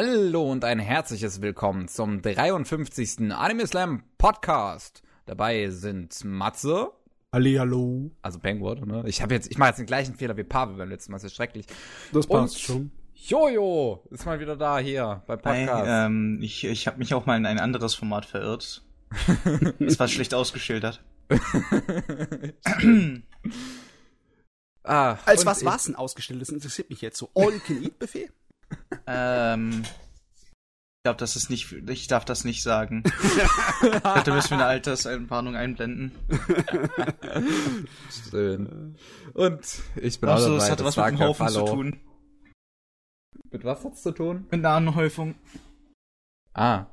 Hallo und ein herzliches Willkommen zum 53. Anime Slam Podcast. Dabei sind Matze. Halli, hallo. Also Penguin, ne? Ich habe jetzt, ich mache jetzt den gleichen Fehler wie Pavel beim letzten Mal, das ist schrecklich. Das passt und schon. Jojo ist mal wieder da hier beim Podcast. Hey, ähm, ich ich habe mich auch mal in ein anderes Format verirrt. Es war schlecht ausgeschildert. ah, Als was war's denn ausgestellt? Das interessiert mich jetzt so. All-You-Can-Eat-Buffet? Ähm, ich glaube, das ist nicht, ich darf das nicht sagen. ich dachte, müssen wir eine Alterswarnung einblenden. Schön. Und ich bin auch so, das hat was mit dem Haufen Hallo. zu tun. Mit was hat's zu tun? Mit einer Anhäufung. Ah.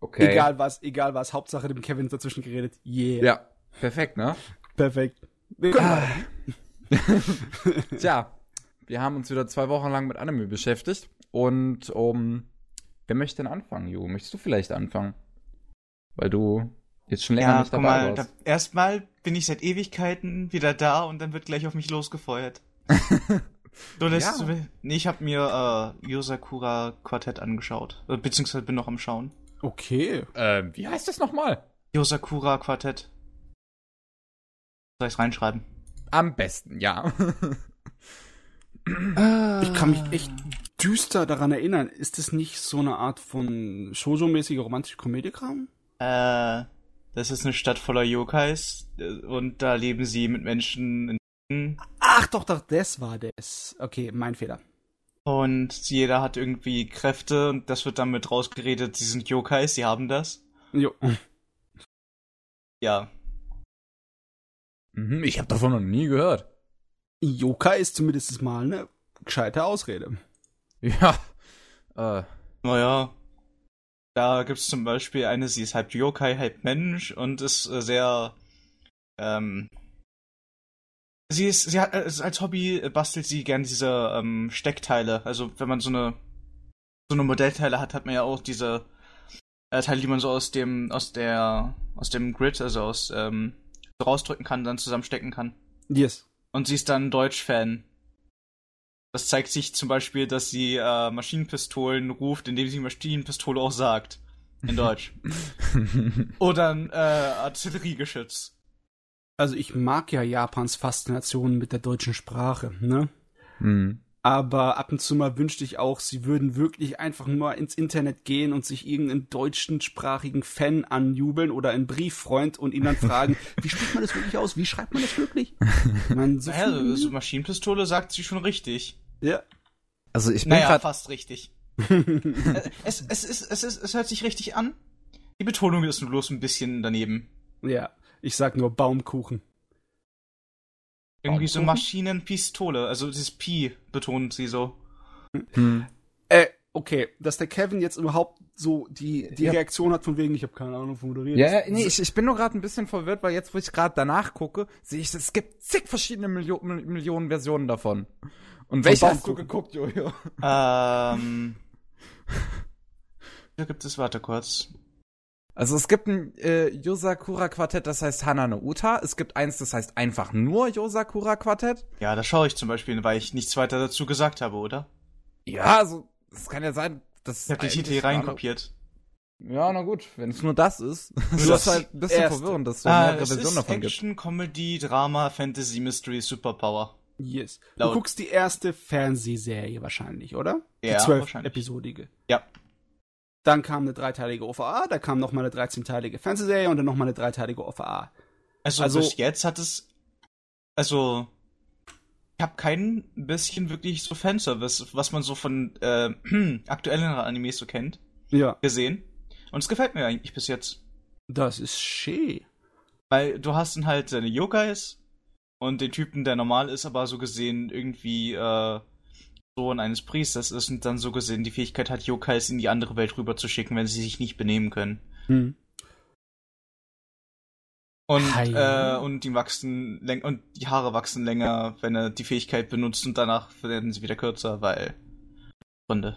Okay. Egal was, egal was, Hauptsache dem Kevin dazwischen geredet. Yeah. Ja, perfekt, ne? Perfekt. Ah. Tja, wir haben uns wieder zwei Wochen lang mit Anime beschäftigt. Und um, wer möchte denn anfangen, Ju? Möchtest du vielleicht anfangen? Weil du jetzt schon länger ja, nicht dabei mal, warst. Da, erstmal bin ich seit Ewigkeiten wieder da und dann wird gleich auf mich losgefeuert. du lässt, ja. nee, ich habe mir äh, Yosakura Quartett angeschaut. Äh, beziehungsweise bin noch am Schauen. Okay. Ähm, wie heißt das nochmal? Yosakura Quartett. Soll ich's reinschreiben? Am besten, ja. Ich kann mich echt düster daran erinnern. Ist das nicht so eine Art von Shoujo-mäßiger romantische Komödiekram? Äh, das ist eine Stadt voller Yokais äh, und da leben sie mit Menschen. In Ach doch, doch, das war das. Okay, mein Fehler. Und jeder hat irgendwie Kräfte und das wird dann mit rausgeredet, sie sind Yokais, sie haben das. Jo. Ja. Mhm, ich habe davon noch nie gehört. Yokai ist zumindest mal eine gescheite Ausrede. Ja. Äh. Naja. Da gibt's zum Beispiel eine, sie ist halb Yokai, halb Mensch und ist äh, sehr, ähm, sie ist, sie hat, äh, als Hobby bastelt sie gern diese, ähm, Steckteile. Also, wenn man so eine, so eine Modellteile hat, hat man ja auch diese, äh, Teile, die man so aus dem, aus der, aus dem Grid, also aus, ähm, so rausdrücken kann, dann zusammenstecken kann. Yes. Und sie ist dann Deutsch-Fan. Das zeigt sich zum Beispiel, dass sie äh, Maschinenpistolen ruft, indem sie Maschinenpistole auch sagt. In Deutsch. Oder ein äh, Artilleriegeschütz. Also ich mag ja Japans Faszination mit der deutschen Sprache, ne? Mhm. Aber ab und zu mal wünschte ich auch, sie würden wirklich einfach nur ins Internet gehen und sich irgendeinen deutschsprachigen Fan anjubeln oder einen Brieffreund und ihn dann fragen, wie spricht man das wirklich aus? Wie schreibt man das wirklich? Ich meine, so, naja, so, so Maschinenpistole sagt sie schon richtig. Ja. Also ich bin naja, grad... fast richtig. es, es, es, es, es, es hört sich richtig an. Die Betonung ist nur bloß ein bisschen daneben. Ja, ich sag nur Baumkuchen. Irgendwie so Maschinenpistole, also dieses Pi betont sie so. Hm. Äh, okay, dass der Kevin jetzt überhaupt so die, die ja. Reaktion hat von wegen, ich habe keine Ahnung, von moderiert. Ja, nee, ich, ich bin nur gerade ein bisschen verwirrt, weil jetzt, wo ich gerade danach gucke, sehe ich, es gibt zig verschiedene Milio Millionen Versionen davon. Und welche hast du geguckt, Jojo? Ähm. Da gibt es, warte kurz. Also es gibt ein äh, Yosakura Quartett, das heißt Hana no Uta. Es gibt eins, das heißt einfach nur Yosakura Quartett. Ja, da schaue ich zum Beispiel, weil ich nichts weiter dazu gesagt habe, oder? Ja, also es kann ja sein, dass ich habe die Titel reinkopiert. Ja, na gut, wenn es nur das ist. das ist halt ein bisschen erste. verwirrend, dass so ah, mehrere Versionen davon Action, gibt. Action, Comedy, Drama, Fantasy, Mystery, Superpower. Yes. Laut. Du guckst die erste Fernsehserie wahrscheinlich, oder? Ja, die zwölf episodige. Ja. Dann kam eine dreiteilige OVA, da kam nochmal eine 13-teilige Fernsehserie und dann nochmal eine dreiteilige OVA. Also, also bis jetzt hat es. Also. Ich habe kein bisschen wirklich so Fanservice, was man so von äh, aktuellen Animes so kennt. Ja. Gesehen. Und es gefällt mir eigentlich bis jetzt. Das ist schön. Weil du hast dann halt deine Yokais und den Typen, der normal ist, aber so gesehen irgendwie äh, Sohn eines Priesters ist und dann so gesehen die Fähigkeit hat, Yokais in die andere Welt rüber zu schicken, wenn sie sich nicht benehmen können. Hm. Und, äh, und die wachsen länger und die Haare wachsen länger, wenn er die Fähigkeit benutzt und danach werden sie wieder kürzer, weil Gründe.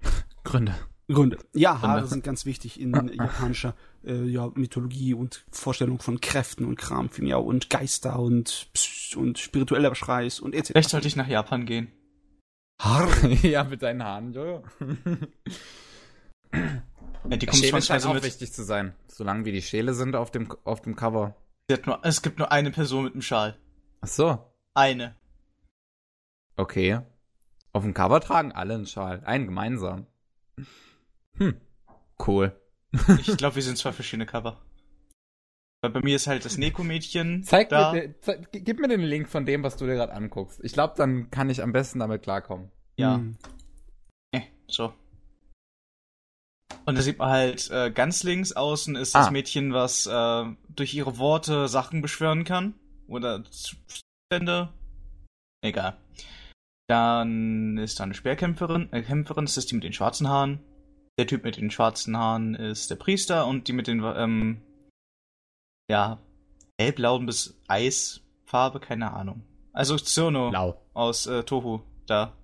Gründe. Gründe. Ja, Gründe. Haare sind ganz wichtig in japanischer äh, ja, Mythologie und Vorstellung von Kräften und Kram, ja, und Geister und und spiritueller Schreiß und etc. Vielleicht sollte ich nach Japan gehen. Haar. ja, mit deinen Haaren, Jojo. ja, die Schäle scheint auch mit. wichtig zu sein. Solange wie die Schäle sind auf dem, auf dem Cover. Nur, es gibt nur eine Person mit einem Schal. Ach so. Eine. Okay. Auf dem Cover tragen alle einen Schal. Einen gemeinsam. Hm. Cool. ich glaube, wir sind zwei verschiedene Cover. Weil bei mir ist halt das Neko-Mädchen. Zeig da. mir, zeig, gib mir den Link von dem, was du dir gerade anguckst. Ich glaube, dann kann ich am besten damit klarkommen. Ja. Hm. Eh, so. Und da sieht man halt äh, ganz links außen ist ah. das Mädchen, was äh, durch ihre Worte Sachen beschwören kann. Oder Zustände. Egal. Dann ist da eine Speerkämpferin, äh, Kämpferin, das ist die mit den schwarzen Haaren. Der Typ mit den schwarzen Haaren ist der Priester und die mit den ähm, ja, hellblauen bis Eisfarbe, keine Ahnung. Also Zirno Blau. aus äh, Tohu, da.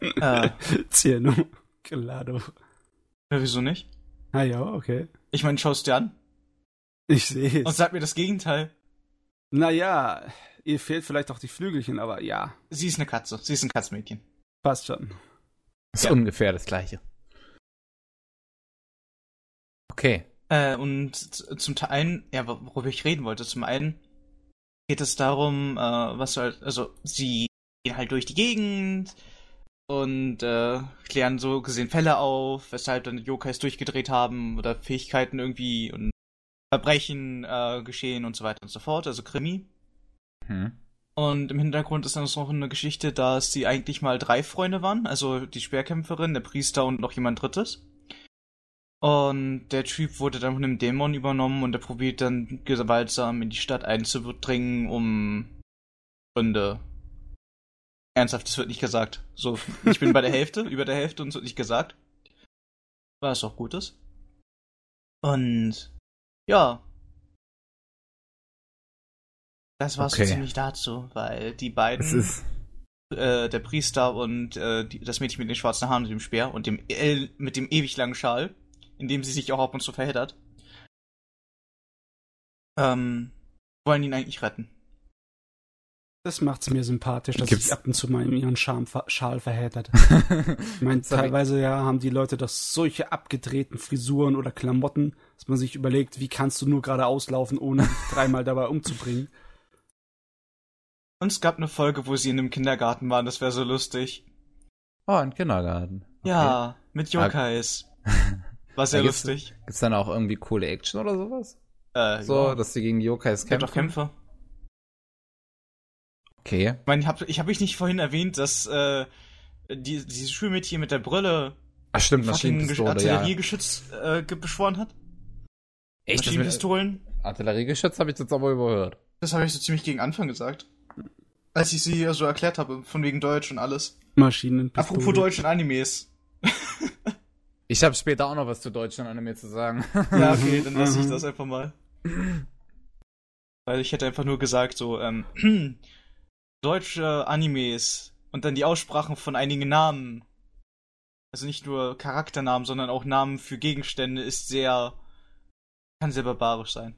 äh. Zirno, claro. Ja, wieso nicht? Ah ja, okay. Ich meine, schaust dir an. Ich sehe es. Und sag mir das Gegenteil. Naja, ihr fehlt vielleicht auch die Flügelchen, aber ja. Sie ist eine Katze. Sie ist ein Katzmädchen. Passt schon. Ist ja. ungefähr das gleiche. Okay. Äh, und zum einen, ja, worüber ich reden wollte, zum einen geht es darum, äh, was halt, also sie gehen halt durch die Gegend und äh, klären so gesehen Fälle auf, weshalb dann Yokais durchgedreht haben oder Fähigkeiten irgendwie und Verbrechen äh, geschehen und so weiter und so fort, also Krimi. Hm. Und im Hintergrund ist dann noch eine Geschichte, dass sie eigentlich mal drei Freunde waren, also die Speerkämpferin, der Priester und noch jemand Drittes. Und der Typ wurde dann von einem Dämon übernommen und er probiert dann gewaltsam in die Stadt einzudringen, um Gründe. Ernsthaft, das wird nicht gesagt. So, ich bin bei der Hälfte, über der Hälfte und es wird nicht gesagt. Was auch gut ist. Und ja. Das war okay. so ziemlich dazu, weil die beiden, äh, der Priester und äh, die, das Mädchen mit den schwarzen Haaren und dem Speer und dem L mit dem ewig langen Schal, in dem sie sich auch ab und zu verheddert, ähm, wollen ihn eigentlich retten. Das macht's mir sympathisch, dass Gibt's? sich ab und zu mal in ihren Scham, Schal verheddert. ich meine, teilweise ja haben die Leute das solche abgedrehten Frisuren oder Klamotten, dass man sich überlegt, wie kannst du nur gerade auslaufen, ohne dich dreimal dabei umzubringen. Und es gab eine Folge, wo sie in einem Kindergarten waren, das wäre so lustig. Oh, ein Kindergarten. Okay. Ja, mit Yokais. War sehr gibt's, lustig. Gibt's dann auch irgendwie coole Action oder sowas? Äh, so, ja. dass sie gegen Yokais kämpfen? Gibt auch Kämpfe. Okay. Ich meine, ich habe ich hab ich nicht vorhin erwähnt, dass äh, die, dieses Schulmädchen mit der Brille Ach stimmt, Maschinenpistole, Artilleriegeschütz ja. äh, beschworen hat. Echt? Maschinenpistolen? Artilleriegeschütz habe ich jetzt aber überhört. Das habe ich so ziemlich gegen Anfang gesagt. Als ich sie so erklärt habe, von wegen Deutsch und alles. Maschinenpistole. Apropos Deutsch und Animes. ich habe später auch noch was zu Deutsch und Anime zu sagen. ja, okay, dann lasse ich das einfach mal. Weil ich hätte einfach nur gesagt, so, ähm, deutsche Animes und dann die Aussprachen von einigen Namen. Also nicht nur Charakternamen, sondern auch Namen für Gegenstände ist sehr, kann sehr barbarisch sein.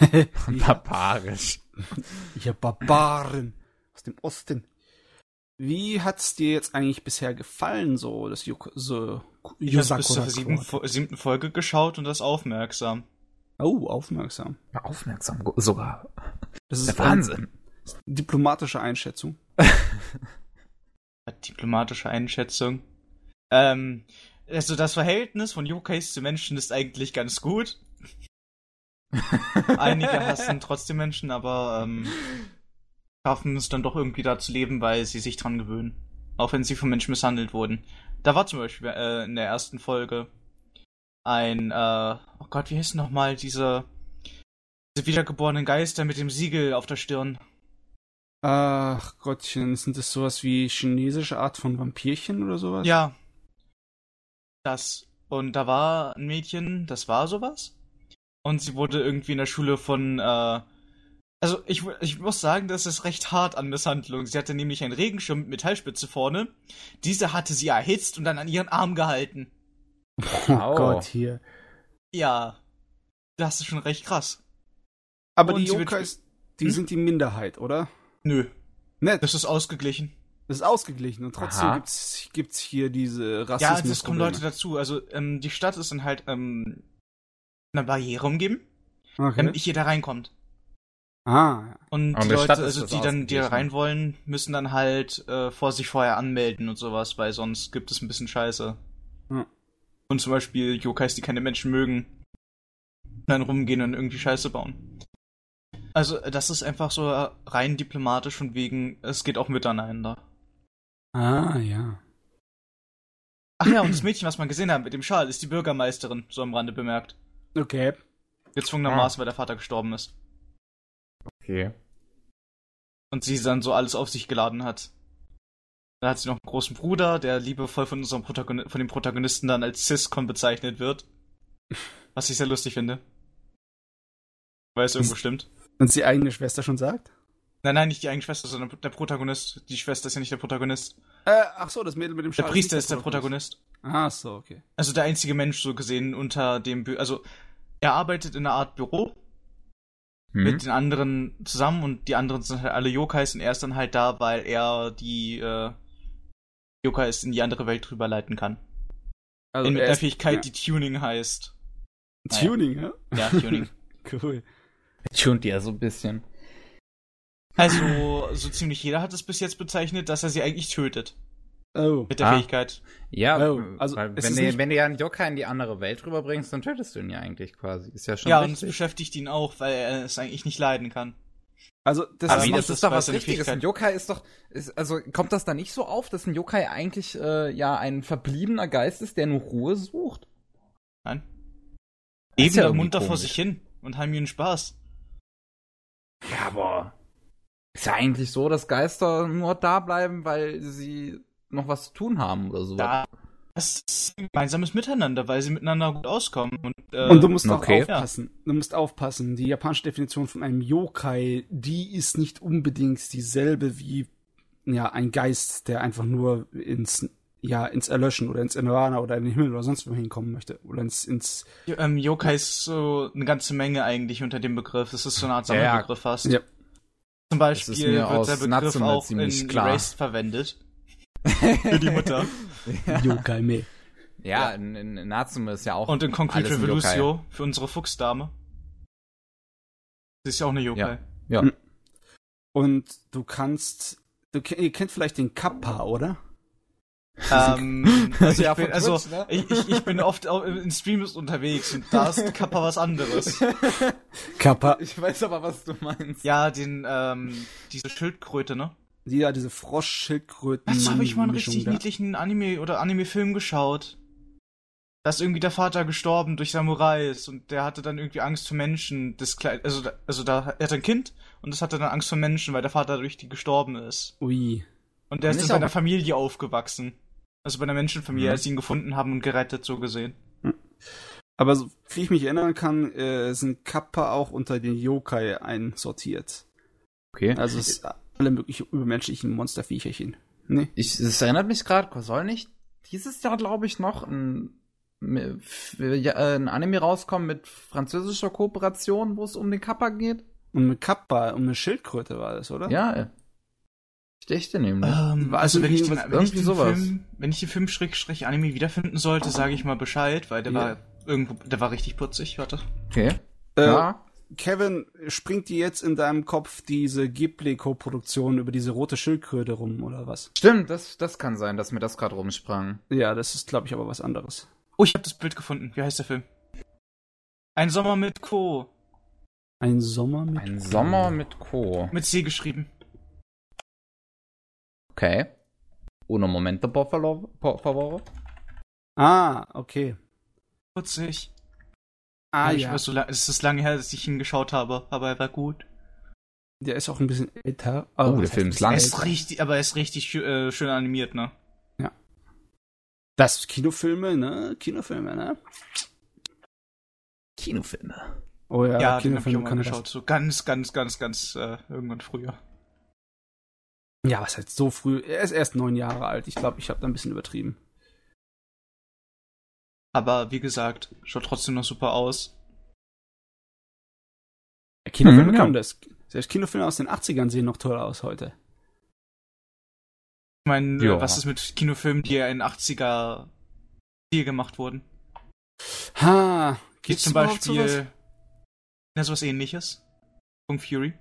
barbarisch. Ja, Barbaren aus dem Osten. Wie hat's dir jetzt eigentlich bisher gefallen, so das Juk so Ich habe bis zur sieben, siebten Folge geschaut und das aufmerksam. Oh, aufmerksam. Ja, aufmerksam sogar. Das ist der Wahnsinn. Diplomatische Einschätzung. Diplomatische Einschätzung. Ähm, also das Verhältnis von Yokais zu Menschen ist eigentlich ganz gut. Einige hassen trotzdem Menschen, aber ähm, schaffen es dann doch irgendwie da zu leben, weil sie sich dran gewöhnen. Auch wenn sie von Menschen misshandelt wurden. Da war zum Beispiel äh, in der ersten Folge ein, äh, oh Gott, wie hieß nochmal diese, diese wiedergeborenen Geister mit dem Siegel auf der Stirn? Ach Gottchen, sind das sowas wie chinesische Art von Vampirchen oder sowas? Ja. Das. Und da war ein Mädchen, das war sowas. Und sie wurde irgendwie in der Schule von, äh, also ich, ich muss sagen, das ist recht hart an Misshandlung. Sie hatte nämlich einen Regenschirm mit Metallspitze vorne. Diese hatte sie erhitzt und dann an ihren Arm gehalten. Oh Gott, hier. Ja. Das ist schon recht krass. Aber und die Yokais, die hm? sind die Minderheit, oder? Nö. Nett. Das ist ausgeglichen. Das ist ausgeglichen und trotzdem gibt's, gibt's hier diese Rassismus. Ja, es kommen Leute dazu. Also ähm, die Stadt ist dann halt ähm, eine Barriere umgeben, okay. damit nicht jeder reinkommt. Ah. Ja. Und die Leute, also die dann, die da rein wollen, müssen dann halt äh, vor sich vorher anmelden und sowas, weil sonst gibt es ein bisschen Scheiße. Ja. Und zum Beispiel Yokais, die keine Menschen mögen, dann rumgehen und irgendwie Scheiße bauen. Also das ist einfach so rein diplomatisch von wegen, es geht auch miteinander. Ah, ja. Ach ja, und das Mädchen, was man gesehen hat mit dem Schal, ist die Bürgermeisterin, so am Rande bemerkt. Okay. Gezwungenermaßen, ah. weil der Vater gestorben ist. Okay. Und sie dann so alles auf sich geladen hat. Da hat sie noch einen großen Bruder, der liebevoll von unserem Protagon von dem Protagonisten dann als Ciscon bezeichnet wird. Was ich sehr lustig finde. Weil es irgendwo stimmt. Und die eigene Schwester schon sagt? Nein, nein, nicht die eigene Schwester, sondern der Protagonist. Die Schwester ist ja nicht der Protagonist. Äh, ach so, das Mädel mit dem Schal Der Priester ist der Protagonist. Ah, so, okay. Also der einzige Mensch so gesehen unter dem, Bü also er arbeitet in einer Art Büro mhm. mit den anderen zusammen und die anderen sind halt alle Yokais und er ist dann halt da, weil er die äh, Yokais in die andere Welt drüber leiten kann. Also mit der Fähigkeit, ja. die Tuning heißt. Tuning, ja? Ja, Tuning. cool. Tunt ja so ein bisschen. Also, so ziemlich jeder hat es bis jetzt bezeichnet, dass er sie eigentlich tötet. Oh. Mit der ah. Fähigkeit. Ja, oh. also wenn, du, wenn du ja einen Yokai in die andere Welt rüberbringst, dann tötest du ihn ja eigentlich quasi. Ist ja schon Ja, richtig. und es beschäftigt ihn auch, weil er es eigentlich nicht leiden kann. Also, das, Aber das, das ist doch was Richtiges. Ein Yokai ist doch, ist, also kommt das da nicht so auf, dass ein Yokai eigentlich äh, ja ein verbliebener Geist ist, der nur Ruhe sucht? Nein. Eben ja munter vor sich hin und haben ihren Spaß. Ja, aber ist ja eigentlich so, dass Geister nur da bleiben, weil sie noch was zu tun haben oder so. Ja, das ist ein gemeinsames Miteinander, weil sie miteinander gut auskommen. Und, äh, und du musst okay. auch aufpassen. Du musst aufpassen. Die japanische Definition von einem Yokai, die ist nicht unbedingt dieselbe wie ja ein Geist, der einfach nur ins ja ins Erlöschen oder ins Nirvana oder in den Himmel oder sonst wo hinkommen möchte oder ins ins ähm, Yokai ist so eine ganze Menge eigentlich unter dem Begriff. Das ist so eine Art Sammelbegriff fast. Ja. Zum Beispiel wird der Begriff Natsume auch in klar. Erased verwendet. Für die Mutter. ja. Yokai me. Ja, in, in Natsume ist ja auch. Und in Concrete Revolution für unsere Fuchsdame. Sie ist ja auch eine Yokai. Ja. ja. Und du kannst. Du ihr kennt vielleicht den Kappa, oder? Ähm, also, ich, bin, also Twitch, ne? ich, ich, ich, bin oft in Streams unterwegs und da ist Kappa was anderes. Kappa. Ich weiß aber, was du meinst. Ja, den, ähm, diese Schildkröte, ne? Ja, diese Frosch-Schildkröten. Dazu habe ich mal einen richtig da. niedlichen Anime oder Anime-Film geschaut. Da ist irgendwie der Vater gestorben durch Samurais und der hatte dann irgendwie Angst vor Menschen. Das Kleid, also, also da, er hat ein Kind und das hatte dann Angst vor Menschen, weil der Vater durch die gestorben ist. Ui. Und der ist in seiner Familie aufgewachsen. Also bei einer Menschenfamilie, mhm. als sie ihn gefunden haben und gerettet, so gesehen. Hm. Aber so wie ich mich erinnern kann, äh, sind Kappa auch unter den Yokai einsortiert. Okay. Also es ist alle möglichen übermenschlichen Monsterviecherchen. Nee. Ich, es erinnert mich gerade, soll nicht dieses Jahr, glaube ich, noch ein, ein Anime rauskommen mit französischer Kooperation, wo es um den Kappa geht? Um eine Kappa, um eine Schildkröte war das, oder? Ja, Stechte nämlich. Ähm, also, wenn ich, den, wenn, ich den Film, wenn ich den Film Schrägstrich Anime wiederfinden sollte, sage ich mal Bescheid, weil der ja. war irgendwo, der war richtig putzig, warte. Okay. Äh, ja. Kevin, springt dir jetzt in deinem Kopf diese Ghibli-Koproduktion über diese rote Schildkröte rum, oder was? Stimmt, das, das kann sein, dass mir das gerade rumsprang. Ja, das ist, glaube ich, aber was anderes. Oh, ich habe das Bild gefunden. Wie heißt der Film? Ein Sommer mit Co. Ein Sommer mit Ein Co. Sommer mit Co. Mit C geschrieben. Okay. Uno momento, por favor. Ah, okay. Putzig. Ah, ja. ja. So lang, es ist lange her, dass ich ihn geschaut habe, aber er war gut. Der ist auch ein bisschen älter. Oh, der Film ist lang. Er ist richtig, aber er ist richtig äh, schön animiert, ne? Ja. Das Kinofilme, ne? Kinofilme, ne? Kinofilme. Oh ja, ja Kinofilme kann ich geschaut. So ganz, ganz, ganz, ganz äh, irgendwann früher. Ja, was heißt so früh? Er ist erst neun Jahre alt. Ich glaube, ich habe da ein bisschen übertrieben. Aber wie gesagt, schaut trotzdem noch super aus. Kinofilme mhm, ja. das. Selbst Kinofilme aus den 80ern sehen noch toll aus heute. Ich meine, ja. was ist mit Kinofilmen, die ja in 80er Stil gemacht wurden? Ha, gibt zum Beispiel sowas? Ja, sowas ähnliches. Kung Fury.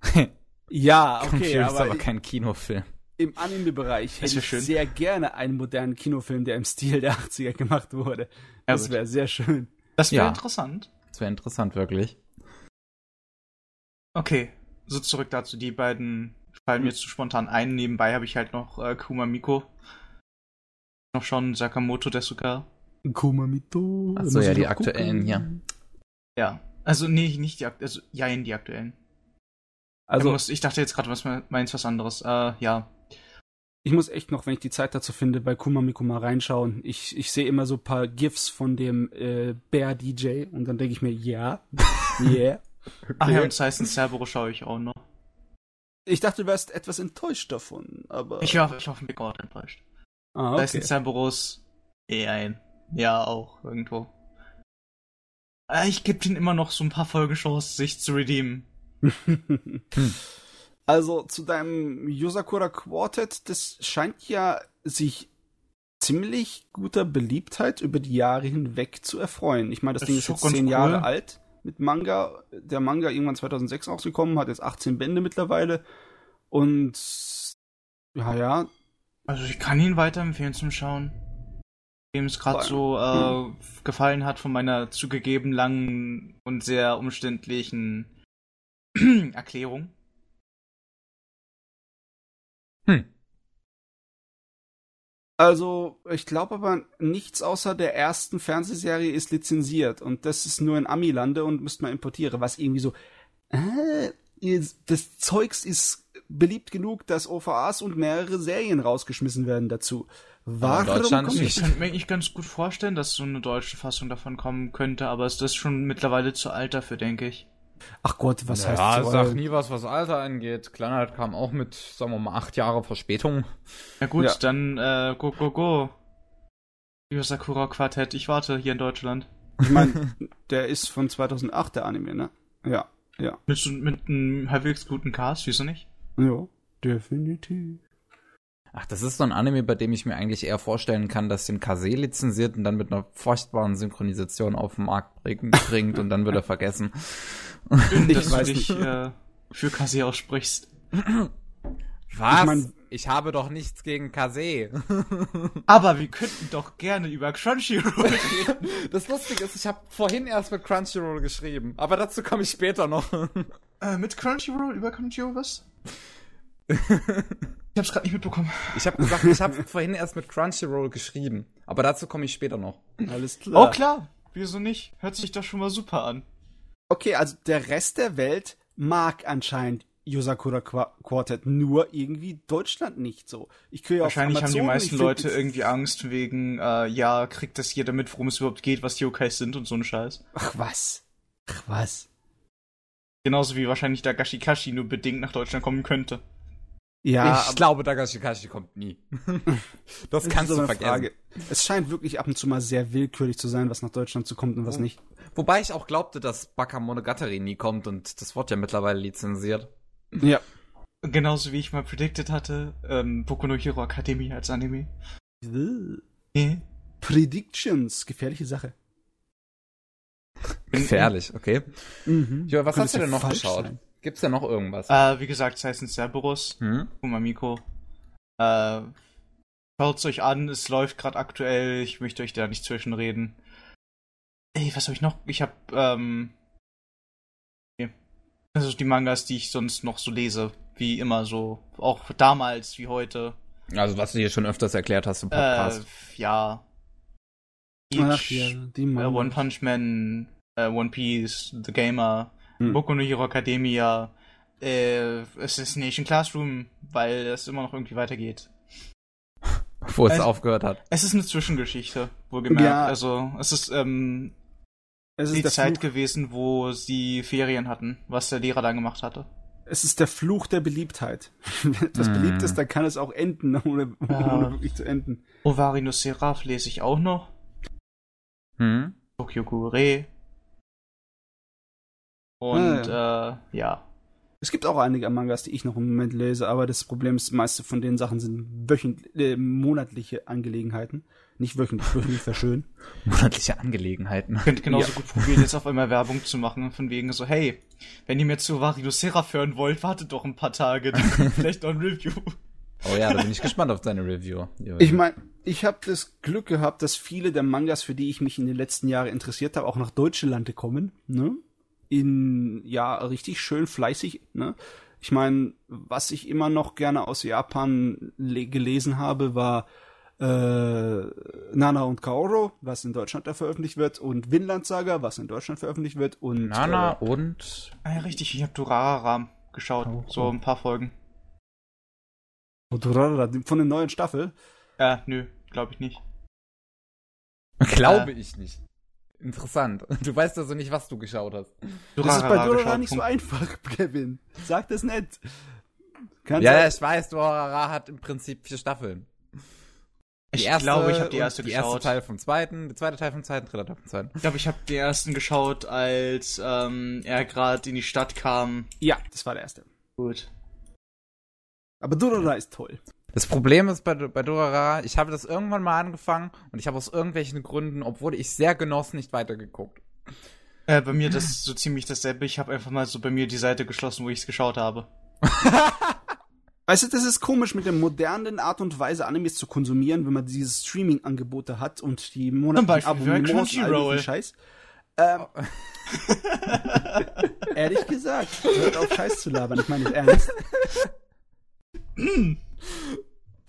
ja, okay, Kung Fury aber, ist aber kein Kinofilm. Im Anime-Bereich hätte ich schön. sehr gerne einen modernen Kinofilm, der im Stil der 80er gemacht wurde. Das wäre sehr schön. Das wäre ja. interessant. Das wäre interessant, wirklich. Okay, so zurück dazu. Die beiden fallen mir zu spontan ein. Nebenbei habe ich halt noch äh, Kuma Miko. Noch schon Sakamoto Desuka. Kumamito. Achso, ja, die aktuellen, ja. Ja. Also, nee, nicht die aktuellen. Also, ja, in die aktuellen. Also, ich dachte jetzt gerade, was meinst was anderes. Äh, ja. Ich muss echt noch, wenn ich die Zeit dazu finde, bei Kumamiko mal reinschauen. Ich, ich sehe immer so ein paar GIFs von dem äh, Bär DJ und dann denke ich mir, ja, yeah. Ach ja, und Tyson Cerberus schaue ich auch noch. Ich dachte, du wärst etwas enttäuscht davon, aber. Ich hoffe, ich hoffe, mir gerade enttäuscht. Ah, okay. Tyson Cerberus eh ein. Ja, auch irgendwo. Äh, ich gebe ihm immer noch so ein paar Folgechance, sich zu redeemen. Also zu deinem Yosakura Quartet, das scheint ja sich ziemlich guter Beliebtheit über die Jahre hinweg zu erfreuen. Ich meine, das, das Ding ist jetzt zehn cool. Jahre alt mit Manga. Der Manga irgendwann 2006 rausgekommen, hat jetzt 18 Bände mittlerweile. Und ja, ja. Also ich kann ihn weiterempfehlen zum Schauen. Dem es gerade so äh, hm. gefallen hat von meiner zugegeben langen und sehr umständlichen Erklärung. Hm. Also, ich glaube aber, nichts außer der ersten Fernsehserie ist lizenziert und das ist nur in Amilande und müsste man importieren, was irgendwie so, äh, das Zeugs ist beliebt genug, dass OVAs und mehrere Serien rausgeschmissen werden dazu. Warum Deutschland kommt Ich kann mir nicht ganz gut vorstellen, dass so eine deutsche Fassung davon kommen könnte, aber ist das schon mittlerweile zu alt dafür, denke ich. Ach Gott, was ja, heißt Ja, sag nie was, was Alter angeht. Kleinheit kam auch mit, sagen wir mal, acht Jahre Verspätung. Ja gut, ja. dann äh, go, go, go. Lieber Sakura Quartett, ich warte hier in Deutschland. Ich meine, der ist von 2008, der Anime, ne? Ja, ja. Mit, mit einem halbwegs guten Cast, wieso nicht? Ja, definitiv. Ach, das ist so ein Anime, bei dem ich mir eigentlich eher vorstellen kann, dass den Kase lizenziert und dann mit einer furchtbaren Synchronisation auf den Markt bringt und dann wird er vergessen. Schön, dass du dich äh, für Kase aussprichst. Was? Ich, mein, ich habe doch nichts gegen Kase. Aber wir könnten doch gerne über Crunchyroll reden. Das Lustige ist, ich habe vorhin erst mit Crunchyroll geschrieben, aber dazu komme ich später noch. Äh, mit Crunchyroll? Über Crunchyroll was? Ich hab's gerade nicht mitbekommen. Ich habe gesagt, ich habe vorhin erst mit Crunchyroll geschrieben. Aber dazu komme ich später noch. Alles klar. Oh klar. Wieso nicht? Hört sich doch schon mal super an. Okay, also der Rest der Welt mag anscheinend Yosakura Quartet, nur irgendwie Deutschland nicht so. Ich kriege Wahrscheinlich haben die meisten Leute irgendwie Angst wegen, äh, ja, kriegt das jeder mit, worum es überhaupt geht, was Yokais sind und so ein Scheiß. Ach was. Ach was. Genauso wie wahrscheinlich der Gashikashi nur bedingt nach Deutschland kommen könnte. Ja, ich glaube, Dagashikashi kommt nie. das kannst du vergessen. Frage. Es scheint wirklich ab und zu mal sehr willkürlich zu sein, was nach Deutschland zu kommt und was nicht. Wobei ich auch glaubte, dass Baka Monogatari nie kommt und das wird ja mittlerweile lizenziert. Ja. Genauso wie ich mal predicted hatte, ähm, Boku no Hero Academy als Anime. Yeah. Predictions, gefährliche Sache. Gefährlich, okay. Mhm. Ja, was Könnte hast du denn noch geschaut? Sein? Gibt's da noch irgendwas? Äh, wie gesagt, es heißt ein Cerberus, hm? Kumamiko. Äh, schaut's euch an, es läuft gerade aktuell, ich möchte euch da nicht zwischenreden. Ey, was habe ich noch? Ich habe ähm, also die Mangas, die ich sonst noch so lese, wie immer so, auch damals wie heute. Also was du hier schon öfters erklärt hast im Podcast. Äh, ja. Ach, ja die äh, One Punch Man, äh, One Piece, The Gamer, hm. Boku no Hero Academia, äh, Assassination Classroom, weil es immer noch irgendwie weitergeht. Wo es, es aufgehört hat. Es ist eine Zwischengeschichte, wohlgemerkt. Ja. Also, es ist, ähm, es ist die Zeit Fluch. gewesen, wo sie Ferien hatten, was der Lehrer dann gemacht hatte. Es ist der Fluch der Beliebtheit. Wenn etwas mm. beliebt ist, dann kann es auch enden, ohne, ja. ohne wirklich zu enden. Ovari no Seraph lese ich auch noch. Hm? Tokyo Gure. Und ja. Äh, ja. Es gibt auch einige Mangas, die ich noch im Moment lese, aber das Problem ist, meiste von den Sachen sind wöchentlich, äh, monatliche Angelegenheiten. Nicht wöchentlich, wöchentlich wäre schön. Monatliche Angelegenheiten. Könnt genauso ja. gut probieren, jetzt auf einmal Werbung zu machen, von wegen so, hey, wenn ihr mir zu Vario Seraph hören wollt, wartet doch ein paar Tage, dann vielleicht noch ein Review. Oh ja, da bin ich gespannt auf deine Review. Ich meine, ich habe das Glück gehabt, dass viele der Mangas, für die ich mich in den letzten Jahren interessiert habe, auch nach Deutschland kommen. Ne? In ja richtig schön fleißig. Ne? Ich meine, was ich immer noch gerne aus Japan gelesen habe, war äh, Nana und Kaoro, was in Deutschland da veröffentlicht wird, und Vinland Saga, was in Deutschland veröffentlicht wird, und Nana äh, und ah ja richtig, ich habe Durara geschaut, oh, so ein paar Folgen. Durara von der neuen Staffel? Ja, nö, glaube ich nicht. Glaube äh. ich nicht. Interessant. Du weißt also nicht, was du geschaut hast. Das ist bei Durara nicht so einfach, Kevin. Sag das nicht. Kann ja, sein. ich weiß, Durara hat im Prinzip vier Staffeln. Die ich glaube, ich habe die erste die geschaut. Der erste Teil vom zweiten, der zweite Teil vom zweiten, dritter Teil vom zweiten. Ich glaube, ich habe den ersten geschaut, als ähm, er gerade in die Stadt kam. Ja, das war der erste. Gut. Aber Durara ist toll. Das Problem ist bei, bei Durara, ich habe das irgendwann mal angefangen und ich habe aus irgendwelchen Gründen, obwohl ich sehr genoss, nicht weitergeguckt. Äh, bei mir das ist so ziemlich dasselbe. Ich habe einfach mal so bei mir die Seite geschlossen, wo ich es geschaut habe. Weißt du, das ist komisch mit der modernen Art und Weise, Animes zu konsumieren, wenn man diese Streaming-Angebote hat und die monatlichen Abonnements und all Scheiß. Ähm, ehrlich gesagt, hört auf Scheiß zu labern, ich meine es ernst.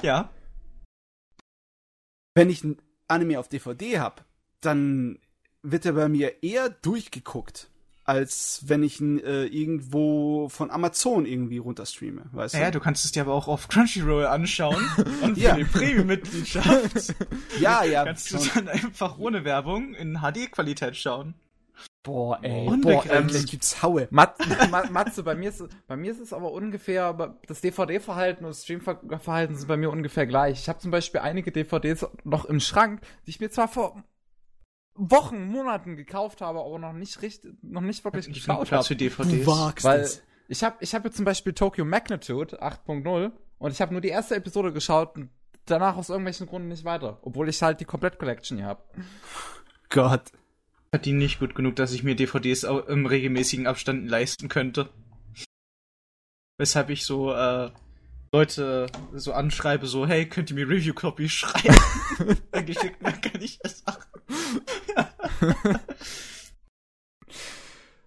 ja. Wenn ich ein Anime auf DVD hab, dann wird er bei mir eher durchgeguckt als wenn ich ihn äh, irgendwo von Amazon irgendwie runterstreame, weißt ja, du? Ja, du kannst es dir aber auch auf Crunchyroll anschauen und für ja. die Premium-Mitgliedschaft ja, ja. kannst du dann einfach ohne Werbung in HD-Qualität schauen. Boah, ey, Unbegrenzt. boah, gibt's Haue. Mat Matze, bei mir, ist, bei mir ist es aber ungefähr, das DVD-Verhalten und das Stream-Verhalten sind bei mir ungefähr gleich. Ich habe zum Beispiel einige DVDs noch im Schrank, die ich mir zwar vor Wochen, Monaten gekauft habe, aber noch nicht richtig, noch nicht wirklich geschaut habe. für DVDs. Du wagst Weil es. ich habe ich hab jetzt zum Beispiel Tokyo Magnitude 8.0 und ich habe nur die erste Episode geschaut und danach aus irgendwelchen Gründen nicht weiter, obwohl ich halt die Komplett Collection hier habe. Gott. Die nicht gut genug, dass ich mir DVDs im regelmäßigen Abstand leisten könnte. Weshalb ich so äh, Leute so anschreibe, so, hey, könnt ihr mir Review-Copy schreiben? dann geschickt, dann kann ich das machen.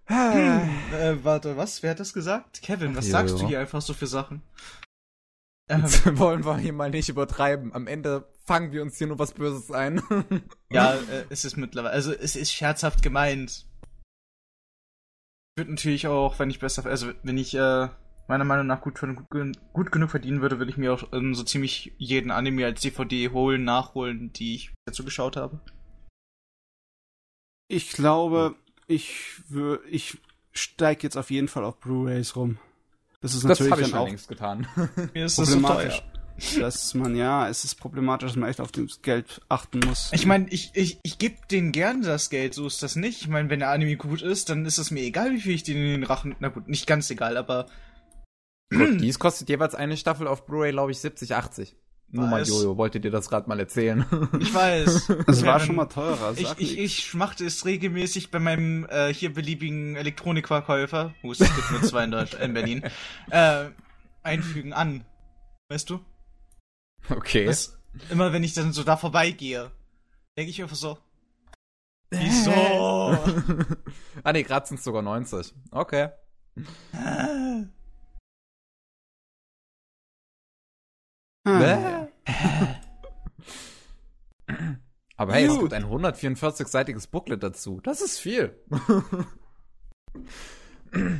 hm, äh, warte, was? Wer hat das gesagt? Kevin, was jo, sagst jo. du hier einfach so für Sachen? Jetzt ähm, wollen wir hier mal nicht übertreiben. Am Ende fangen wir uns hier nur was Böses ein. ja, äh, es ist mittlerweile, also es ist scherzhaft gemeint. Wird natürlich auch, wenn ich besser, also wenn ich äh, meiner Meinung nach gut, gut genug verdienen würde, würde ich mir auch ähm, so ziemlich jeden Anime als DVD holen, nachholen, die ich dazu geschaut habe. Ich glaube, ich ich steige jetzt auf jeden Fall auf Blu-rays rum. Das ist natürlich das ich dann auch längst getan. Mir ist das problematisch. Dass man ja, es ist problematisch, dass man echt auf das Geld achten muss. Ich meine, ich, ich, ich gebe denen gerne das Geld, so ist das nicht. Ich meine, wenn der Anime gut ist, dann ist es mir egal, wie viel ich denen in den Rachen. Na gut, nicht ganz egal, aber Gut, dies kostet jeweils eine Staffel auf Blu-ray, glaube ich, 70, 80. Nur mal, Jojo, wolltet ihr das gerade mal erzählen? Ich weiß. Es war schon mal teurer. Ich, ich, ich schmachte es regelmäßig bei meinem äh, hier beliebigen Elektronikverkäufer, wo es gibt nur zwei in, Deutschland, in Berlin, äh, einfügen an. Weißt du? Okay. Das, immer wenn ich dann so da vorbeigehe, denke ich einfach so. Wieso? ah ne, gerade sind es sogar 90. Okay. Ah. Aber hey, Gut. es gibt ein 144-seitiges Booklet dazu. Das ist viel.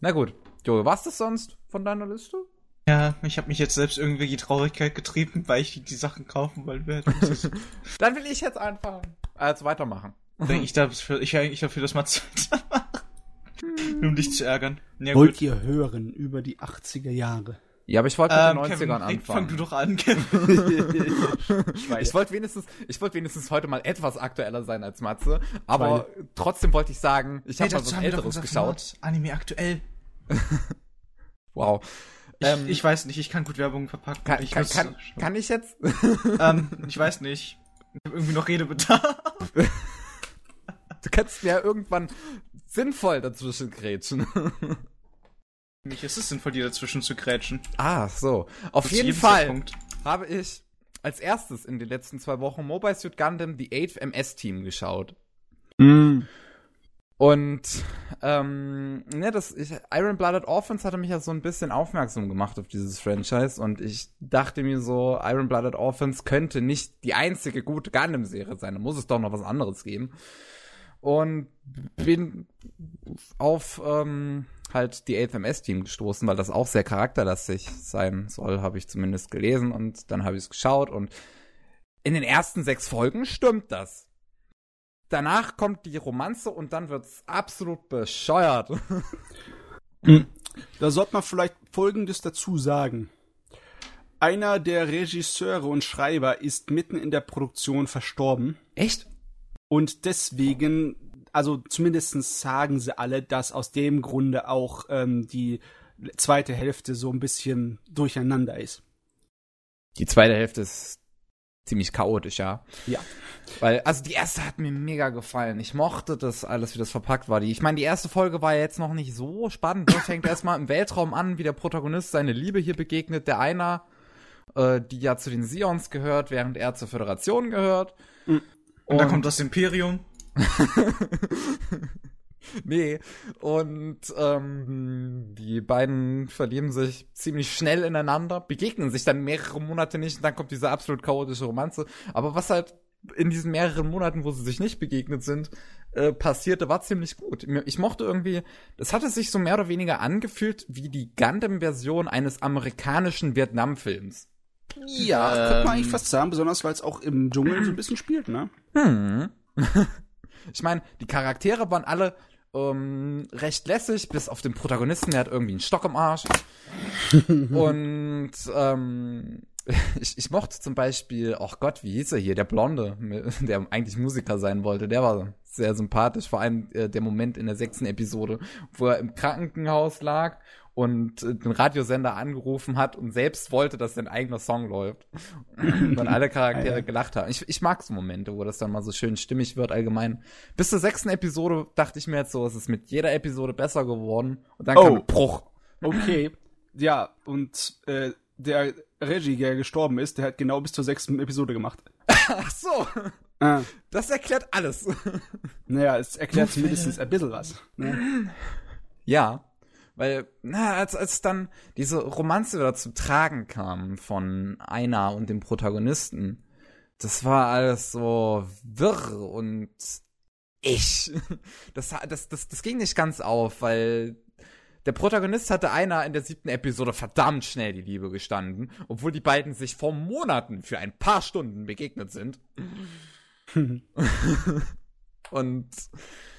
Na gut. Jo, was das sonst von deiner Liste? Ja, ich habe mich jetzt selbst irgendwie die Traurigkeit getrieben, weil ich die Sachen kaufen wollte. Dann will ich jetzt einfach als weitermachen. Denke ich dafür, ich eigentlich dafür, das mal zu machen. um dich zu ärgern. Ja, Wollt gut. ihr hören über die 80er Jahre? Ja, aber ich wollte mit ähm, den 90ern Kevin, anfangen. Fang du doch an, Kevin. ich wollte wenigstens, ich wollte wenigstens heute mal etwas aktueller sein als Matze, aber Schweine. trotzdem wollte ich sagen, ich hey, habe mal was Älteres geschaut. Anime aktuell. Wow. Ich, Ähm, ich weiß nicht, ich kann gut Werbung verpacken. Kann ich, kann, kann, kann ich jetzt? ähm, ich weiß nicht. Ich habe irgendwie noch Redebedarf. Du kannst mir ja irgendwann sinnvoll dazwischen grätschen. Mich ist es sinnvoll, dir dazwischen zu grätschen. ah, so. Auf Zu jeden Fall habe ich als erstes in den letzten zwei Wochen Mobile Suit Gundam The 8th MS Team geschaut. Mm. Und ähm, ne, das ich, Iron Blooded Orphans hatte mich ja so ein bisschen aufmerksam gemacht auf dieses Franchise und ich dachte mir so, Iron Blooded Orphans könnte nicht die einzige gute Gundam-Serie sein, da muss es doch noch was anderes geben. Und bin auf ähm, halt die 8th MS Team gestoßen, weil das auch sehr charakterlastig sein soll, habe ich zumindest gelesen und dann habe ich es geschaut und in den ersten sechs Folgen stimmt das. Danach kommt die Romanze und dann wird's absolut bescheuert. Da sollte man vielleicht Folgendes dazu sagen. Einer der Regisseure und Schreiber ist mitten in der Produktion verstorben. Echt? Und deswegen, also zumindestens sagen sie alle, dass aus dem Grunde auch ähm, die zweite Hälfte so ein bisschen durcheinander ist. Die zweite Hälfte ist ziemlich chaotisch, ja. Ja. Weil, also die erste hat mir mega gefallen. Ich mochte das alles, wie das verpackt war. Die, ich meine, die erste Folge war ja jetzt noch nicht so spannend. Das fängt erstmal im Weltraum an, wie der Protagonist seine Liebe hier begegnet. Der einer, äh, die ja zu den Sions gehört, während er zur Föderation gehört. Und, da kommt das Imperium. Nee, und ähm, die beiden verlieben sich ziemlich schnell ineinander, begegnen sich dann mehrere Monate nicht und dann kommt diese absolut chaotische Romanze. Aber was halt in diesen mehreren Monaten, wo sie sich nicht begegnet sind, äh, passierte, war ziemlich gut. Ich mochte irgendwie, es hatte sich so mehr oder weniger angefühlt wie die Gundam-Version eines amerikanischen Vietnam-Films. Ja, Ähm. könnte man eigentlich fast sagen, besonders weil es auch im Dschungel so ein bisschen spielt, ne? Hm. ich meine, die Charaktere waren alle ähm, recht lässig, bis auf den Protagonisten, der hat irgendwie einen Stock im Arsch. Und ähm, ich, ich mochte zum Beispiel, ach Gott, wie hieß er hier, der Blonde, der eigentlich Musiker sein wollte, der war sehr sympathisch, vor allem äh, der Moment in der sechsten Episode, wo er im Krankenhaus lag und äh, den Radiosender angerufen hat und selbst wollte, dass sein eigener Song läuft. Und dann alle Charaktere Ah, gelacht haben. Ich, ich mag so Momente, wo das dann mal so schön stimmig wird allgemein. Bis zur sechsten Episode dachte ich mir jetzt so, es ist mit jeder Episode besser geworden. Und dann Oh. kam Bruch. Okay. ja, und äh, der Regie, der gestorben ist, der hat genau bis zur sechsten Episode gemacht. Ach so, Ah, das erklärt alles. naja, es erklärt zumindest ein bisschen was. Ne? Ja, weil, na, als, als dann diese Romanze wieder zu tragen kam von Aina und dem Protagonisten, das war alles so wirr und ich. Das, das, das, das ging nicht ganz auf, weil der Protagonist hatte einer in der siebten Episode verdammt schnell die Liebe gestanden, obwohl die beiden sich vor Monaten für ein paar Stunden begegnet sind. und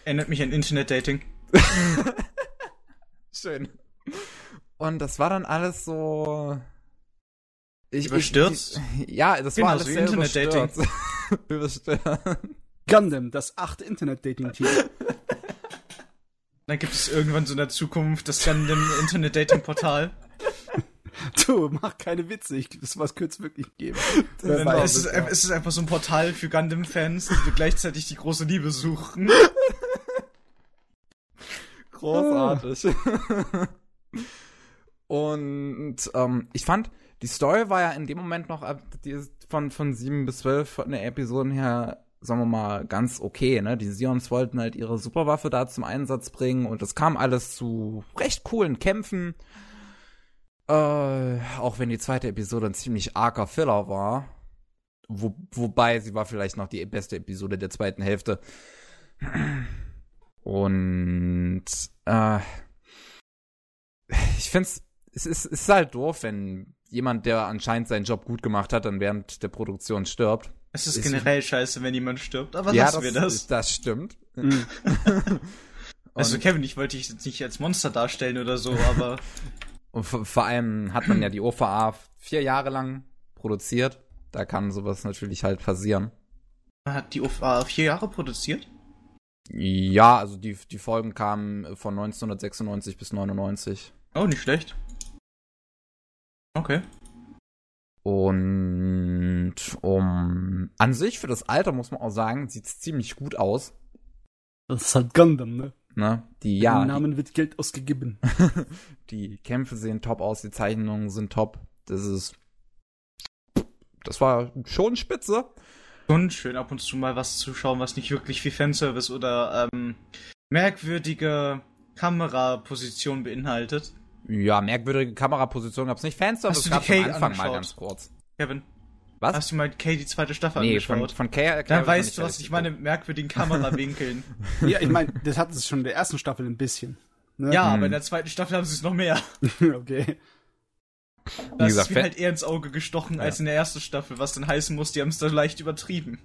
Erinnert mich an Internet-Dating. Schön. Und das war dann alles so. Ich, Überstürzt? Ich, ich, ja, das Genau, war alles so sehr Internet-Dating. überstürzt. überstürzt. Gundam, das achte Internet-Dating-Team. Dann gibt es irgendwann so in der Zukunft das Gundam Internet-Dating-Portal. du, mach keine Witze, ich, das was könnte es wirklich geben. Ist es, ja. es ist einfach so ein Portal für Gundam-Fans, die gleichzeitig die große Liebe suchen. Großartig. Und ähm, ich fand, die Story war ja in dem Moment noch ab- die ist von, von sieben bis zwölf von der Episoden her, sagen wir mal, ganz okay. Ne? Die Sions wollten halt ihre Superwaffe da zum Einsatz bringen und es kam alles zu recht coolen Kämpfen. Äh, auch wenn die zweite Episode ein ziemlich arger Filler war. Wo, wobei sie war vielleicht noch die beste Episode der zweiten Hälfte. Und äh, ich find's, es ist, es ist halt doof, wenn jemand, der anscheinend seinen Job gut gemacht hat, dann während der Produktion stirbt. Es ist Ist- generell scheiße, wenn jemand stirbt, aber ja, lassen wir das. das stimmt. Mhm. Also Kevin, ich wollte dich jetzt nicht als Monster darstellen oder so, aber Und vor, vor allem hat man ja die OVA vier Jahre lang produziert. Da kann sowas natürlich halt passieren. hat die OVA vier Jahre produziert? Ja, also die, die Folgen kamen von 1996 bis 99. Oh, nicht schlecht. Okay. Und um an sich für das Alter muss man auch sagen, sieht es ziemlich gut aus. Das ist halt Gundam, ne? Ne? Die Ja, ja, Im Namen wird Geld ausgegeben. die, die Kämpfe sehen top aus, die Zeichnungen sind top. Das ist das war schon spitze. Und schön ab und zu mal was zu schauen, was nicht wirklich viel Fanservice oder ähm, merkwürdige Kameraposition beinhaltet. Ja, merkwürdige Kameraposition gab's nicht. Fanservice die gab's am Anfang mal angeschaut? ganz kurz. Kevin, Was? hast du mal Kay die zweite Staffel nee, von, angeschaut? von Kay erklärt Dann weißt du, was ich meine mit merkwürdigen Kamerawinkeln. ja, ich meine, das hat es schon in der ersten Staffel ein bisschen. Ne? ja, Hm. aber in der zweiten Staffel haben sie es noch mehr. okay. Da gesagt, ist mir halt eher ins Auge gestochen als in der ersten Staffel, was dann heißen muss, die haben es da leicht übertrieben.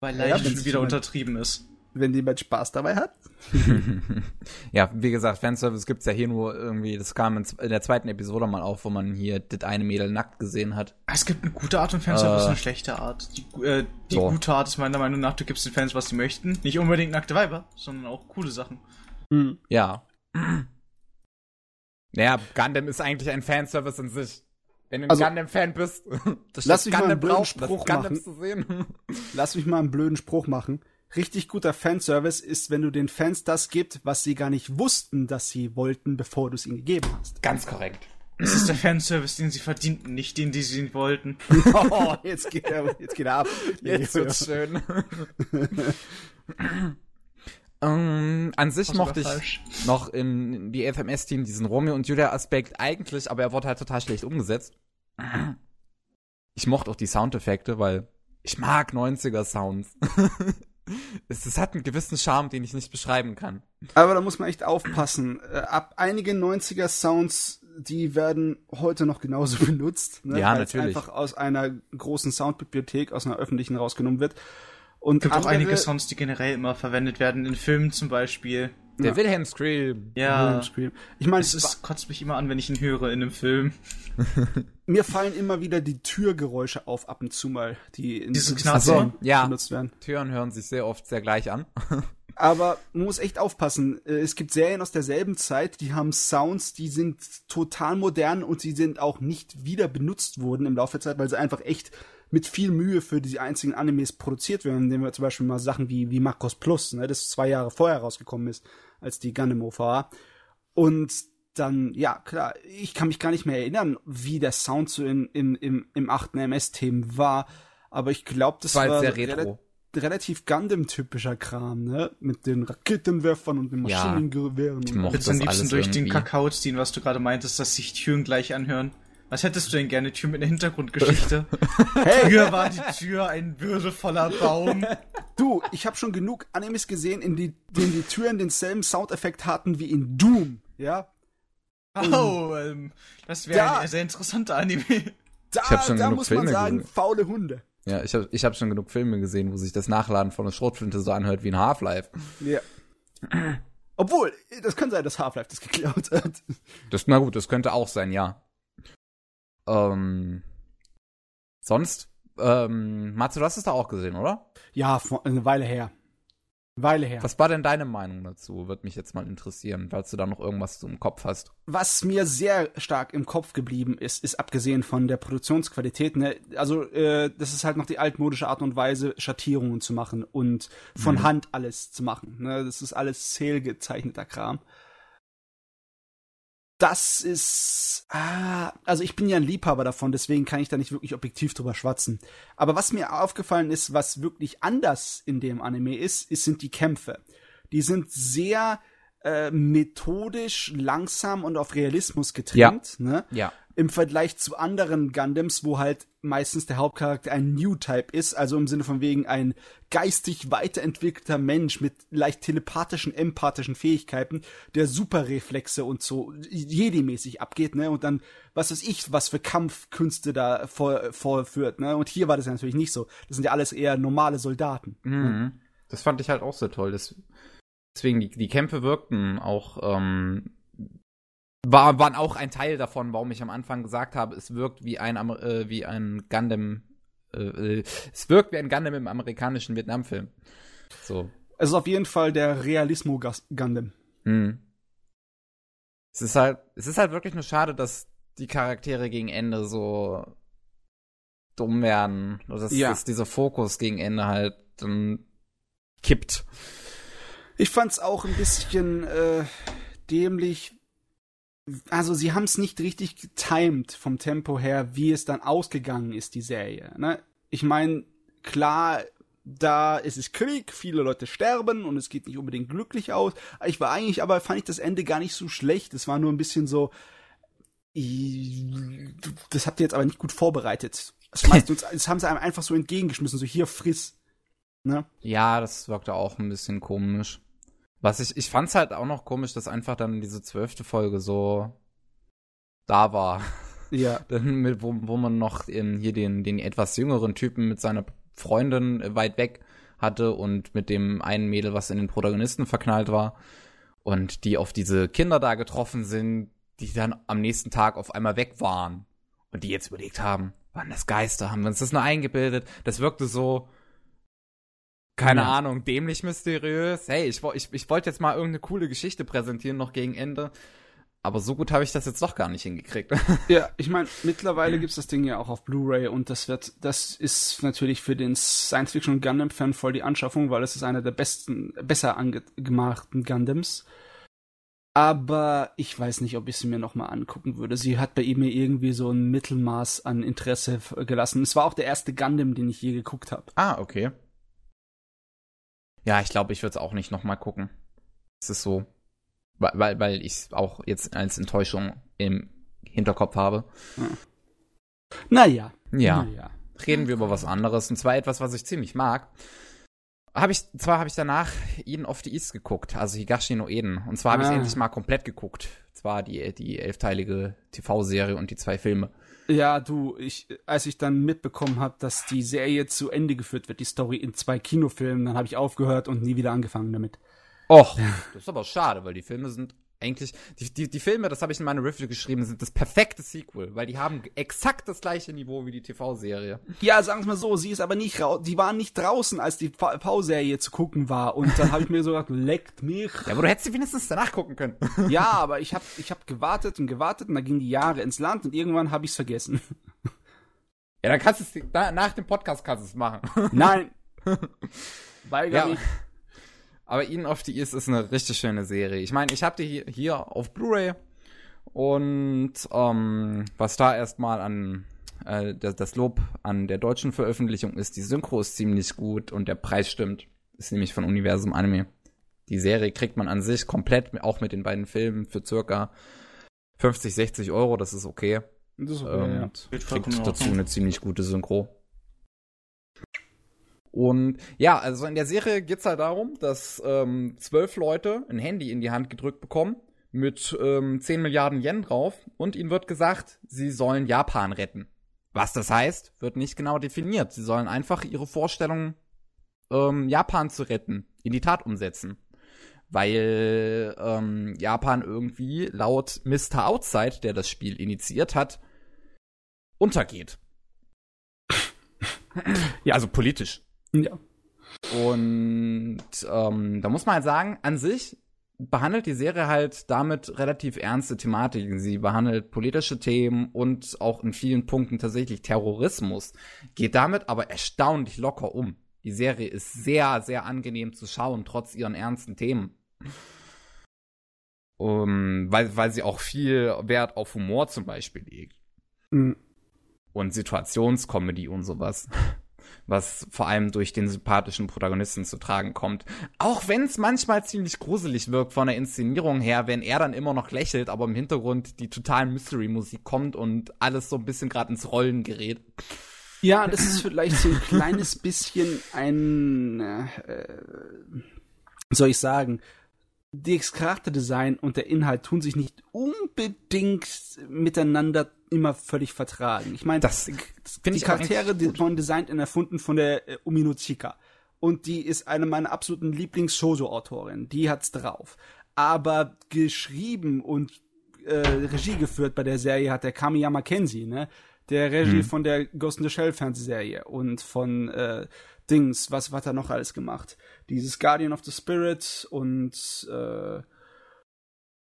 Weil Ja, leicht wenn's schon wieder jemand- untertrieben ist. Wenn jemand Spaß dabei hat. ja, wie gesagt, Fanservice gibt's ja hier nur irgendwie, das kam in, der zweiten Episode mal auf, wo man hier das eine Mädel nackt gesehen hat. Es gibt eine gute Art und Fanservice Äh. und eine schlechte Art. Die, äh, die So. gute Art ist meiner Meinung nach, du gibst den Fans, was sie möchten. Nicht unbedingt nackte Weiber, sondern auch coole Sachen. Hm. Ja. Naja, Gundam ist eigentlich ein Fanservice in sich. Wenn du ein Also, Gundam-Fan bist, das lass mich mal einen blöden braucht, das Spruch Gundam machen. zu sehen. Lass mich mal einen blöden Spruch machen. Richtig guter Fanservice ist, wenn du den Fans das gibst, was sie gar nicht wussten, dass sie wollten, bevor du es ihnen gegeben hast. Ganz korrekt. Es ist der Fanservice, den sie verdienten, nicht den, die sie wollten. Oh, jetzt geht er, jetzt geht er ab. Jetzt wird's schön. Ähm, an sich Was mochte ich falsch? noch in die FMS-Team diesen Romeo und Julia-Aspekt eigentlich, aber er wurde halt total schlecht umgesetzt. Ich mochte auch die Soundeffekte, weil ich mag 90er-Sounds. es, es hat einen gewissen Charme, den ich nicht beschreiben kann. Aber da muss man echt aufpassen. Äh, Ab einige 90er Sounds, die werden heute noch genauso benutzt. Ne? Ja, Weil's natürlich. einfach aus einer großen Soundbibliothek, aus einer öffentlichen rausgenommen wird. Und Es gibt auch andere- einige Songs, die generell immer verwendet werden, in Filmen zum Beispiel. Der Ja. Wilhelm Scream. Ja. Ich meine, Es ist, kotzt mich immer an, wenn ich ihn höre in einem Film. mir fallen immer wieder die Türgeräusche auf, ab und zu mal, die in Knatzen? Szenen Ja. benutzt werden. Türen hören sich sehr oft sehr gleich an. Aber man muss echt aufpassen. Äh, Es gibt Serien aus derselben Zeit, die haben Sounds, die sind total modern und sie sind auch nicht wieder benutzt worden im Laufe der Zeit, weil sie einfach echt mit viel Mühe für die einzigen Animes produziert werden. Nehmen wir zum Beispiel mal Sachen wie, wie Makros Plus, ne, das zwei Jahre vorher rausgekommen ist, als die Gundam OVA. Und dann, ja, klar, ich kann mich gar nicht mehr erinnern, wie der Sound so in, in, im, im achten MS-Themen war. Aber ich glaube, das war war, sehr rela- relativ Gundam-typischer Kram, ne? Mit den Raketenwerfern und den Ja, Maschinengewehren. ich und- mochte du am das liebsten alles durch den irgendwie. Kakao ziehen, was du gerade meintest, dass sich Türen gleich anhören? Was hättest du denn gerne? Tür mit einer Hintergrundgeschichte? Hey, Früher war die Tür ein würdevoller Baum. du, ich habe schon genug Animes gesehen, in die, denen die Türen denselben Soundeffekt hatten wie in Doom, ja? Oh, ähm, das wäre Da- ein sehr interessanter Anime. Da, Ich hab schon da genug muss man Filme sagen, gesehen. faule Hunde. Ja, ich habe ich hab schon genug Filme gesehen, wo sich das Nachladen von einer Schrotflinte so anhört wie ein Half-Life. Ja. Obwohl, das kann sein, dass Half-Life das geklaut hat. Das, na gut, das könnte auch sein, ja. Ähm, sonst, ähm, Matsu, du hast es da auch gesehen, oder? Ja, vor, eine Weile her. Weile her. Was war denn deine Meinung dazu? Würde mich jetzt mal interessieren, falls du da noch irgendwas im Kopf hast. Was mir sehr stark im Kopf geblieben ist, ist abgesehen von der Produktionsqualität, ne, also äh, das ist halt noch die altmodische Art und Weise, Schattierungen zu machen und von Mhm. Hand alles zu machen. Ne, das ist alles zählgezeichneter Kram. Das ist, ah, also ich bin ja ein Liebhaber davon, deswegen kann ich da nicht wirklich objektiv drüber schwatzen. Aber was mir aufgefallen ist, was wirklich anders in dem Anime ist, ist sind die Kämpfe. Die sind sehr äh, methodisch, langsam und auf Realismus getrimmt. Ne? Ja. Im Vergleich zu anderen Gundams, wo halt meistens der Hauptcharakter ein New-Type ist, also im Sinne von wegen ein geistig weiterentwickelter Mensch mit leicht telepathischen, empathischen Fähigkeiten, der Superreflexe und so Jedi-mäßig abgeht, ne? Und dann, was weiß ich, was für Kampfkünste da vor, vorführt, ne? Und hier war das ja natürlich nicht so. Das sind ja alles eher normale Soldaten. Mhm. Das fand ich halt auch sehr toll. Das, deswegen, die, die Kämpfe wirkten auch, ähm, war, waren auch ein Teil davon, warum ich am Anfang gesagt habe, es wirkt wie ein, äh, wie ein Gundam, äh, äh, es wirkt wie ein Gundam im amerikanischen Vietnamfilm. So. Es ist auf jeden Fall der Realismo-Gundam. Hm. Es ist halt, es ist halt wirklich nur schade, dass die Charaktere gegen Ende so dumm werden. Dass, Ja. dass dieser Fokus gegen Ende halt dann kippt. Ich fand's auch ein bisschen äh, dämlich. Also sie haben es nicht richtig getimed vom Tempo her, wie es dann ausgegangen ist, die Serie. Ne? Ich meine, klar, da ist es Krieg, viele Leute sterben und es geht nicht unbedingt glücklich aus. Ich war eigentlich, aber fand ich das Ende gar nicht so schlecht. Es war nur ein bisschen so, das habt ihr jetzt aber nicht gut vorbereitet. Das, uns, das haben sie einem einfach so entgegengeschmissen, so hier friss. Ne? Ja, das wirkte auch ein bisschen komisch. Was ich, ich fand's halt auch noch komisch, dass einfach dann diese zwölfte Folge so da war. Ja. Dann mit, wo, wo man noch ähm, hier den, den etwas jüngeren Typen mit seiner Freundin äh, weit weg hatte und mit dem einen Mädel, was in den Protagonisten verknallt war. Und die auf diese Kinder da getroffen sind, die dann am nächsten Tag auf einmal weg waren. Und die jetzt überlegt haben, waren das Geister, haben wir uns das nur eingebildet? Das wirkte so, keine Ja. Ahnung, dämlich mysteriös. Hey, ich, ich, ich wollte jetzt mal irgendeine coole Geschichte präsentieren, noch gegen Ende. Aber so gut habe ich das jetzt doch gar nicht hingekriegt. Ja, ich meine, mittlerweile gibt's das Ding ja auch auf Blu-ray und das wird, das ist natürlich für den Science-Fiction und Gundam-Fan voll die Anschaffung, weil es ist einer der besten, besser angemachten Gundams. Aber ich weiß nicht, ob ich sie mir nochmal angucken würde. Sie hat bei ihm mir irgendwie so ein Mittelmaß an Interesse gelassen. Es war auch der erste Gundam, den ich je geguckt habe. Ah, okay. Ja, ich glaube, ich würde es auch nicht nochmal gucken. Es ist so, weil, weil, ich es auch jetzt als Enttäuschung im Hinterkopf habe. Naja. Ja, Naja. reden wir über was anderes. Und zwar etwas, was ich ziemlich mag. Hab ich, zwar habe ich danach Eden of the East geguckt, also Higashi no Eden. Und zwar habe ich Ah. endlich mal komplett geguckt. Zwar die, die elfteilige TV-Serie und die zwei Filme. Ja, du, ich, als ich dann mitbekommen habe, dass die Serie zu Ende geführt wird, die Story in zwei Kinofilmen, dann habe ich aufgehört und nie wieder angefangen damit. Och, das ist aber schade, weil die Filme sind eigentlich, die, die, die Filme, das habe ich in meiner Review geschrieben, sind das perfekte Sequel, weil die haben exakt das gleiche Niveau wie die TV-Serie. Ja, sagen wir mal so, sie ist aber nicht raus, die waren nicht draußen, als die Pau-Serie zu gucken war. Und dann habe ich mir so gedacht, leckt mich. Ja, aber du hättest sie wenigstens danach gucken können. Ja, aber ich habe ich hab gewartet und gewartet und da gingen die Jahre ins Land und irgendwann habe ich es vergessen. Ja, dann kannst du es, nach dem Podcast kannst du es machen. Nein. Weiger Ja. mich. Aber Eden of the East ist eine richtig schöne Serie. Ich meine, ich habe die hier, auf Blu-ray und ähm, was da erstmal an äh, das, Lob an der deutschen Veröffentlichung ist, die Synchro ist ziemlich gut und der Preis stimmt. Ist nämlich von Universum Anime. Die Serie kriegt man an sich komplett, auch mit den beiden Filmen, für circa 50, 60 Euro. Das ist okay. Das ist okay, Ähm, ja. und Geht vollkommen kriegt dazu eine ziemlich gute Synchro. Und ja, also in der Serie geht's halt darum, dass ähm, zwölf Leute ein Handy in die Hand gedrückt bekommen mit ähm, 10 Milliarden Yen drauf und ihnen wird gesagt, sie sollen Japan retten. Was das heißt, wird nicht genau definiert. Sie sollen einfach ihre Vorstellung, ähm, Japan zu retten, in die Tat umsetzen. Weil ähm, Japan irgendwie laut Mr. Outside, der das Spiel initiiert hat, untergeht. ja, also politisch. Ja. Und ähm, da muss man halt sagen, an sich behandelt die Serie halt damit relativ ernste Thematiken. Sie behandelt politische Themen und auch in vielen Punkten tatsächlich Terrorismus, geht damit aber erstaunlich locker um. Die Serie ist sehr, sehr angenehm zu schauen, trotz ihren ernsten Themen. Um, weil, weil sie auch viel Wert auf Humor zum Beispiel legt Mhm. und Situationscomedy und sowas. Was vor allem durch den sympathischen Protagonisten zu tragen kommt. Auch wenn es manchmal ziemlich gruselig wirkt von der Inszenierung her, wenn er dann immer noch lächelt, aber im Hintergrund die totalen Mystery-Musik kommt und alles so ein bisschen gerade ins Rollen gerät. Ja, das ist vielleicht so ein kleines bisschen ein, äh, soll ich sagen, das Charakterdesign und der Inhalt tun sich nicht unbedingt miteinander immer völlig vertragen. Ich meine, Das die finde ich Charaktere gut. wurden designt und erfunden von der äh, Umino Chika. Und die ist eine meiner absoluten Lieblings-Shoujo-Autorinnen. Die hat's drauf. Aber geschrieben und äh, Regie geführt bei der Serie hat der Kamiyama Kenji, ne? Der Regie Hm. von der Ghost in the Shell Fernsehserie und von äh, Dings, was hat er noch alles gemacht? Dieses Guardian of the Spirit und äh,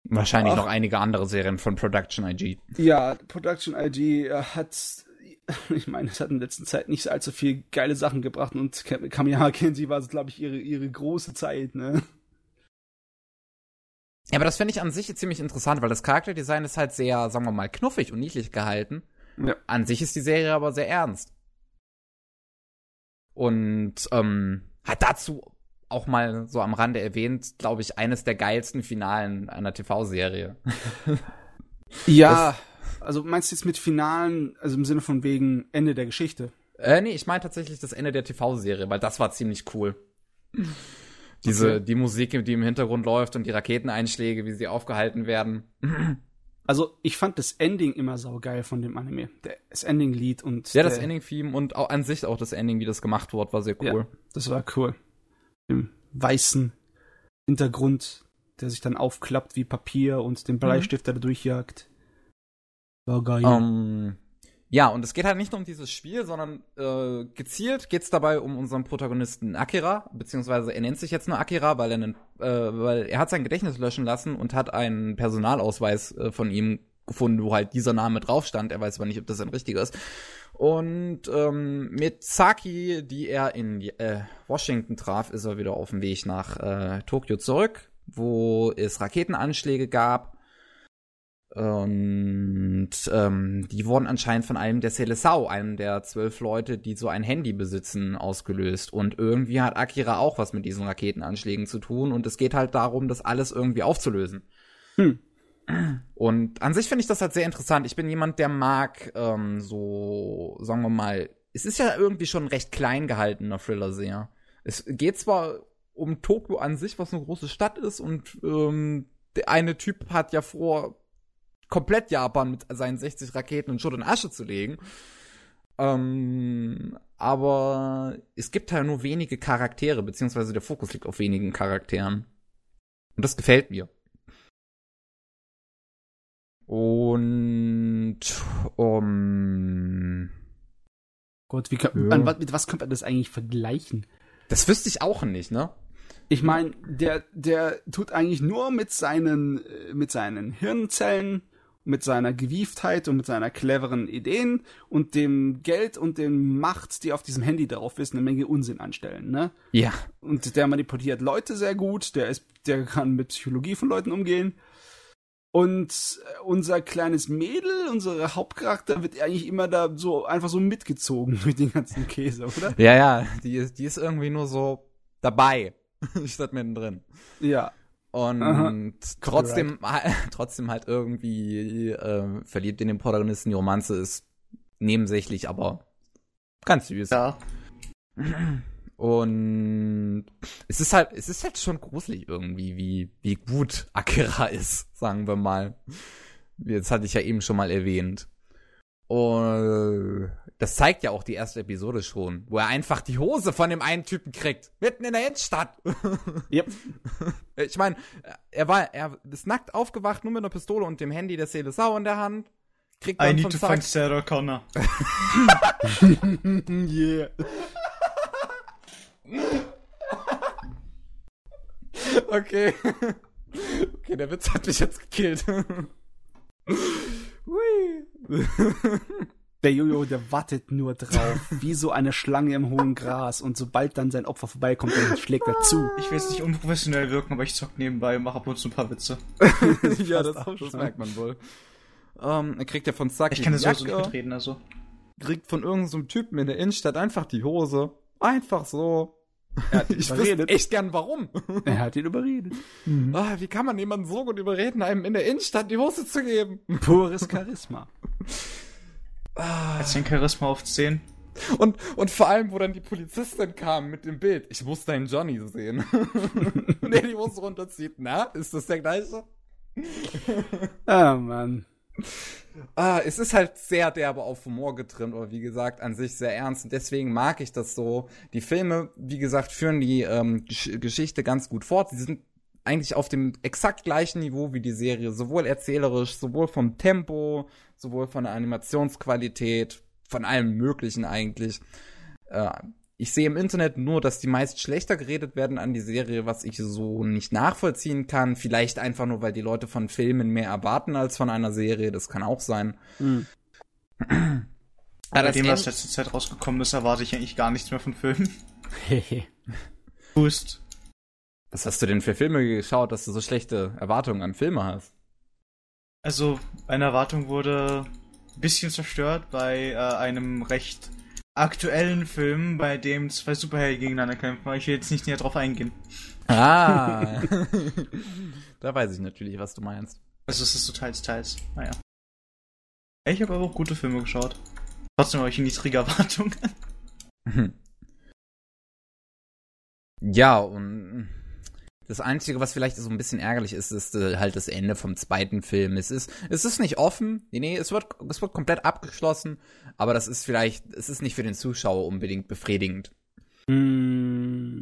Wahrscheinlich Ach. noch einige andere Serien von Production IG. Ja, Production IG äh, hat, ich meine, es hat in letzter Zeit nicht allzu viel geile Sachen gebracht und Ka- Kamiya Kenji war, glaube ich, ihre, ihre große Zeit, ne? Ja, aber das finde ich an sich ziemlich interessant, weil das Charakterdesign ist halt sehr, sagen wir mal, knuffig und niedlich gehalten. Ja. An sich ist die Serie aber sehr ernst. Und ähm, hat dazu auch mal so am Rande erwähnt, glaube ich, eines der geilsten Finalen einer TV-Serie. Ja, also meinst du jetzt mit Finalen, also im Sinne von wegen Ende der Geschichte? Äh, nee, ich meine tatsächlich das Ende der TV-Serie, weil das war ziemlich cool. Diese, Okay. die Musik, die im Hintergrund läuft und die Raketeneinschläge, wie sie aufgehalten werden. Also ich fand das Ending immer saugeil von dem Anime. Der- Das Ending-Lied und Ja, das der- Ending-Theme und auch an sich auch das Ending, wie das gemacht wurde, war sehr cool. Ja, das war cool. Im weißen Hintergrund, der sich dann aufklappt wie Papier und den Bleistift, der da durchjagt. War geil. Ähm, ja, und es geht halt nicht nur um dieses Spiel, sondern äh, gezielt geht's dabei um unseren Protagonisten Akira, beziehungsweise er nennt sich jetzt nur Akira, weil er, einen, äh, weil er hat sein Gedächtnis löschen lassen und hat einen Personalausweis äh, von ihm gefunden, wo halt dieser Name drauf stand. Er weiß aber nicht, ob das ein richtiger ist. Und ähm, mit Saki, die er in äh, Washington traf, ist er wieder auf dem Weg nach äh, Tokio zurück, wo es Raketenanschläge gab. Und ähm, die wurden anscheinend von einem der Seleção, einem der zwölf Leute, die so ein Handy besitzen, ausgelöst. Und irgendwie hat Akira auch was mit diesen Raketenanschlägen zu tun. Und es geht halt darum, das alles irgendwie aufzulösen. Hm. Und an sich finde ich das halt sehr interessant. Ich bin jemand, der mag ähm, so, sagen wir mal, es ist ja irgendwie schon ein recht klein gehaltener Thriller sehr. Es geht zwar um Tokio an sich, was eine große Stadt ist, und ähm, der eine Typ hat ja vor, komplett Japan mit seinen 60 Raketen in Schutt und Asche zu legen. Ähm, aber es gibt halt nur wenige Charaktere, beziehungsweise der Fokus liegt auf wenigen Charakteren. Und das gefällt mir. Und um, Gott, wie kann, Ja. an, mit was könnte man das eigentlich vergleichen? das wüsste ich auch nicht, ne? Ich meine, der, der tut eigentlich nur mit seinen, äh, mit seinen Hirnzellen, mit seiner Gewieftheit und mit seiner cleveren Ideen und dem Geld und dem Macht, die auf diesem Handy drauf ist, eine Menge Unsinn anstellen, ne? Ja. Und der manipuliert Leute sehr gut, der ist, der kann mit Psychologie von Leuten umgehen. Und äh, unser kleines Mädel, unsere Hauptcharakter, wird eigentlich immer da so einfach so mitgezogen durch den ganzen Käse, oder? Ja, ja, die ist, die ist irgendwie nur so dabei, statt mittendrin. Ja. Und Aha. trotzdem, trotzdem halt irgendwie äh, verliebt in den Protagonisten. Die Romanze ist nebensächlich, aber ganz süß. Ja. Und es ist halt, es ist halt schon gruselig irgendwie, wie, wie gut Akira ist, sagen wir mal. Jetzt hatte ich ja eben schon mal erwähnt. Und das zeigt ja auch die erste Episode schon, wo er einfach die Hose von dem einen Typen kriegt. Mitten in der Innenstadt. Yep. Ich meine, er war, er ist nackt aufgewacht, nur mit einer Pistole und dem Handy der Seele Sau in der Hand. Kriegt I need to Zack- find Sarah Connor. yeah. Okay. Okay, der Witz hat mich jetzt gekillt. Hui. Der Jojo, der wartet nur drauf, wie so eine Schlange im hohen Gras. Und sobald dann sein Opfer vorbeikommt, dann schlägt er zu. Ich will jetzt nicht unprofessionell wirken, aber ich zock nebenbei und mache ab und zu ein paar Witze. ja, das, auch das schon. merkt man wohl. Ähm, er kriegt ja von Saki Ich kann das die sowieso nicht Jacke, mitreden, also. kriegt von irgendeinem so einem Typen in der Innenstadt einfach die Hose. Einfach so. Er hat ihn Ich überredet. echt gern warum. Er hat ihn überredet. ah, wie kann man jemanden so gut überreden, einem in der Innenstadt die Hose zu geben? Pures Charisma. Jetzt den Charisma auf 10. Und, und vor allem, wo dann die Polizistin kam mit dem Bild. Ich muss deinen Johnny sehen. und er die Hose runterzieht. Na, ist das der gleiche? Ah, Mann. Ah, es ist halt sehr derbe auf Humor getrimmt, aber wie gesagt, an sich sehr ernst. Und deswegen mag ich das so. Die Filme, wie gesagt, führen die ähm, Gesch Geschichte ganz gut fort. Sie sind eigentlich auf dem exakt gleichen Niveau wie die Serie. Sowohl erzählerisch, sowohl vom Tempo, sowohl von der Animationsqualität, von allem Möglichen eigentlich. Äh, ich sehe im Internet nur, dass die meist schlechter geredet werden an die Serie, was ich so nicht nachvollziehen kann. Vielleicht einfach nur, weil die Leute von Filmen mehr erwarten als von einer Serie. Das kann auch sein. Hm. Bei das dem, was letzte Zeit rausgekommen ist, erwarte ich eigentlich gar nichts mehr von Filmen. Hehe. Boost. Was hast du denn für Filme geschaut, dass du so schlechte Erwartungen an Filme hast? Also, meine Erwartung wurde ein bisschen zerstört bei äh, einem recht aktuellen Film, bei dem zwei Superhelden gegeneinander kämpfen. Aber ich will jetzt nicht näher drauf eingehen. Ah. da weiß ich natürlich, was du meinst. Also, es ist so teils, teils. Naja. Ich habe aber auch gute Filme geschaut. Trotzdem habe ich niedrige Erwartungen. Ja, und das Einzige, was vielleicht so ein bisschen ärgerlich ist, ist äh, halt das Ende vom zweiten Film. Es ist, es ist nicht offen. Nee, nee, es wird, es wird komplett abgeschlossen. Aber das ist vielleicht, es ist nicht für den Zuschauer unbedingt befriedigend. Hm.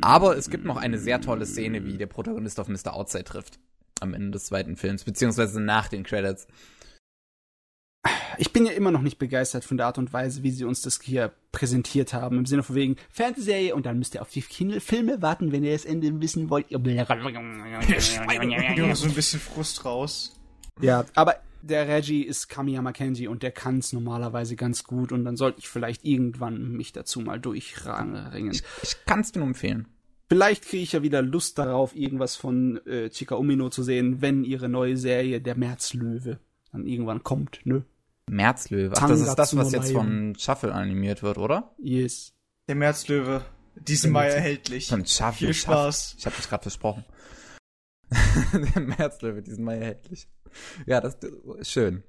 Aber es gibt noch eine sehr tolle Szene, wie der Protagonist auf Mr. Outside trifft. Am Ende des zweiten Films, beziehungsweise nach den Credits. Ich bin ja immer noch nicht begeistert von der Art und Weise, wie sie uns das hier präsentiert haben. Im Sinne von wegen Fernsehserie und dann müsst ihr auf die Kinofilme warten, wenn ihr das Ende wissen wollt. Ja, so ein bisschen Frust raus. Ja, aber der Reggie ist Kamiya Kenji und der kann es normalerweise ganz gut und dann sollte ich vielleicht irgendwann mich dazu mal durchringen. Ich, ich kann es dir nur empfehlen. Vielleicht kriege ich ja wieder Lust darauf, irgendwas von äh, Chika Umino zu sehen, wenn ihre neue Serie Der Märzlöwe dann irgendwann kommt, ne? Märzlöwe. Ach, das ist das, was jetzt von Shuffle animiert wird, oder? Yes. Der Märzlöwe. Diesen Mai erhältlich. Von Shuffle. Viel Spaß. Ich habe dich gerade versprochen. Der Märzlöwe, diesen Mai erhältlich. Ja, das ist schön.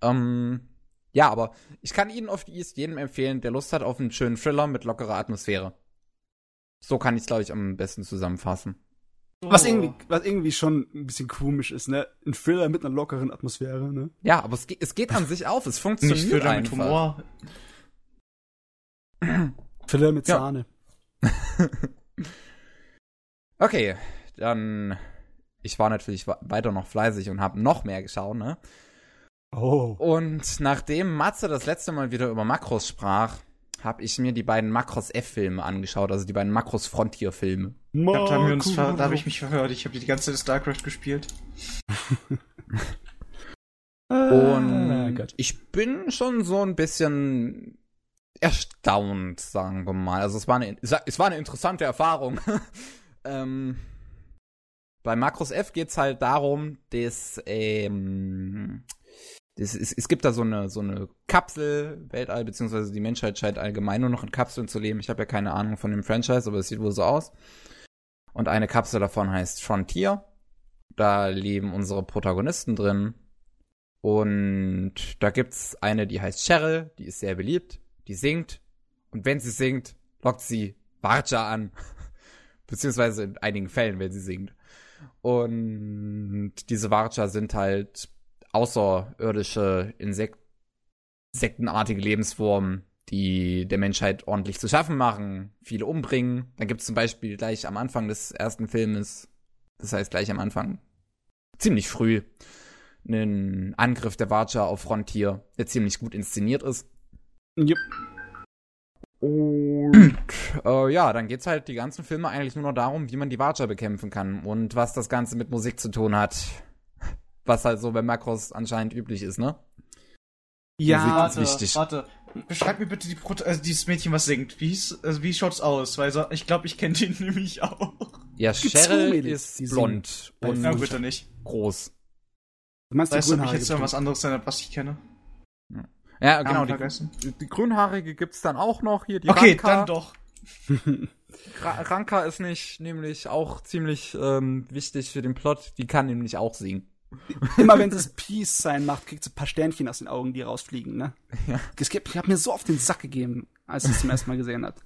Ähm, ja, aber ich kann Ihnen auf die East jedem empfehlen, der Lust hat auf einen schönen Thriller mit lockerer Atmosphäre. So kann ich es, glaube ich, am besten zusammenfassen. Was irgendwie, was irgendwie schon ein bisschen komisch ist, ne? Ein Thriller mit einer lockeren Atmosphäre, ne? Ja, aber es, geht- es geht an sich auf, es funktioniert Nicht für mit einfach. Humor. Thriller mit Ja. Sahne. Okay, dann ich war natürlich weiter noch fleißig und habe noch mehr geschaut, ne? Oh. Und nachdem Matze das letzte Mal wieder über Makros sprach, habe ich mir die beiden Makros F-Filme angeschaut, also die beiden Makros Frontier-Filme. Ich da haben ver da habe ich mich verhört. Ich habe die ganze Zeit StarCraft gespielt. Und Gott. ich bin schon so ein bisschen erstaunt, sagen wir mal. Also es war eine, es war eine interessante Erfahrung. ähm, bei Makros F geht's halt darum, dass ähm, das, es, es gibt da so eine so eine Kapsel Weltall beziehungsweise die Menschheit scheint allgemein nur noch in Kapseln zu leben. Ich habe ja keine Ahnung von dem Franchise, aber es sieht wohl so aus. Und eine Kapsel davon heißt Frontier. Da leben unsere Protagonisten drin. Und da gibt's eine, die heißt Cheryl, die ist sehr beliebt, die singt. Und wenn sie singt, lockt sie Barja an. Beziehungsweise in einigen Fällen, wenn sie singt. Und diese Varcha sind halt außerirdische Insek insektenartige Lebensformen, die der Menschheit ordentlich zu schaffen machen, viele umbringen. Dann gibt's zum Beispiel gleich am Anfang des ersten Filmes, das heißt gleich am Anfang, ziemlich früh, einen Angriff der Varcha auf Frontier, der ziemlich gut inszeniert ist. Jupp. Und äh, ja, dann geht's halt die ganzen Filme eigentlich nur noch darum, wie man die Varcha bekämpfen kann und was das Ganze mit Musik zu tun hat. Was halt so bei Makros anscheinend üblich ist, ne? Ja, ist wichtig. warte. Beschreib mir bitte die Prot also dieses Mädchen, was singt. Wie, hieß, also wie schaut's aus? Weil so, ich glaube, ich kenne den nämlich auch. Ja, Cheryl die ist blond und Na, bitte nicht. groß. du meinst Weißt die du, ob ich jetzt noch was bestimmt. anderes sein was ich kenne? Ja, genau, die, die Grünhaarige gibt's dann auch noch hier, die Okay, Ranka. dann doch. Ra Ranka ist nicht nämlich auch ziemlich ähm, wichtig für den Plot, die kann nämlich auch singen. Immer wenn es Peace sein macht, kriegt sie ein paar Sternchen aus den Augen, die rausfliegen, ne? Ja. Es gibt, ich habe mir so auf den Sack gegeben, als ich es zum ersten Mal gesehen hat.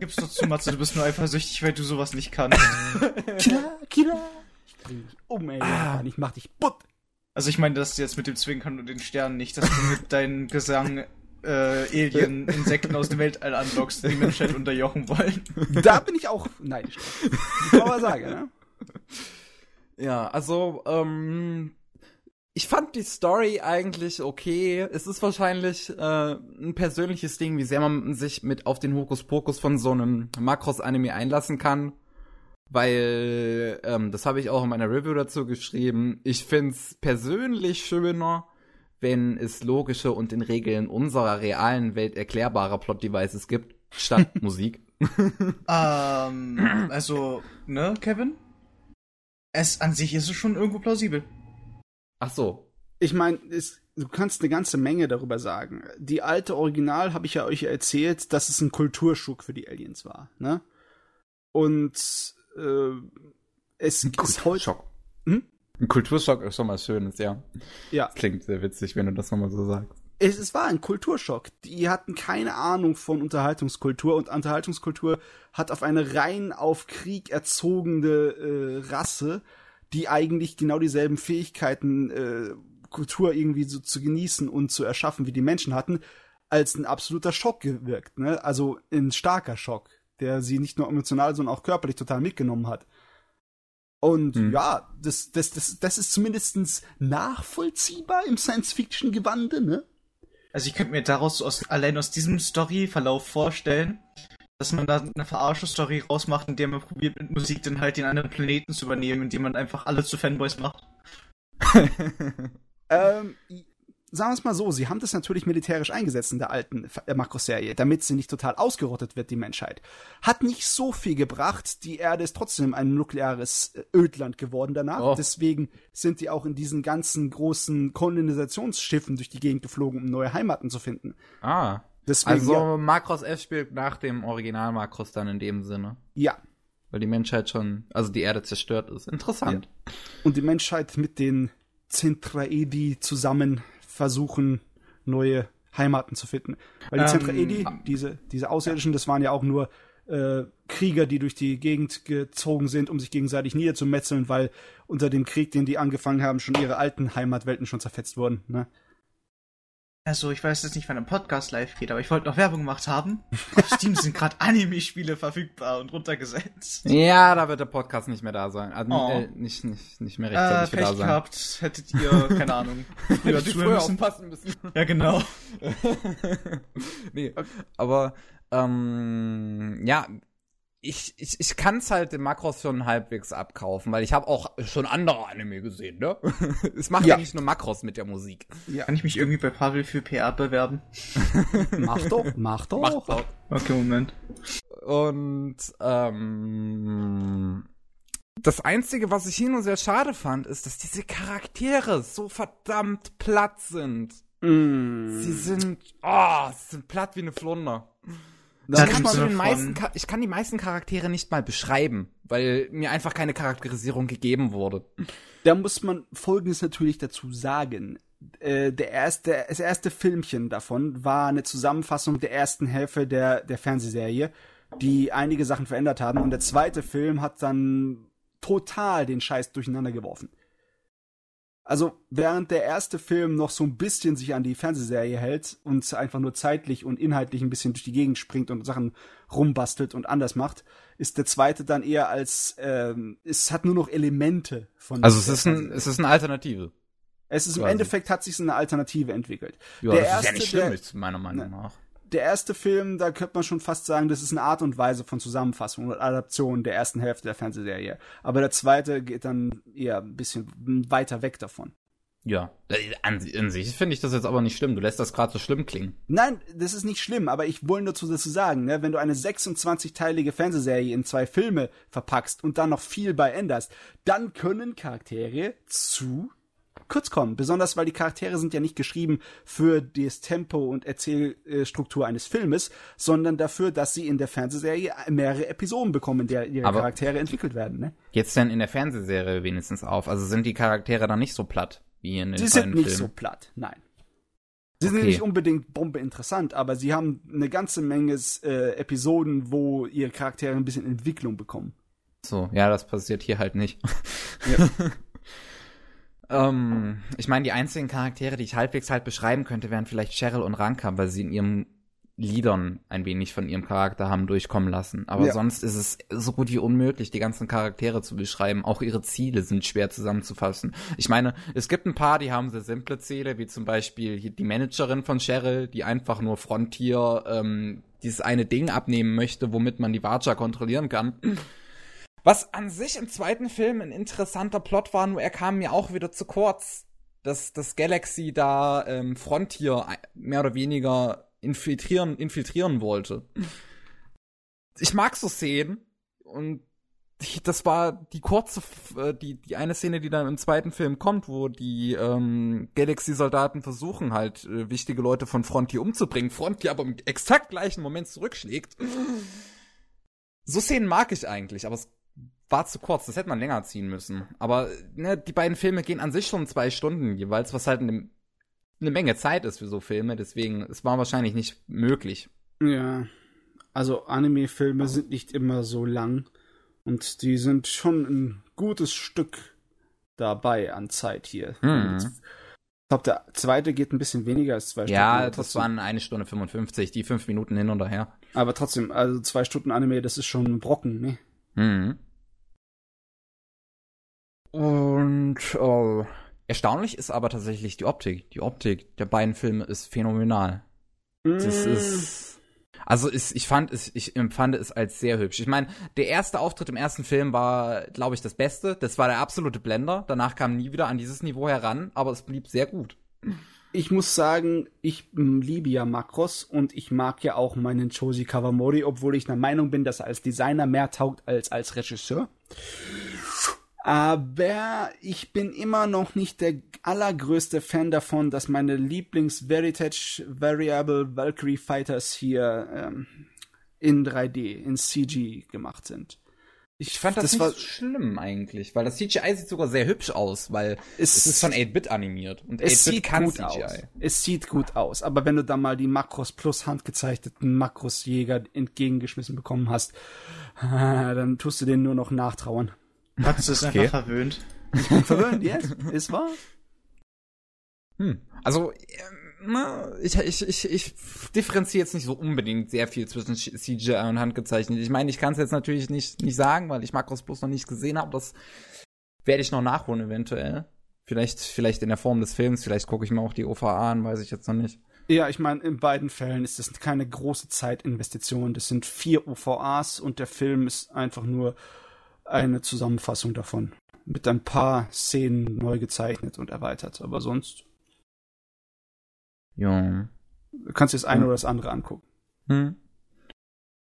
Gib's doch zu, Matze, du bist nur eifersüchtig, weil du sowas nicht kannst. Killer, Killer. Ich bring dich um, ey. Ah. Und ich mach dich butt. Also ich meine, dass du jetzt mit dem Zwinkern und den Sternen nicht, dass du mit deinem Gesang äh, Alien, Insekten aus dem Weltall anlockst, die die Menschheit unterjochen wollen. Da bin ich auch neidisch. Ich kann aber sagen, ne? Ja, also, ähm, ich fand die Story eigentlich okay. Es ist wahrscheinlich äh, ein persönliches Ding, wie sehr man sich mit auf den Hokuspokus von so einem Makros-Anime einlassen kann. Weil, ähm, das habe ich auch in meiner Review dazu geschrieben, ich find's persönlich schöner, wenn es logische und in Regeln unserer realen Welt erklärbare Plot-Devices gibt, statt Musik. ähm, also, ne, Kevin? Es an sich ist es schon irgendwo plausibel. Ach so. Ich meine, du kannst eine ganze Menge darüber sagen. Die alte Original habe ich ja euch erzählt, dass es ein Kulturschock für die Aliens war, ne? Und äh, es ein ist heute. Hm? Ein Kulturschock ist schon mal schönes, ja. Ja. Das klingt sehr witzig, wenn du das nochmal so sagst. Es, es war ein Kulturschock. Die hatten keine Ahnung von Unterhaltungskultur und Unterhaltungskultur hat auf eine rein auf Krieg erzogene äh, Rasse, die eigentlich genau dieselben Fähigkeiten, äh, Kultur irgendwie so zu genießen und zu erschaffen, wie die Menschen hatten, als ein absoluter Schock gewirkt. Ne? Also ein starker Schock, der sie nicht nur emotional, sondern auch körperlich total mitgenommen hat. Und hm. ja, das, das, das, das ist zumindest nachvollziehbar im Science-Fiction-Gewande, ne? Also ich könnte mir daraus aus, allein aus diesem Storyverlauf vorstellen, dass man da eine Verarsche-Story rausmacht, in der man probiert, mit Musik dann halt den anderen Planeten zu übernehmen, indem man einfach alle zu Fanboys macht. ähm, sagen wir es mal so, sie haben das natürlich militärisch eingesetzt in der alten äh, Makroserie, damit sie nicht total ausgerottet wird, die Menschheit. Hat nicht so viel gebracht. Die Erde ist trotzdem ein nukleares äh, Ödland geworden danach. Oh. Deswegen sind die auch in diesen ganzen großen Kolonisationsschiffen durch die Gegend geflogen, um neue Heimaten zu finden. Ah. Deswegen, also ja. Makros F spielt nach dem Original Makros dann in dem Sinne. Ja. Weil die Menschheit schon, also die Erde zerstört ist. Interessant. Ja. Und die Menschheit mit den Zentraedi zusammen versuchen, neue Heimaten zu finden. Weil die ähm, Zentraedi, diese, diese Außerirdischen, das waren ja auch nur äh, Krieger, die durch die Gegend gezogen sind, um sich gegenseitig niederzumetzeln, weil unter dem Krieg, den die angefangen haben, schon ihre alten Heimatwelten schon zerfetzt wurden. Ne? Also, ich weiß jetzt nicht, wann ein Podcast live geht, aber ich wollte noch Werbung gemacht haben. Auf Steam sind gerade Anime-Spiele verfügbar und runtergesetzt. Ja, da wird der Podcast nicht mehr da sein. Also, oh. äh, nicht, nicht, nicht mehr rechtzeitig äh, da sein. gehabt, hättet ihr, keine Ahnung, früher früher müssen. aufpassen müssen. Ja, genau. nee, aber, ähm, ja, ich, ich, ich kann es halt dem Makros schon halbwegs abkaufen, weil ich habe auch schon andere Anime gesehen, ne? es macht ja. ja. nicht nur Makros mit der Musik. Ja. Kann ich mich irgendwie bei Pavel für PR bewerben? mach doch, mach doch. Mach doch. Okay, Moment. Und ähm, das Einzige, was ich hier nur sehr schade fand, ist, dass diese Charaktere so verdammt platt sind. Mm. Sie sind, oh, sie sind platt wie eine Flunder. Ich kann, den meisten, ich kann die meisten Charaktere nicht mal beschreiben, weil mir einfach keine Charakterisierung gegeben wurde. Da muss man Folgendes natürlich dazu sagen. Äh, der erste, das erste Filmchen davon war eine Zusammenfassung der ersten Hälfte der, der Fernsehserie, die einige Sachen verändert haben. Und der zweite Film hat dann total den Scheiß durcheinander geworfen. Also während der erste Film noch so ein bisschen sich an die Fernsehserie hält und einfach nur zeitlich und inhaltlich ein bisschen durch die Gegend springt und Sachen rumbastelt und anders macht, ist der zweite dann eher als ähm, es hat nur noch Elemente von. Also es ist ein es ist eine Alternative. Es ist im Endeffekt hat sich eine Alternative entwickelt. Ja, der das erste, ist ja nicht schlimm, der, meiner Meinung nach der erste Film, da könnte man schon fast sagen, das ist eine Art und Weise von Zusammenfassung und Adaption der ersten Hälfte der Fernsehserie. Aber der zweite geht dann eher ein bisschen weiter weg davon. Ja, an, an sich finde ich das jetzt aber nicht schlimm. Du lässt das gerade so schlimm klingen. Nein, das ist nicht schlimm, aber ich wollte nur dazu sagen, ne, wenn du eine 26-teilige Fernsehserie in zwei Filme verpackst und dann noch viel bei änderst, dann können Charaktere zu kurz kommen. Besonders weil die Charaktere sind ja nicht geschrieben für das Tempo und Erzählstruktur eines Filmes, sondern dafür, dass sie in der Fernsehserie mehrere Episoden bekommen, in der ihre Aber Charaktere entwickelt werden. Ne? Jetzt denn in der Fernsehserie wenigstens auf. Also sind die Charaktere dann nicht so platt wie in den Sie sind nicht Filmen? so platt, nein. Sie okay. sind nicht unbedingt bombe interessant, aber sie haben eine ganze Menge äh, Episoden, wo ihre Charaktere ein bisschen Entwicklung bekommen. So, ja, das passiert hier halt nicht. Ja. Ähm, ich meine, die einzigen Charaktere, die ich halbwegs halt beschreiben könnte, wären vielleicht Cheryl und Ranka, weil sie in ihrem Liedern ein wenig von ihrem Charakter haben durchkommen lassen. Aber Ja. sonst ist es so gut wie unmöglich, die ganzen Charaktere zu beschreiben. Auch ihre Ziele sind schwer zusammenzufassen. Ich meine, es gibt ein paar, die haben sehr simple Ziele, wie zum Beispiel die Managerin von Cheryl, die einfach nur Frontier ähm, dieses eine Ding abnehmen möchte, womit man die Watcher kontrollieren kann. Was an sich im zweiten Film ein interessanter Plot war, nur er kam mir auch wieder zu kurz. Dass das Galaxy da ähm, Frontier mehr oder weniger infiltrieren, infiltrieren wollte. Ich mag so Szenen und das war die kurze, äh, die, die eine Szene, die dann im zweiten Film kommt, wo die ähm, Galaxy-Soldaten versuchen halt äh, wichtige Leute von Frontier umzubringen, Frontier aber im exakt gleichen Moment zurückschlägt. So Szenen mag ich eigentlich, aber es war zu kurz, das hätte man länger ziehen müssen. Aber ne, die beiden Filme gehen an sich schon zwei Stunden jeweils, was halt eine, eine Menge Zeit ist für so Filme, deswegen, es war wahrscheinlich nicht möglich. Ja. Also Anime-Filme sind nicht immer so lang und die sind schon ein gutes Stück dabei an Zeit hier. Mhm. Ich glaube, der zweite geht ein bisschen weniger als zwei Ja, Stunden. das trotzdem- waren eine Stunde 55, die fünf Minuten hin und her. Aber trotzdem, also zwei Stunden Anime, das ist schon ein Brocken, ne? Mhm. Und oh, erstaunlich ist aber tatsächlich die Optik. Die Optik der beiden Filme ist phänomenal. Das Mm. ist. Also ist, ich fand es, ich empfand es als sehr hübsch. Ich meine, der erste Auftritt im ersten Film war, glaube ich, das Beste. Das war der absolute Blender. Danach kam nie wieder an dieses Niveau heran, aber es blieb sehr gut. Ich muss sagen, ich mm, liebe ja Makros und ich mag ja auch meinen Josie Kawamori, obwohl ich der Meinung bin, dass er als Designer mehr taugt als als Regisseur. Aber ich bin immer noch nicht der allergrößte Fan davon, dass meine Lieblings-Veritage Variable Valkyrie Fighters hier ähm, in 3D, in CG gemacht sind. Ich fand das, nicht war, so schlimm eigentlich, weil das CGI sieht sogar sehr hübsch aus, weil es, es ist von 8-Bit animiert. Und es 8-Bit sieht kann gut CGI. aus. Es sieht gut aus. Aber wenn du da mal die Makros plus handgezeichneten Makrosjäger entgegengeschmissen bekommen hast, dann tust du denen nur noch nachtrauern. Max ist Okay. einfach verwöhnt. Verwöhnt, yes, ist wahr. Hm. Also, ähm, na, ich, ich, ich, ich differenziere jetzt nicht so unbedingt sehr viel zwischen CGI und handgezeichnet. Ich meine, ich kann es jetzt natürlich nicht, nicht sagen, weil ich Macros Plus noch nicht gesehen habe. Das werde ich noch nachholen eventuell. Vielleicht, vielleicht in der Form des Films, vielleicht gucke ich mir auch die OVA an, weiß ich jetzt noch nicht. Ja, ich meine, in beiden Fällen ist es keine große Zeitinvestition. Das sind vier OVAs und der Film ist einfach nur eine Zusammenfassung davon. Mit ein paar Szenen neu gezeichnet und erweitert. Aber sonst Ja. kannst du das eine oder das andere angucken. Hm.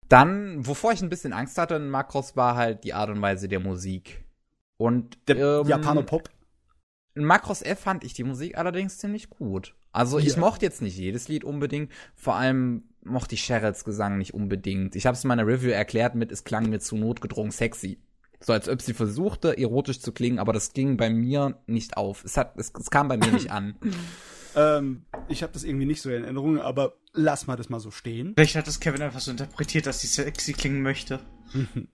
Dann, wovor ich ein bisschen Angst hatte in Macros, war halt die Art und Weise der Musik. Und Der ähm, Japanopop. In Macros F fand ich die Musik allerdings ziemlich gut. Also ich mochte jetzt nicht jedes Lied unbedingt, vor allem mochte ich Cheryls Gesang nicht unbedingt. Ich habe es in meiner Review erklärt mit, es klang mir zu notgedrungen sexy. So als ob sie versuchte, erotisch zu klingen, aber das ging bei mir nicht auf. Es, hat, es, es kam bei mir nicht an. Ähm, ich habe das irgendwie nicht so in Erinnerung, aber lass mal das mal so stehen. Vielleicht hat das Kevin einfach so interpretiert, dass sie sexy klingen möchte.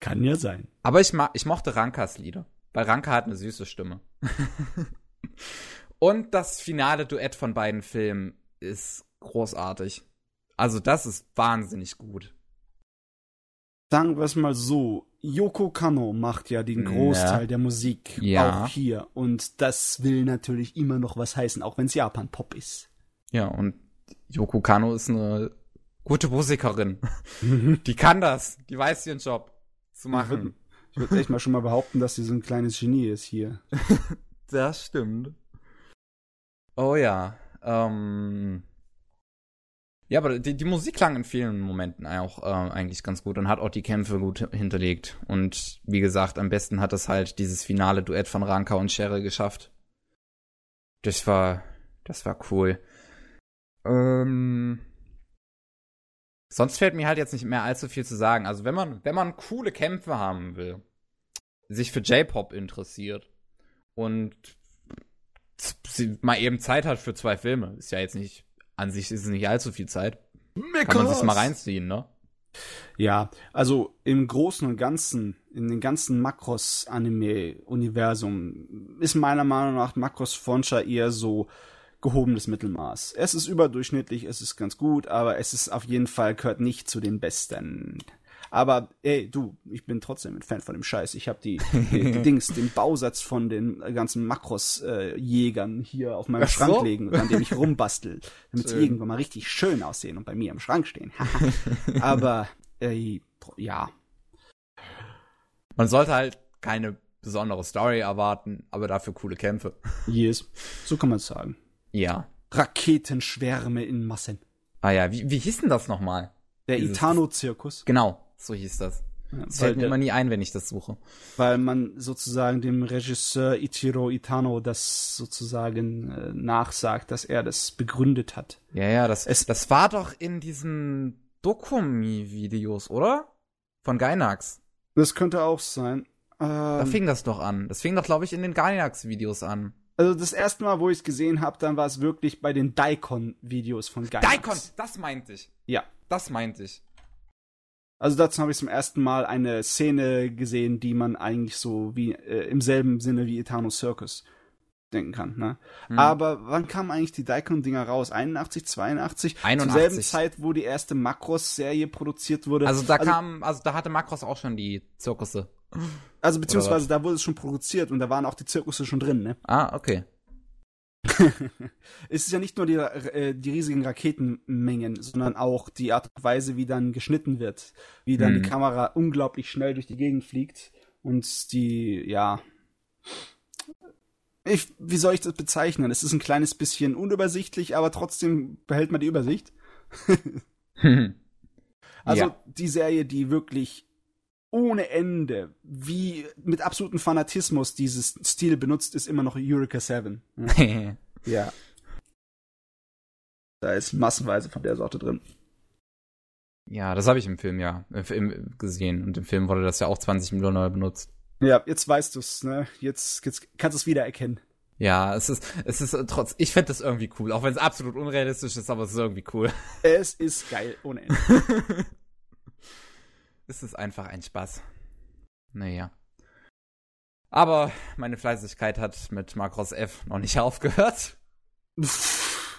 Kann ja sein. Aber ich, ma ich mochte Rankas Lieder, weil Ranka hat eine süße Stimme. Und das finale Duett von beiden Filmen ist großartig. Also das ist wahnsinnig gut. Sagen wir es mal so, Yoko Kano macht ja den Großteil Ja. der Musik Ja. auch hier und das will natürlich immer noch was heißen, auch wenn es Japan-Pop ist. Ja, und Yoko Kano ist eine gute Musikerin. Die kann das. Die weiß ihren Job zu machen. Ich würde echt mal schon mal behaupten, dass sie so ein kleines Genie ist hier. Das stimmt. Oh ja. Ähm. Ja, aber die, die Musik klang in vielen Momenten auch äh, eigentlich ganz gut und hat auch die Kämpfe gut hinterlegt. Und wie gesagt, am besten hat es halt dieses finale Duett von Ranka und Cheryl geschafft. Das war, das war cool. Ähm, sonst fällt mir halt jetzt nicht mehr allzu viel zu sagen. Also wenn man, wenn man coole Kämpfe haben will, sich für J-Pop interessiert und mal eben Zeit hat für zwei Filme, ist ja jetzt nicht, an sich ist es nicht allzu viel Zeit. Kann man sich mal reinziehen, ne? Ja, also im Großen und Ganzen, in den ganzen Makros-Anime-Universum, ist meiner Meinung nach Makros Fonsha eher so gehobenes Mittelmaß. Es ist überdurchschnittlich, es ist ganz gut, aber es ist auf jeden Fall gehört nicht zu den besten. Aber ey, du, ich bin trotzdem ein Fan von dem Scheiß. Ich habe die, die, die Dings, den Bausatz von den ganzen Makros-Jägern äh, hier auf meinem Ach Schrank so? legen, an dem ich rumbastel, damit sie irgendwann mal richtig schön aussehen und bei mir im Schrank stehen. aber äh, ja, Man sollte halt keine besondere Story erwarten, aber dafür coole Kämpfe. yes, so kann man es sagen. Ja. Raketenschwärme in Massen. Ah ja, wie, wie hieß denn das nochmal? Der Itano-Zirkus. Genau, so hieß das. Das fällt mir immer nie ein, wenn ich das suche. weil man sozusagen dem Regisseur Ichiro Itano das sozusagen äh, nachsagt, dass er das begründet hat. Ja, ja, das, Es- das war doch in diesen Dokumi-Videos, oder? Von Gainax. Das könnte auch sein. Da Ähm, fing das doch an. Das fing doch, glaube ich, in den Gainax-Videos an. also das erste Mal, wo ich es gesehen habe, dann war es wirklich bei den Daikon-Videos von Gainax. Daikon, das meinte ich. Ja. Das meinte ich. Also dazu habe ich zum ersten Mal eine Szene gesehen, die man eigentlich so wie äh, im selben Sinne wie Itano Circus denken kann. Ne? Hm. Aber wann kamen eigentlich die Daikon-Dinger raus? 81, 82? 81. Zur selben Zeit, wo die erste Makros-Serie produziert wurde. Also da kam, also da hatte Makros auch schon die Zirkusse. Also beziehungsweise da wurde es schon produziert und da waren auch die Zirkusse schon drin, ne? Ah, okay. Es ist ja nicht nur die, äh, die riesigen Raketenmengen, sondern auch die Art und Weise, wie dann geschnitten wird. Wie dann Mhm. die Kamera unglaublich schnell durch die Gegend fliegt und die, ja. Ich, wie soll ich das bezeichnen? Es ist ein kleines bisschen unübersichtlich, aber trotzdem behält man die Übersicht. Also Ja. die Serie, die wirklich ohne Ende, wie mit absolutem Fanatismus dieses Stil benutzt, ist immer noch Eureka 7. Ja. ja. Da ist massenweise von der Sorte drin. ja, das habe ich im Film ja im Film gesehen. Und im Film wurde das ja auch 20 Millionen Mal benutzt. Ja, jetzt weißt du's, ne? Jetzt, jetzt kannst du es wiedererkennen. Ja, es ist, es ist äh, trotz, ich finde das irgendwie cool, auch wenn es absolut unrealistisch ist, aber es ist irgendwie cool. Es ist geil, ohne Ende. es ist einfach ein Spaß. Naja. Aber meine Fleißigkeit hat mit Macross F noch nicht aufgehört.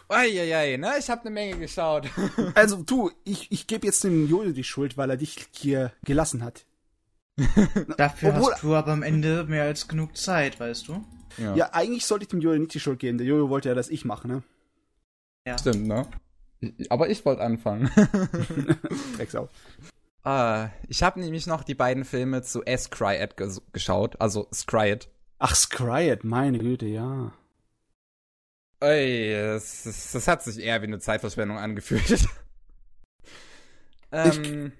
Eieiei, ne? Ich habe eine Menge geschaut. also du, ich, ich gebe jetzt dem Jojo die Schuld, weil er dich hier gelassen hat. Dafür Obwohl- hast du aber am Ende mehr als genug Zeit, weißt du? Ja, eigentlich sollte ich dem Jojo nicht die Schuld geben. Der Jojo wollte ja, dass ich mache, ne? Ja. Stimmt, ne? Aber ich wollte anfangen. Drecksau. Äh, ich habe nämlich noch die beiden Filme zu S. Cryet ges geschaut, also Scryet. Ach, Scryet, meine Güte, ja. Ey, das, das, das hat sich eher wie eine Zeitverschwendung angefühlt. ähm,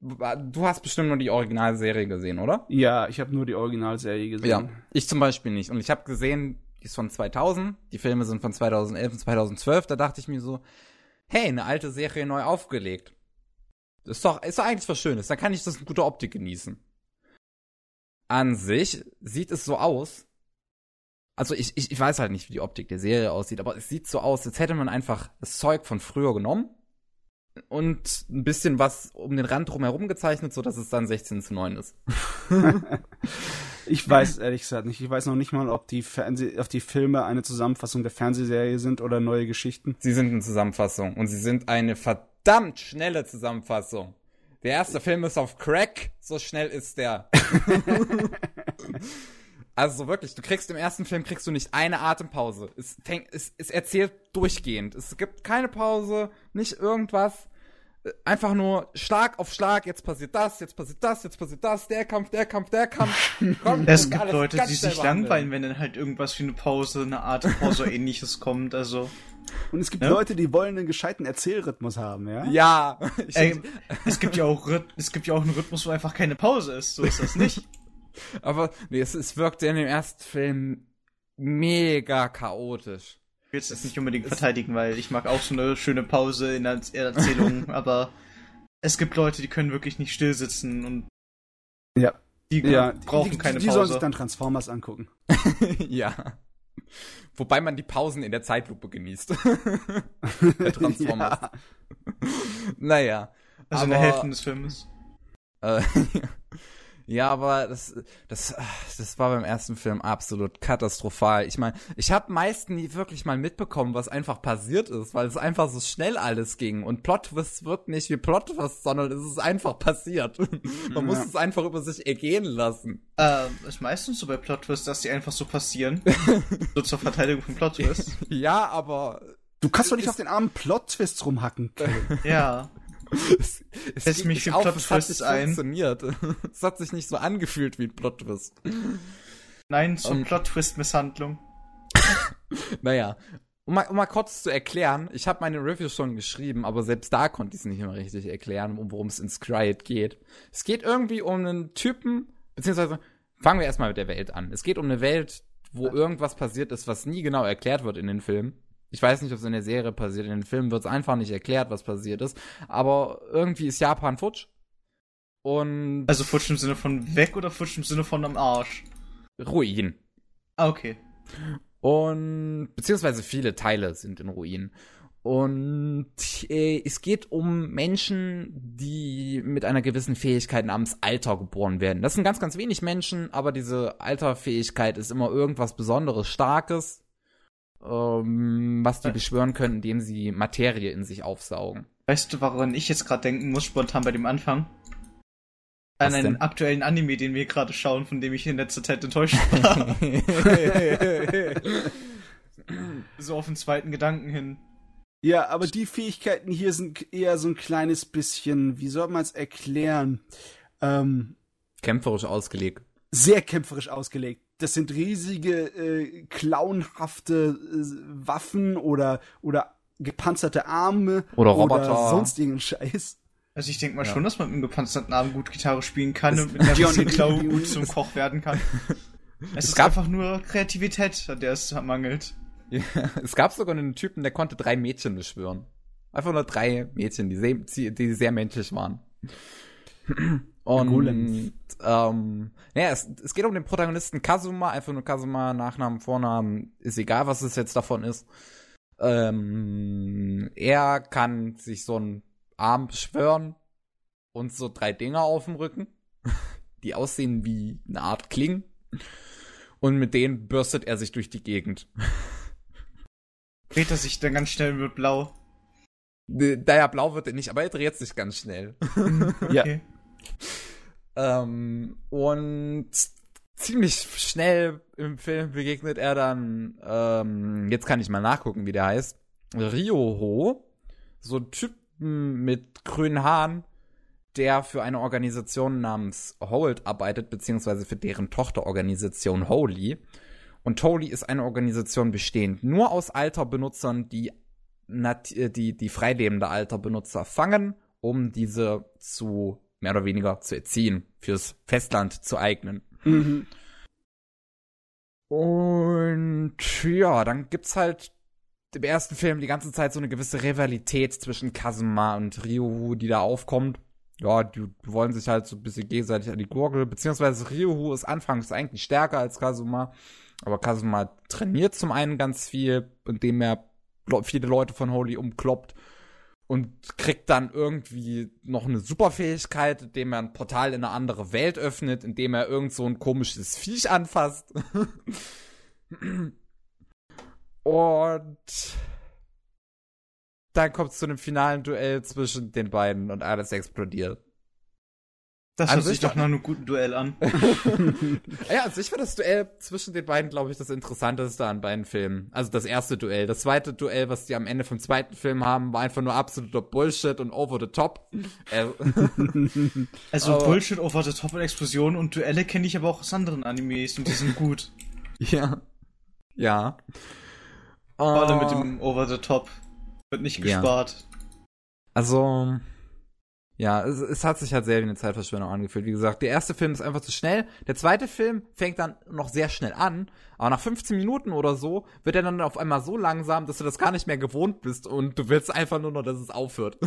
du hast bestimmt nur die Originalserie gesehen, oder? Ja, ich habe nur die Originalserie gesehen. Ja, ich zum Beispiel nicht. Und ich habe gesehen, die ist von 2000, die Filme sind von 2011 und 2012. Da dachte ich mir so, hey, eine alte Serie neu aufgelegt. Ist doch, ist doch eigentlich was Schönes. Dann kann ich das in guter Optik genießen. An sich sieht es so aus. Also ich, ich, ich weiß halt nicht, wie die Optik der Serie aussieht, aber es sieht so aus, als hätte man einfach das Zeug von früher genommen und ein bisschen was um den Rand drumherum gezeichnet, so dass es dann 16 zu 9 ist. Ich weiß ehrlich gesagt nicht. Ich weiß noch nicht mal, ob die, Fernseh ob die Filme eine Zusammenfassung der Fernsehserie sind oder neue Geschichten. Sie sind eine Zusammenfassung und sie sind eine verdammt schnelle Zusammenfassung. Der erste Film ist auf Crack, so schnell ist der. also wirklich, du kriegst im ersten Film kriegst du nicht eine Atempause. Es, fängt, es, es erzählt durchgehend. Es gibt keine Pause, nicht irgendwas. Einfach nur Schlag auf Schlag, jetzt passiert das, jetzt passiert das, jetzt passiert das, der Kampf, der Kampf, der Kampf. Komm, Es gibt Leute, die sich langweilen, wenn dann halt irgendwas wie eine Pause, eine Art Pause oder ähnliches kommt. Also, Und es gibt Ja. Leute, die wollen einen gescheiten Erzählrhythmus haben, ja? Ja. Ich, ey, es gibt ja auch es gibt ja auch einen Rhythmus, wo einfach keine Pause ist. So ist das nicht. Aber nee, es, es wirkte in dem ersten Film mega chaotisch. Ich will es jetzt nicht unbedingt verteidigen, weil ich mag auch so eine schöne Pause in der Erzählung, aber es gibt Leute, die können wirklich nicht still sitzen und Ja. die Ja, brauchen die, keine die, die sollen Pause. sich dann Transformers angucken. ja. Wobei man die Pausen in der Zeitlupe genießt. der Transformers. Ja. Naja. also in aber, der Hälfte des Filmes. Äh, Ja, aber das, das, das war beim ersten Film absolut katastrophal. Ich meine, ich habe meist nie wirklich mal mitbekommen, was einfach passiert ist, weil es einfach so schnell alles ging. Und Plot-Twist wird nicht wie Plot-Twist, sondern es ist einfach passiert. Man muss es einfach über sich ergehen lassen. Ähm, ist meistens so bei Plot-Twists, dass die einfach so passieren. so zur Verteidigung von Plot-Twist. ja, aber Du kannst doch nicht auf den armen Plot-Twists rumhacken. Ja. Es, es mich für Plot Twists ein. funktioniert. es hat sich nicht so angefühlt wie ein Plot-Twist. Nein zur Ähm. Plot-Twist-Misshandlung. Naja, um mal, um mal kurz zu erklären, ich habe meine Review schon geschrieben, aber selbst da konnte ich es nicht mehr richtig erklären, um worum es in Scryed geht. Es geht irgendwie um einen Typen, beziehungsweise fangen wir erstmal mit der Welt an. Es geht um eine Welt, wo irgendwas passiert ist, was nie genau erklärt wird in den Filmen. Ich weiß nicht, ob es in der Serie passiert. In den Filmen wird es einfach nicht erklärt, was passiert ist. Aber irgendwie ist Japan futsch. Und Also futsch im Sinne von weg oder futsch im Sinne von am Arsch? Ruin. Ah, okay. Und beziehungsweise viele Teile sind in Ruinen. Und äh, es geht um Menschen, die mit einer gewissen Fähigkeit namens Alter geboren werden. Das sind ganz, ganz wenig Menschen, aber diese Alterfähigkeit ist immer irgendwas Besonderes, Starkes, ähm, was die beschwören können, indem sie Materie in sich aufsaugen. Weißt du, woran ich jetzt gerade denken muss, spontan bei dem Anfang? Was An einen denn? aktuellen Anime, den wir gerade schauen, von dem ich in letzter Zeit enttäuscht war. so auf den zweiten Gedanken hin. Ja, aber die Fähigkeiten hier sind eher so ein kleines bisschen, wie soll man es erklären? Ähm, Kämpferisch ausgelegt. sehr kämpferisch ausgelegt. Das sind riesige, äh, clownhafte äh, Waffen oder, oder gepanzerte Arme Oder Roboter. oder sonstigen Scheiß. Also ich denke mal Ja. schon, dass man mit einem gepanzerten Arm gut Gitarre spielen kann Es- und mit einer riesigen Klaue gut zum Koch werden kann. Es, ist gab- einfach nur Kreativität, an der es mangelt. Ja, es gab sogar einen Typen, der konnte drei Mädchen beschwören. Einfach nur drei Mädchen, die sehr, die sehr menschlich waren. Und Golem. ähm, ja, es, es geht um den Protagonisten Kazuma, einfach nur Kazuma, Nachnamen, Vornamen, ist egal, was es jetzt davon ist. Ähm, er kann sich so einen Arm beschwören und so drei Dinger auf dem Rücken, die aussehen wie eine Art Klingen. Und mit denen bürstet er sich durch die Gegend. Dreht er sich dann ganz schnell mit blau. Da ja blau wird er nicht, aber er dreht sich ganz schnell. Ja. Ähm, und ziemlich schnell im Film begegnet er dann, ähm, jetzt kann ich mal nachgucken, wie der heißt, Ryoho, so ein Typen mit grünen Haaren, der für eine Organisation namens Hold arbeitet, beziehungsweise für deren Tochterorganisation Holy. Und Holy ist eine Organisation bestehend nur aus Alterbenutzern, die äh, die, die freilebende Alterbenutzer fangen, um diese zu mehr oder weniger zu erziehen, fürs Festland zu eignen. Mhm. Und ja, dann gibt's halt im ersten Film die ganze Zeit so eine gewisse Rivalität zwischen Kazuma und Ryohu, die da aufkommt. Ja, die wollen sich halt so ein bisschen gegenseitig an die Gurgel, beziehungsweise Ryohu ist anfangs eigentlich stärker als Kazuma, aber Kazuma trainiert zum einen ganz viel, indem er le- viele Leute von Holy umkloppt und kriegt dann irgendwie noch eine Superfähigkeit, indem er ein Portal in eine andere Welt öffnet, indem er irgend so ein komisches Viech anfasst. und dann kommt es zu einem finalen Duell zwischen den beiden und alles explodiert. Das hört sich doch nach einem guten Duell an. Ja, also ich war das Duell zwischen den beiden, glaube ich, das interessanteste an beiden Filmen. Also das erste Duell. Das zweite Duell, was die am Ende vom zweiten Film haben, war einfach nur absoluter Bullshit und over the top. Äh, Also Aber- Bullshit, over the top und Explosionen und Duelle kenne ich aber auch aus anderen Animes und die sind gut. ja. Ja. Gerade Äh, mit dem over the top. Wird nicht Ja. gespart. Also, ja, es, es hat sich halt sehr wie eine Zeitverschwendung angefühlt. Wie gesagt, der erste Film ist einfach zu schnell. Der zweite Film fängt dann noch sehr schnell an, aber nach 15 Minuten oder so wird er dann auf einmal so langsam, dass du das gar nicht mehr gewohnt bist und du willst einfach nur noch, dass es aufhört.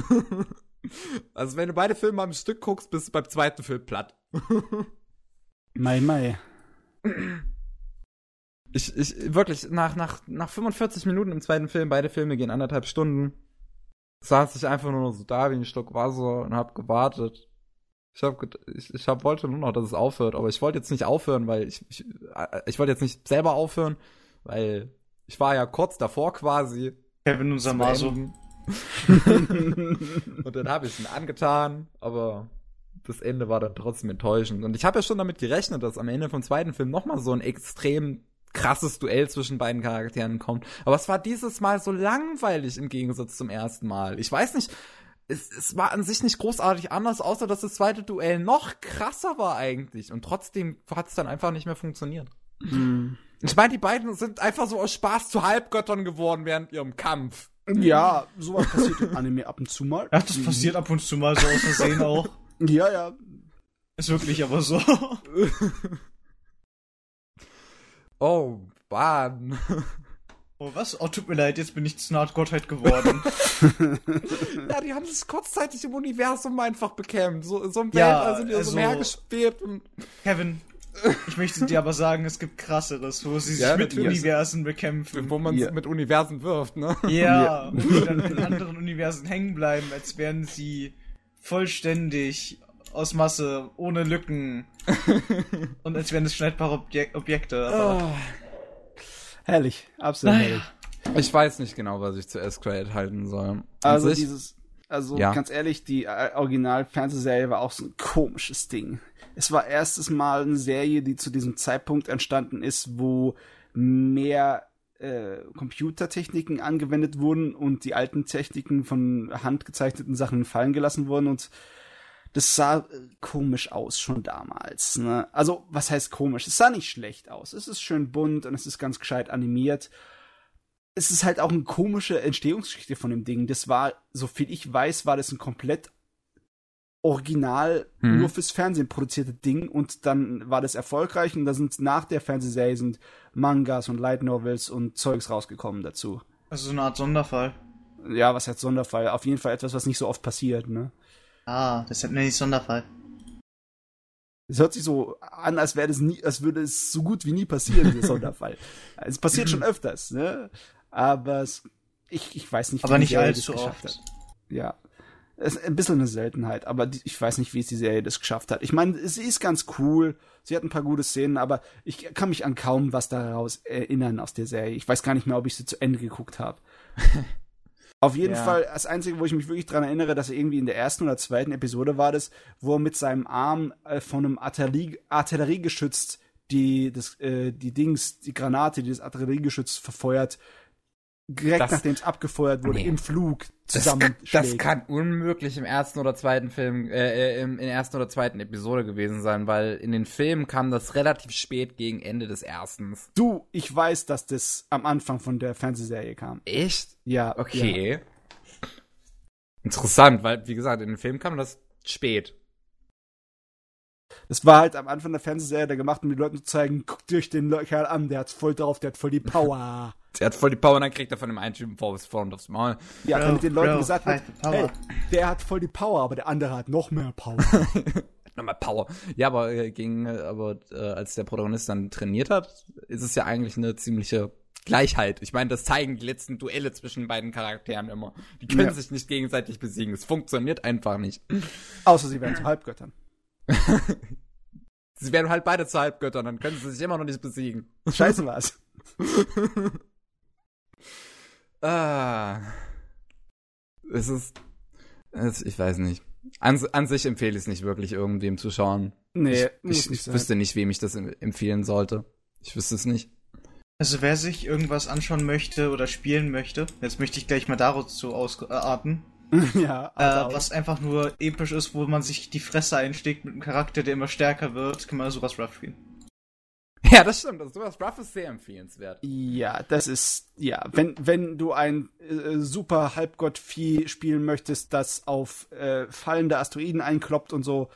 also, wenn du beide Filme am Stück guckst, bist du beim zweiten Film platt. Mai, mai. Ich, ich, wirklich, nach, nach, nach 45 Minuten im zweiten Film, beide Filme gehen anderthalb Stunden, saß ich einfach nur noch so da wie ein Stock Wasser und hab gewartet. Ich, hab, ich, ich hab, wollte nur noch, dass es aufhört, aber ich wollte jetzt nicht aufhören, weil ich, ich, äh, ich wollte jetzt nicht selber aufhören, weil ich war ja kurz davor quasi. Kevin und Samaso. und dann habe ich ihn angetan, aber das Ende war dann trotzdem enttäuschend. Und ich habe ja schon damit gerechnet, dass am Ende vom zweiten Film nochmal so ein extrem krasses Duell zwischen beiden Charakteren kommt. Aber es war dieses Mal so langweilig im Gegensatz zum ersten Mal. Ich weiß nicht, es, es war an sich nicht großartig anders, außer dass das zweite Duell noch krasser war eigentlich. Und trotzdem hat es dann einfach nicht mehr funktioniert. Hm. Ich meine, die beiden sind einfach so aus Spaß zu Halbgöttern geworden während ihrem Kampf. Ja, sowas passiert im Anime ab und zu mal. Ja, das passiert ab und zu mal so aus Versehen auch. Ja, ja. Ist wirklich aber so. oh, Mann. Oh, was? Oh, tut mir leid, jetzt bin ich zu Art Gottheit geworden. ja, die haben sich kurzzeitig im Universum einfach bekämpft. So, so im ja, Weltall sind die also, so umhergespielt. Kevin, ich möchte dir aber sagen, es gibt krasseres, wo sie sich ja, mit Universen bekämpfen. Wo man ja. mit Universen wirft, ne? Ja, ja. und die dann in anderen Universen hängen bleiben, als wären sie vollständig aus Masse, ohne Lücken. Und als wären es schneidbare Objek Objekte. Oh. Herrlich, absolut naja. herrlich. Ich weiß nicht genau, was ich zu S-Credit halten soll. Also sich, dieses, also ja. ganz ehrlich, die äh, Original-Fernsehserie war auch so ein komisches Ding. Es war erstes Mal eine Serie, die zu diesem Zeitpunkt entstanden ist, wo mehr äh, Computertechniken angewendet wurden und die alten Techniken von handgezeichneten Sachen fallen gelassen wurden und das sah äh, komisch aus schon damals. Ne? Also, was heißt komisch? Es sah nicht schlecht aus. Es ist schön bunt und es ist ganz gescheit animiert. Es ist halt auch eine komische Entstehungsgeschichte von dem Ding. Das war, so viel ich weiß, war das ein komplett original hm. nur fürs Fernsehen produzierte Ding und dann war das erfolgreich und da sind nach der Fernsehserie sind Mangas und Light Novels und Zeugs rausgekommen dazu. Also so eine Art Sonderfall. Ja, was heißt Sonderfall? Auf jeden Fall etwas, was nicht so oft passiert, ne? Ah, das nenne ich Sonderfall. Es hört sich so an, als wäre das nie, als würde es so gut wie nie passieren, dieser Sonderfall. es passiert schon öfters, ne? Aber es, ich, ich weiß nicht, wie aber nicht allzu oft. Hat. Ja. Es ist ein bisschen eine Seltenheit, aber die, ich weiß nicht, wie es die Serie das geschafft hat. Ich meine, sie ist ganz cool, sie hat ein paar gute Szenen, aber ich kann mich an kaum was daraus erinnern aus der Serie. Ich weiß gar nicht mehr, ob ich sie zu Ende geguckt habe. Auf jeden ja. Fall, das Einzige, wo ich mich wirklich dran erinnere, dass er irgendwie in der ersten oder zweiten Episode war das, wo er mit seinem Arm äh, von einem Artillerie, Artilleriegeschütz die, das, äh, die Dings, die Granate, die das Artilleriegeschütz verfeuert, direkt nachdem es abgefeuert wurde, nee. im Flug zusammen. Das, das, kann unmöglich im ersten oder zweiten Film, äh, äh, im, in der ersten oder zweiten Episode gewesen sein, weil in den Filmen kam das relativ spät gegen Ende des ersten. Du, ich weiß, dass das am Anfang von der Fernsehserie kam. Echt? Ja. Okay. Ja. Interessant, weil, wie gesagt, in den Filmen kam das spät. Das war halt am Anfang der Fernsehserie da gemacht, um den Leuten zu zeigen, guckt euch den Kerl an, der hat's voll drauf, der hat voll die Power. Der hat voll die Power und dann kriegt er von dem einen Typen vor und aufs Maul. Ja, bro, damit den Leuten bro, gesagt wird, hey, der hat voll die Power, aber der andere hat noch mehr Power. Nochmal Power. Ja, aber äh, gegen, äh, aber äh, als der Protagonist dann trainiert hat, ist es ja eigentlich eine ziemliche Gleichheit. Ich meine, das zeigen die letzten Duelle zwischen beiden Charakteren immer. Die können ja. sich nicht gegenseitig besiegen. Es funktioniert einfach nicht. Außer sie werden zu Halbgöttern. sie werden halt beide zu Halbgöttern, dann können sie sich immer noch nicht besiegen. Scheiße was. Ah. Es ist. Es, ich weiß nicht. An, an sich empfehle ich es nicht wirklich, irgendwem zu schauen. Nee, ich, ich, ich wüsste nicht, wem ich das empfehlen sollte. Ich wüsste es nicht. Also wer sich irgendwas anschauen möchte oder spielen möchte, jetzt möchte ich gleich mal dazu ausarten. ja. Äh, was einfach nur episch ist, wo man sich die Fresse einsteckt mit einem Charakter, der immer stärker wird, kann man sowas rough spielen. Ja, das stimmt. Also sowas Rough ist sehr empfehlenswert. Ja, das ist, ja, wenn, wenn du ein äh, super Halbgott-Vieh spielen möchtest, das auf äh, fallende Asteroiden einkloppt und so.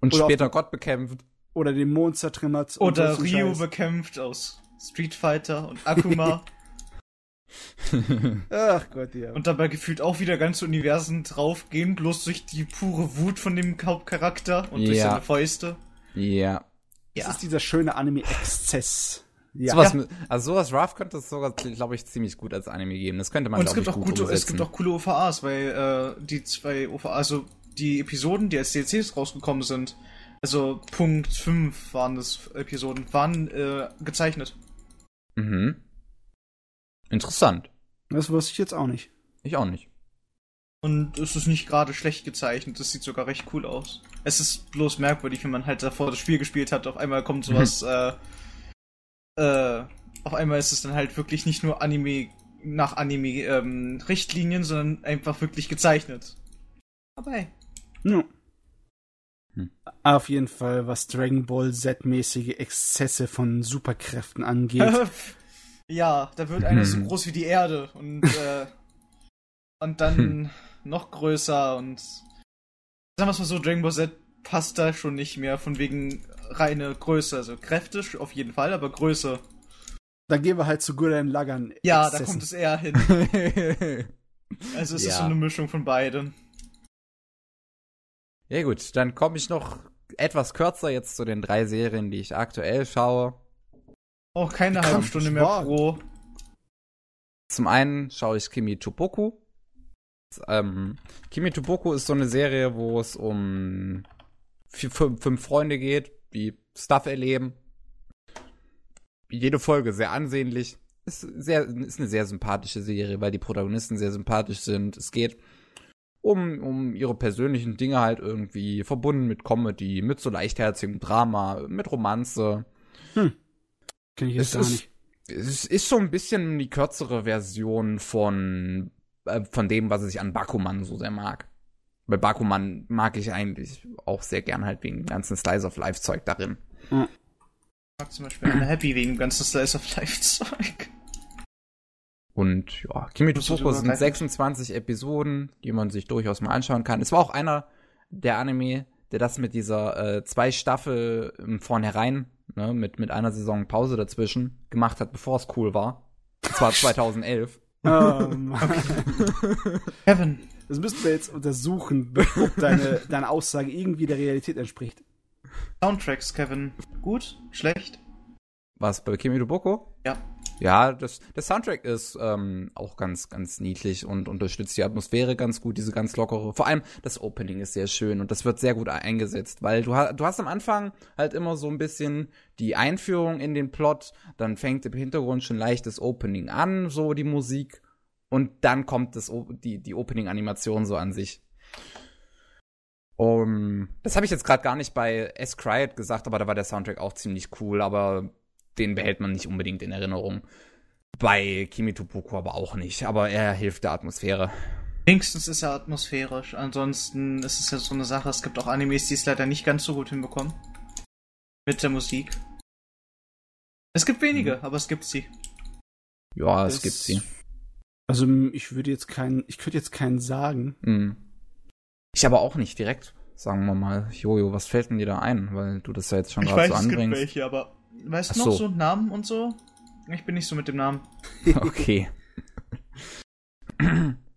Und später auf, Gott bekämpft. Oder den Mond zertrümmert. Oder so Ryu Scheiß. bekämpft aus Street Fighter und Akuma. Ach Gott, ja. Und dabei gefühlt auch wieder ganze Universen draufgehen, bloß durch die pure Wut von dem Hauptcharakter und ja. durch seine Fäuste. Ja. Ja. Das ist dieser schöne Anime-Exzess. Ja. Sowas, ja. Also sowas Rough könnte es sogar, glaube ich, ziemlich gut als Anime geben. Das könnte man, Und es gibt, auch gute, es gibt auch coole OVAs, weil äh, die zwei OVAs, also die Episoden, die als DLCs rausgekommen sind, also Punkt 5 waren das Episoden, waren äh, gezeichnet. Mhm. Interessant. Das wusste ich jetzt auch nicht. Ich auch nicht. Und es ist nicht gerade schlecht gezeichnet, das sieht sogar recht cool aus. Es ist bloß merkwürdig, wenn man halt davor das Spiel gespielt hat, auf einmal kommt sowas, äh, äh, auf einmal ist es dann halt wirklich nicht nur Anime nach Anime-Richtlinien, ähm, sondern einfach wirklich gezeichnet. Aber hey. Ja. Hm. Auf jeden Fall, was Dragon Ball Z-mäßige Exzesse von Superkräften angeht. ja, da wird einer so hm. groß wie die Erde und, äh, und dann hm. Noch größer und sagen wir es mal so, Dragon Ball Z passt da schon nicht mehr von wegen reine Größe. Also Kräfte auf jeden Fall, aber Größe. Dann gehen wir halt zu Gurren Lagern. Ja, Exzessen. da kommt es eher hin. also es ja. ist so eine Mischung von beiden. Ja gut, dann komme ich noch etwas kürzer jetzt zu den drei Serien, die ich aktuell schaue. Auch keine halbe Stunde mehr pro. Zum einen schaue ich Kimi Toboku. Ähm, Kimi Toboku ist so eine Serie, wo es um vier, fünf, fünf Freunde geht, die Stuff erleben. Jede Folge sehr ansehnlich. Ist, sehr, ist eine sehr sympathische Serie, weil die Protagonisten sehr sympathisch sind. Es geht um, um ihre persönlichen Dinge halt irgendwie verbunden mit Comedy, mit so leichtherzigem Drama, mit Romanze. Hm. Kenn ich jetzt es gar nicht. Es ist so ein bisschen die kürzere Version von, äh, von dem, was ich an Bakuman so sehr mag. Bei Bakuman mag ich eigentlich auch sehr gern halt wegen dem ganzen Slice of Life Zeug darin. Ich mag zum Beispiel eine Happy wegen dem ganzen Slice of Life Zeug. Und ja, Kimi Popo sind 26 Episoden, die man sich durchaus mal anschauen kann. Es war auch einer der Anime, der das mit dieser äh, zwei Staffel im Vornherein, ne, mit, mit einer Saison Pause dazwischen, gemacht hat, bevor es cool war. Und zwar 2011. Um, Kevin. Das müssten wir jetzt untersuchen, ob deine, deine Aussage irgendwie der Realität entspricht. Soundtracks, Kevin. Gut? Schlecht? Was, bei Kimi Boko? Ja. Ja, das, der Soundtrack ist ähm, auch ganz, ganz niedlich und unterstützt die Atmosphäre ganz gut, diese ganz lockere. Vor allem das Opening ist sehr schön und das wird sehr gut eingesetzt, weil du, du hast am Anfang halt immer so ein bisschen die Einführung in den Plot, dann fängt im Hintergrund schon leicht das Opening an, so die Musik, und dann kommt das, die, die Opening-Animation so an sich. Um, das habe ich jetzt gerade gar nicht bei S. Cryet gesagt, aber da war der Soundtrack auch ziemlich cool, aber den behält man nicht unbedingt in Erinnerung. Bei Kimi Topuko aber auch nicht, aber er hilft der Atmosphäre. Wenigstens ist er atmosphärisch, ansonsten ist es ja so eine Sache, es gibt auch Animes, die es leider nicht ganz so gut hinbekommen. Mit der Musik. Es gibt wenige, mhm. aber es gibt sie. Ja, es das gibt sie. Also ich würde jetzt keinen, ich könnte jetzt keinen sagen. Mhm. Ich aber auch nicht direkt, sagen wir mal. Jojo, was fällt denn dir da ein? Weil du das ja jetzt schon gerade so anbringst. Ich weiß, es gibt welche, aber Weißt du noch so. so Namen und so? Ich bin nicht so mit dem Namen. okay.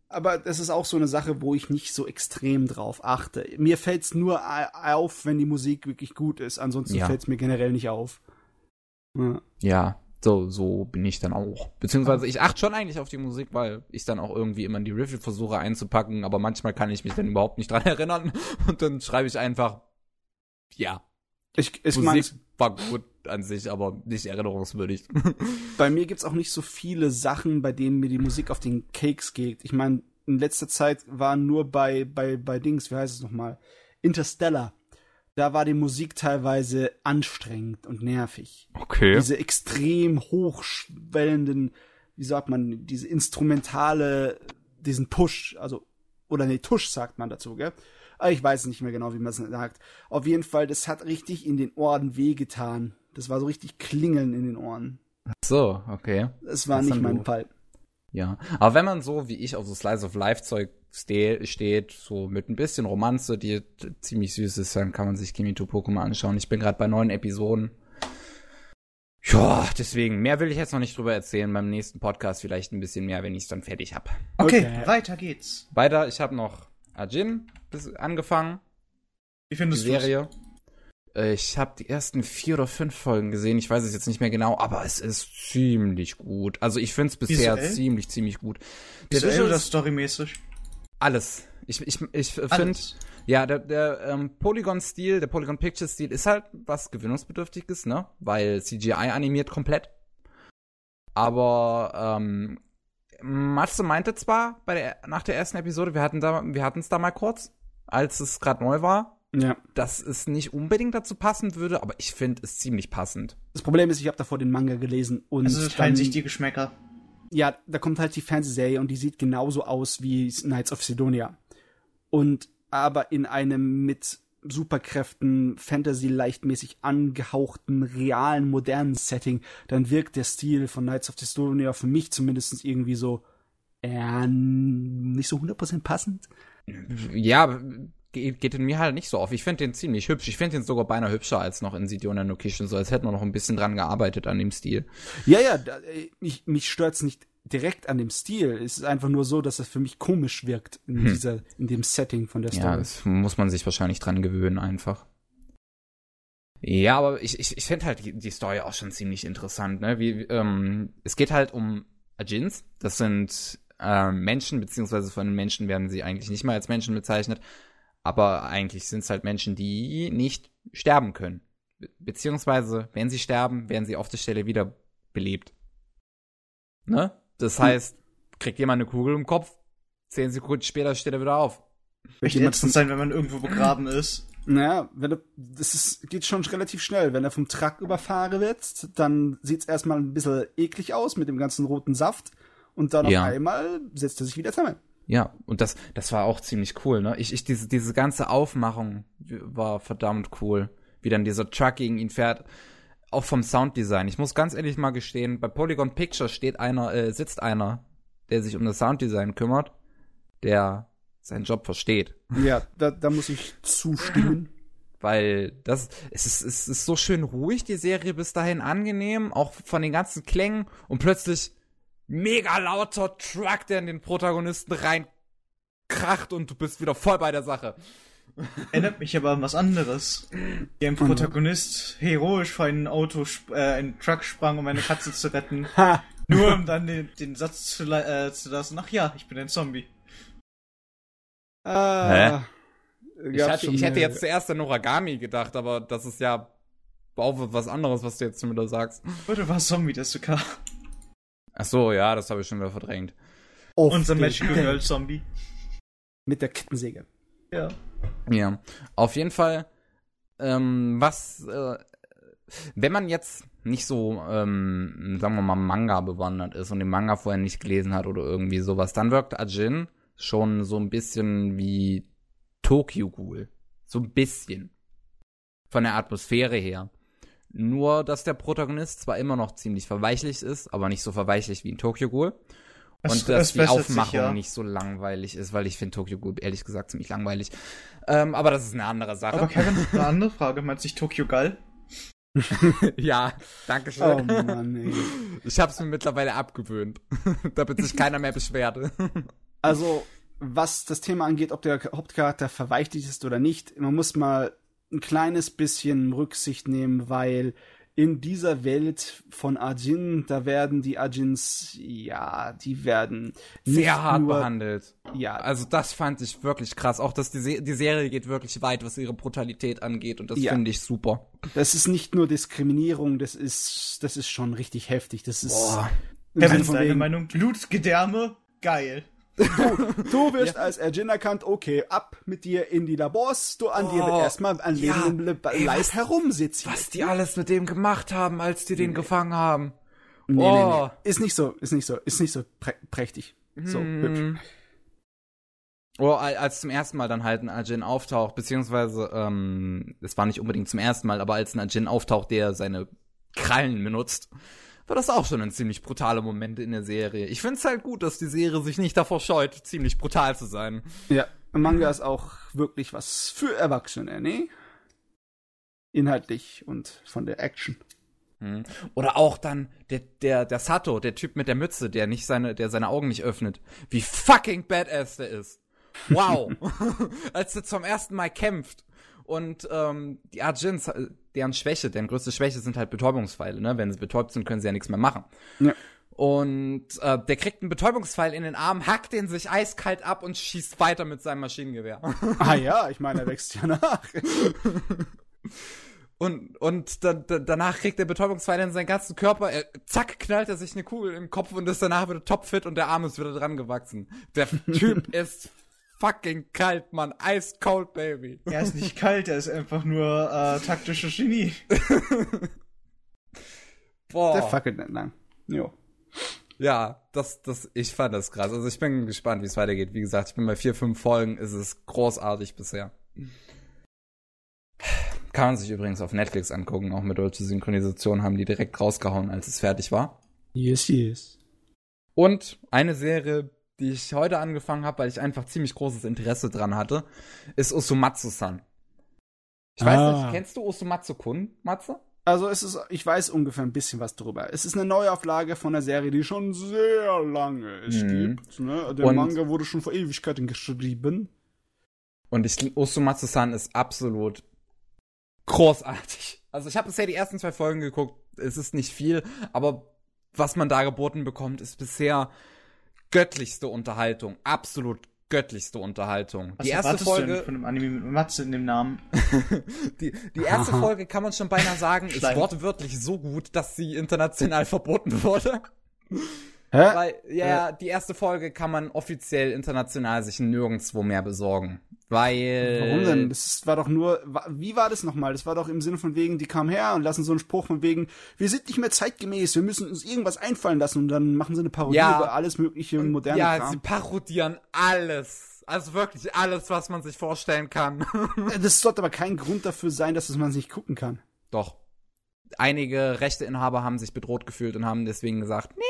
Aber das ist auch so eine Sache, wo ich nicht so extrem drauf achte. Mir fällt es nur auf, wenn die Musik wirklich gut ist. Ansonsten ja. fällt es mir generell nicht auf. Ja. ja, so, so bin ich dann auch. Beziehungsweise ich achte schon eigentlich auf die Musik, weil ich dann auch irgendwie immer in die Riffle versuche einzupacken, aber manchmal kann ich mich dann überhaupt nicht dran erinnern und dann schreibe ich einfach, ja. Ich, ich Musik war gut an sich, aber nicht erinnerungswürdig. bei mir gibt's auch nicht so viele Sachen, bei denen mir die Musik auf den Cakes geht. Ich meine, in letzter Zeit waren nur bei, bei, bei Dings, wie heißt es nochmal? Interstellar. Da war die Musik teilweise anstrengend und nervig. Okay. Diese extrem hochschwellenden, wie sagt man, diese instrumentale, diesen Push, also, oder nee, Tusch sagt man dazu, gell? Ich weiß nicht mehr genau, wie man es sagt. Auf jeden Fall, das hat richtig in den Ohren wehgetan. Das war so richtig klingeln in den Ohren. Ach so, okay. Das war das nicht mein Fall. Ja, aber wenn man so wie ich auf so Slice of Life Zeug ste steht, so mit ein bisschen Romanze, die ziemlich süß ist, dann kann man sich Kimi to Pokémon anschauen. Ich bin gerade bei neun Episoden. Ja, deswegen, mehr will ich jetzt noch nicht drüber erzählen. Beim nächsten Podcast vielleicht ein bisschen mehr, wenn ich es dann fertig habe. Okay, okay, weiter geht's. Weiter, ich habe noch Ajin angefangen. Wie findest du die Serie? Äh, ich habe die ersten vier oder fünf Folgen gesehen. Ich weiß es jetzt nicht mehr genau, aber es ist ziemlich gut. Also ich finde es bisher Visuell? ziemlich, ziemlich gut. Visuell oder storymäßig? Alles. Ich, ich, ich finde, ja, der, der ähm, Polygon-Stil, der Polygon-Picture-Stil ist halt was Gewinnungsbedürftiges, ne? Weil CGI animiert komplett. Aber ähm, Matze meinte zwar bei der, nach der ersten Episode, wir hatten da, wir hatten es da mal kurz, als es gerade neu war, Ja. dass es nicht unbedingt dazu passen würde, aber ich finde es ziemlich passend. Das Problem ist, ich habe davor den Manga gelesen und Also es teilen dann- sich die Geschmäcker. ja, da kommt halt die Fernsehserie und die sieht genauso aus wie Knights of Sidonia. Und aber in einem mit Superkräften, Fantasy leichtmäßig angehauchten, realen, modernen Setting, dann wirkt der Stil von Knights of Sidonia für mich zumindest irgendwie so äh, nicht so 100% passend. Ja, geht, in mir halt nicht so auf. Ich finde den ziemlich hübsch. Ich finde den sogar beinahe hübscher als noch in Sidiona Kishin, so als hätten wir noch ein bisschen dran gearbeitet an dem Stil. Ja, ja, äh, ich, mich stört's nicht direkt an dem Stil. Es ist einfach nur so, dass es für mich komisch wirkt in dieser, in dem Setting von der Story. Ja, das muss man sich wahrscheinlich dran gewöhnen einfach. Ja, aber ich, ich, ich finde halt die, die Story auch schon ziemlich interessant, ne? Wie, ähm, es geht halt um Ajins. Das sind ähm, Menschen, beziehungsweise von den Menschen werden sie eigentlich nicht mal als Menschen bezeichnet. Aber eigentlich sind es halt Menschen, die nicht sterben können. Be beziehungsweise, wenn sie sterben, werden sie auf der Stelle wieder belebt. Ne? Das Hm. heißt, kriegt jemand eine Kugel im Kopf, zehn Sekunden später steht er wieder auf. Jemand ätzend sein, wenn man irgendwo begraben ist. Naja, wenn du, das ist, geht schon relativ schnell. Wenn er vom Truck überfahren wird, dann sieht's erstmal ein bisschen eklig aus mit dem ganzen roten Saft. Und dann Ja. auf einmal setzt er sich wieder zusammen. Ja, und das, das war auch ziemlich cool, ne? Ich, ich, diese, diese ganze Aufmachung war verdammt cool. Wie dann dieser Truck gegen ihn fährt. Auch vom Sounddesign. Ich muss ganz ehrlich mal gestehen, bei Polygon Picture steht einer, äh, sitzt einer, der sich um das Sounddesign kümmert, der seinen Job versteht. Ja, da, da muss ich zustimmen. Weil das, es ist, es ist so schön ruhig, die Serie bis dahin angenehm, auch von den ganzen Klängen und plötzlich mega lauter Truck, der in den Protagonisten reinkracht und du bist wieder voll bei der Sache. Erinnert mich aber an was anderes. Wie ein Protagonist heroisch vor ein Auto, sp- äh, einen Truck sprang, um eine Katze zu retten. Ha! Nur um dann den, den Satz zu, äh, zu lassen, ach ja, ich bin ein Zombie. Äh, Ich, hatte, ich hätte jetzt zuerst an Noragami gedacht, aber das ist ja auch was anderes, was du jetzt schon wieder sagst. Oder war Zombie der sogar? Ach so, ja, das habe ich schon wieder verdrängt. Unser Magical Girl Zombie. Mit der Kettensäge. Ja. Ja, auf jeden Fall, ähm, was, äh, wenn man jetzt nicht so, ähm, sagen wir mal, Manga bewandert ist und den Manga vorher nicht gelesen hat oder irgendwie sowas, dann wirkt Ajin schon so ein bisschen wie Tokyo Ghoul. So ein bisschen. Von der Atmosphäre her. Nur, dass der Protagonist zwar immer noch ziemlich verweichlicht ist, aber nicht so verweichlich wie in Tokyo Ghoul. Es- Und dass die bessert sich, Aufmachung ja. nicht so langweilig ist, weil ich finde Tokyo Ghoul ehrlich gesagt ziemlich langweilig. Ähm, aber das ist eine andere Sache. Aber Kevin, eine andere Frage. Meinst du nicht Tokyo Gall? ja, danke schön. Oh Mann, ey. Ich hab's mir mittlerweile abgewöhnt, damit sich keiner mehr beschwert. Also, was das Thema angeht, ob der Hauptcharakter verweichlicht ist oder nicht, man muss mal ein kleines bisschen Rücksicht nehmen, weil in dieser Welt von Ajin, da werden die Ajins, ja, die werden Sehr hart nur, behandelt. Ja, Also das fand ich wirklich krass. Auch dass die, Se die Serie geht wirklich weit, was ihre Brutalität angeht. Und das Ja. finde ich super. das ist nicht nur Diskriminierung, das ist, das ist schon richtig heftig. Das ist Boah. von deine wegen, Meinung? Blutgedärme? Geil. Du wirst als Ajin erkannt, okay, ab mit dir in die Labors, du an dir wird Oh, erstmal an ja. lebendem Le Leib was- herumsitzen. Was die alles mit dem gemacht haben, als die den gefangen haben. Nee, nee, Oh. nee. Ist nicht so, ist nicht so, ist nicht so prä prächtig. So, hübsch. Hm. Oh, al- als zum ersten Mal dann halt ein Ajin auftaucht, beziehungsweise, ähm, es war nicht unbedingt zum ersten Mal, aber als ein Ajin auftaucht, der seine Krallen benutzt, war das auch schon ein ziemlich brutaler Moment in der Serie. Ich find's halt gut, dass die Serie sich nicht davor scheut, ziemlich brutal zu sein. Ja, Manga ist auch wirklich was für Erwachsene, ne? Inhaltlich und von der Action. Hm. Oder auch dann der, der, der Sato, der Typ mit der Mütze, der nicht seine, der seine Augen nicht öffnet. Wie fucking badass der ist. Wow. Als der zum ersten Mal kämpft. Und ähm, die Arjins, äh, deren Schwäche, deren größte Schwäche sind halt Betäubungspfeile, ne? Wenn sie betäubt sind, können sie ja nichts mehr machen. Ja. Und äh, der kriegt einen Betäubungspfeil in den Arm, hackt den sich eiskalt ab und schießt weiter mit seinem Maschinengewehr. Ah ja, ich meine, er wächst ja nach. Und, und da, da, danach kriegt der Betäubungspfeil in seinen ganzen Körper, er, zack, knallt er sich eine Kugel im Kopf und ist danach wieder topfit und der Arm ist wieder dran gewachsen. Der Typ ist fucking kalt, Mann. Ice cold, baby. Er ist nicht kalt, er ist einfach nur äh, taktische Genie. Boah. Der fackelt nicht lang. Jo. Ja, das, das, ich fand das krass. Also ich bin gespannt, wie es weitergeht. Wie gesagt, ich bin bei vier, fünf Folgen, ist es großartig bisher. Kann man sich übrigens auf Netflix angucken, auch mit deutscher Synchronisation haben die direkt rausgehauen, als es fertig war. Yes, yes. Und eine Serie, die ich heute angefangen habe, weil ich einfach ziemlich großes Interesse dran hatte, ist Usumatsu-san. Ich weiß Ah. nicht, kennst du Usumatsu-kun, Matze? Also es ist, ich weiß ungefähr ein bisschen was drüber. Es ist eine Neuauflage von einer Serie, die schon sehr lange es Mhm. gibt. Ne? Der Und- Manga wurde schon vor Ewigkeiten geschrieben. Und ich, Usumatsu-san ist absolut großartig. Also ich habe bisher die ersten zwei Folgen geguckt. Es ist nicht viel, aber was man da geboten bekommt, ist bisher göttlichste Unterhaltung. Absolut göttlichste Unterhaltung. Was die erste erwartest du denn Folge, von dem Anime mit Matze in dem Namen? die, die erste Aha. Folge kann man schon beinahe sagen, ist wortwörtlich so gut, dass sie international verboten wurde. Hä? Weil, ja, die erste Folge kann man offiziell international sich nirgendwo mehr besorgen. Weil. Warum denn? Das war doch nur, wie war das nochmal? Das war doch im Sinne von wegen, die kamen her und lassen so einen Spruch von wegen, wir sind nicht mehr zeitgemäß, wir müssen uns irgendwas einfallen lassen und dann machen sie eine Parodie Ja. über alles mögliche moderne Ja, Kram. sie parodieren alles. Also wirklich alles, was man sich vorstellen kann. Das sollte aber kein Grund dafür sein, dass man es nicht gucken kann. Doch. Einige Rechteinhaber haben sich bedroht gefühlt und haben deswegen gesagt, nee.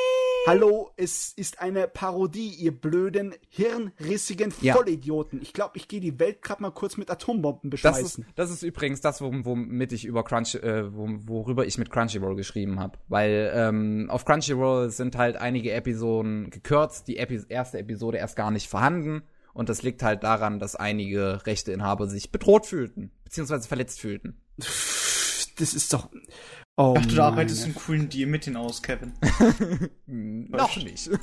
Hallo, es ist eine Parodie, ihr blöden, hirnrissigen Ja. Vollidioten. Ich glaube, ich gehe die Welt gerade mal kurz mit Atombomben Das ist, beschmeißen. das ist übrigens das, wom- womit ich über Crunch, äh, wo, worüber ich mit Crunchyroll geschrieben habe. Weil ähm, auf Crunchyroll sind halt einige Episoden gekürzt, die Epi erste Episode erst gar nicht vorhanden. Und das liegt halt daran, dass einige Rechteinhaber sich bedroht fühlten, beziehungsweise verletzt fühlten. Das ist doch. Oh, Ach, du meine arbeitest einen coolen Deal mit denen aus, Kevin. Hm, Noch nicht.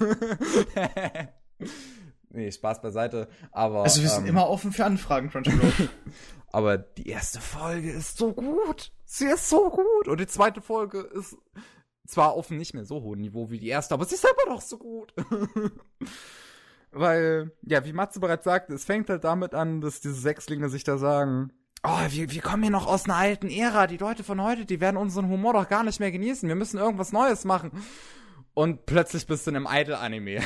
nee, Spaß beiseite. Aber, Also wir sind ähm, immer offen für Anfragen, Crunchyroll. aber die erste Folge ist so gut. Sie ist so gut. Und die zweite Folge ist zwar auf einem nicht mehr so hohem Niveau wie die erste, aber sie ist immer noch so gut. Weil, ja, wie Matze bereits sagte, es fängt halt damit an, dass diese Sechslinge sich da sagen, oh, wir, wir kommen hier noch aus einer alten Ära. Die Leute von heute, die werden unseren Humor doch gar nicht mehr genießen. Wir müssen irgendwas Neues machen. Und plötzlich bist du in einem Idol-Anime.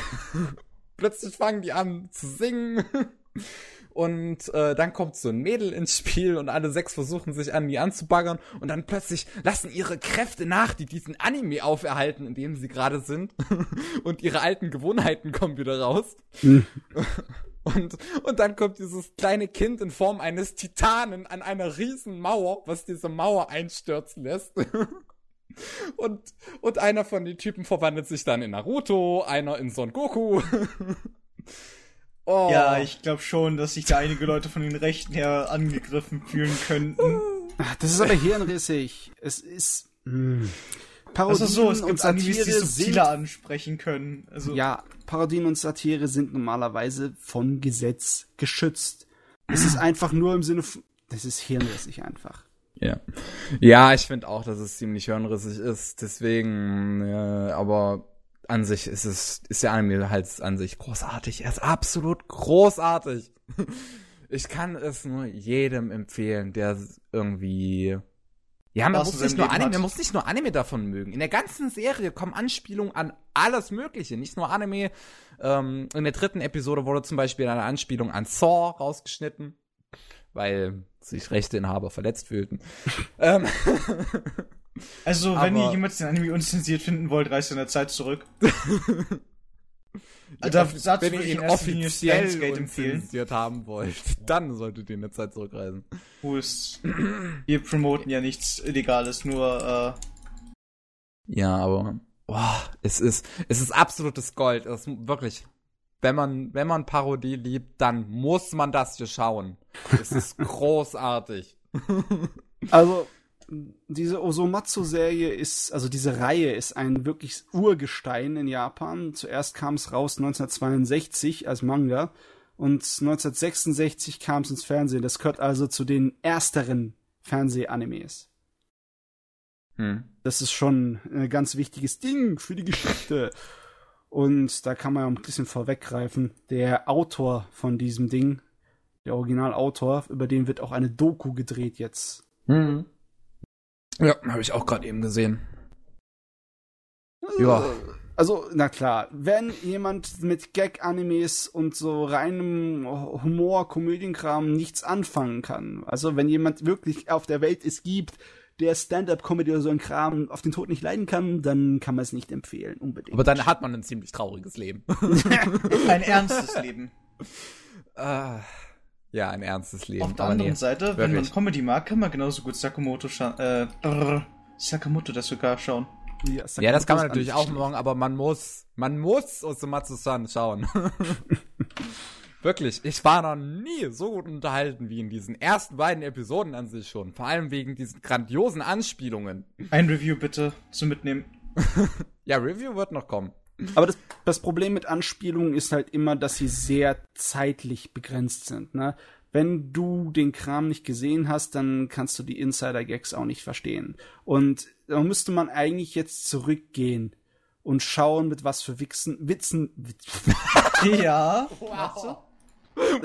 plötzlich fangen die an zu singen. Und äh, dann kommt so ein Mädel ins Spiel und alle sechs versuchen sich an die anzubaggern und dann plötzlich lassen ihre Kräfte nach, die diesen Anime auferhalten, in dem sie gerade sind. und ihre alten Gewohnheiten kommen wieder raus. Hm. Und, und dann kommt dieses kleine Kind in Form eines Titanen an einer riesen Mauer, was diese Mauer einstürzen lässt. Und, und einer von den Typen verwandelt sich dann in Naruto, einer in Son Goku. oh. Ja, ich glaube schon, dass sich da einige Leute von den Rechten her angegriffen fühlen könnten. Ach, das ist aber hirnrissig. Es ist. Mh. Parodien Also so, es und gibt Animes, die Satire subtiler sind, ansprechen können. Also Ja, Parodien und Satire sind normalerweise von Gesetz geschützt. Es ist einfach nur im Sinne von. Das ist hirnrissig einfach. Ja. Ja, ich finde auch, dass es ziemlich hirnrissig ist. Deswegen, äh, aber an sich ist es, ist der Anime halt an sich großartig. Er ist absolut großartig. Ich kann es nur jedem empfehlen, der irgendwie. Ja, man muss nicht nur Anime, hat. man muss nicht nur Anime davon mögen. In der ganzen Serie kommen Anspielungen an alles Mögliche, nicht nur Anime. Ähm, in der dritten Episode wurde zum Beispiel eine Anspielung an Saw rausgeschnitten, weil sich Rechteinhaber verletzt fühlten. ähm, Also, wenn Aber- ihr jemals den Anime unzensiert finden wollt, reist in der Zeit zurück. Ja, da, off- dazu wenn ihr ihn offiziell unzensiert haben wollt, dann solltet ihr in der Zeit zurückreisen. es, wir promoten ja nichts Illegales, nur, äh, Ja, aber boah, es ist es ist absolutes Gold. Es ist wirklich, wenn man wenn man Parodie liebt, dann muss man das hier schauen. Es ist großartig. Also, diese Osomatsu-Serie ist, also diese Reihe ist ein wirklich Urgestein in Japan. Zuerst kam es raus 1962 als Manga und 1966 kam es ins Fernsehen. Das gehört also zu den ersteren Fernseh-Animes. Hm. Das ist schon ein ganz wichtiges Ding für die Geschichte. Und da kann man ja ein bisschen vorweggreifen. Der Autor von diesem Ding, der Originalautor, über den wird auch eine Doku gedreht jetzt. Hm. Ja, habe ich auch gerade eben gesehen. Ja. Also, na klar, wenn jemand mit Gag-Animes und so reinem Humor, Komödienkram nichts anfangen kann, also wenn jemand wirklich auf der Welt es gibt, der Stand-up-Comedy oder so ein Kram auf den Tod nicht leiden kann, dann kann man es nicht empfehlen, unbedingt. Aber dann hat man ein ziemlich trauriges Leben. Ein ernstes Leben. Ah, ja, ein ernstes Leben. Auf der aber anderen nee, Seite, wenn man wirklich. Comedy mag, kann man genauso gut Sakamoto äh, brr, Sakamoto das sogar schauen. Ja, Ja, das kann man an natürlich auch machen, aber man muss, man muss Osamatsu-san schauen. Wirklich, ich war noch nie so gut unterhalten wie in diesen ersten beiden Episoden an sich schon. Vor allem wegen diesen grandiosen Anspielungen. Ein Review bitte zum Mitnehmen. Ja, Review wird noch kommen. Aber das, das Problem mit Anspielungen ist halt immer, dass sie sehr zeitlich begrenzt sind. Ne? Wenn du den Kram nicht gesehen hast, dann kannst du die Insider-Gags auch nicht verstehen. Und da müsste man eigentlich jetzt zurückgehen und schauen, mit was für Wichsen, Witzen, Ja.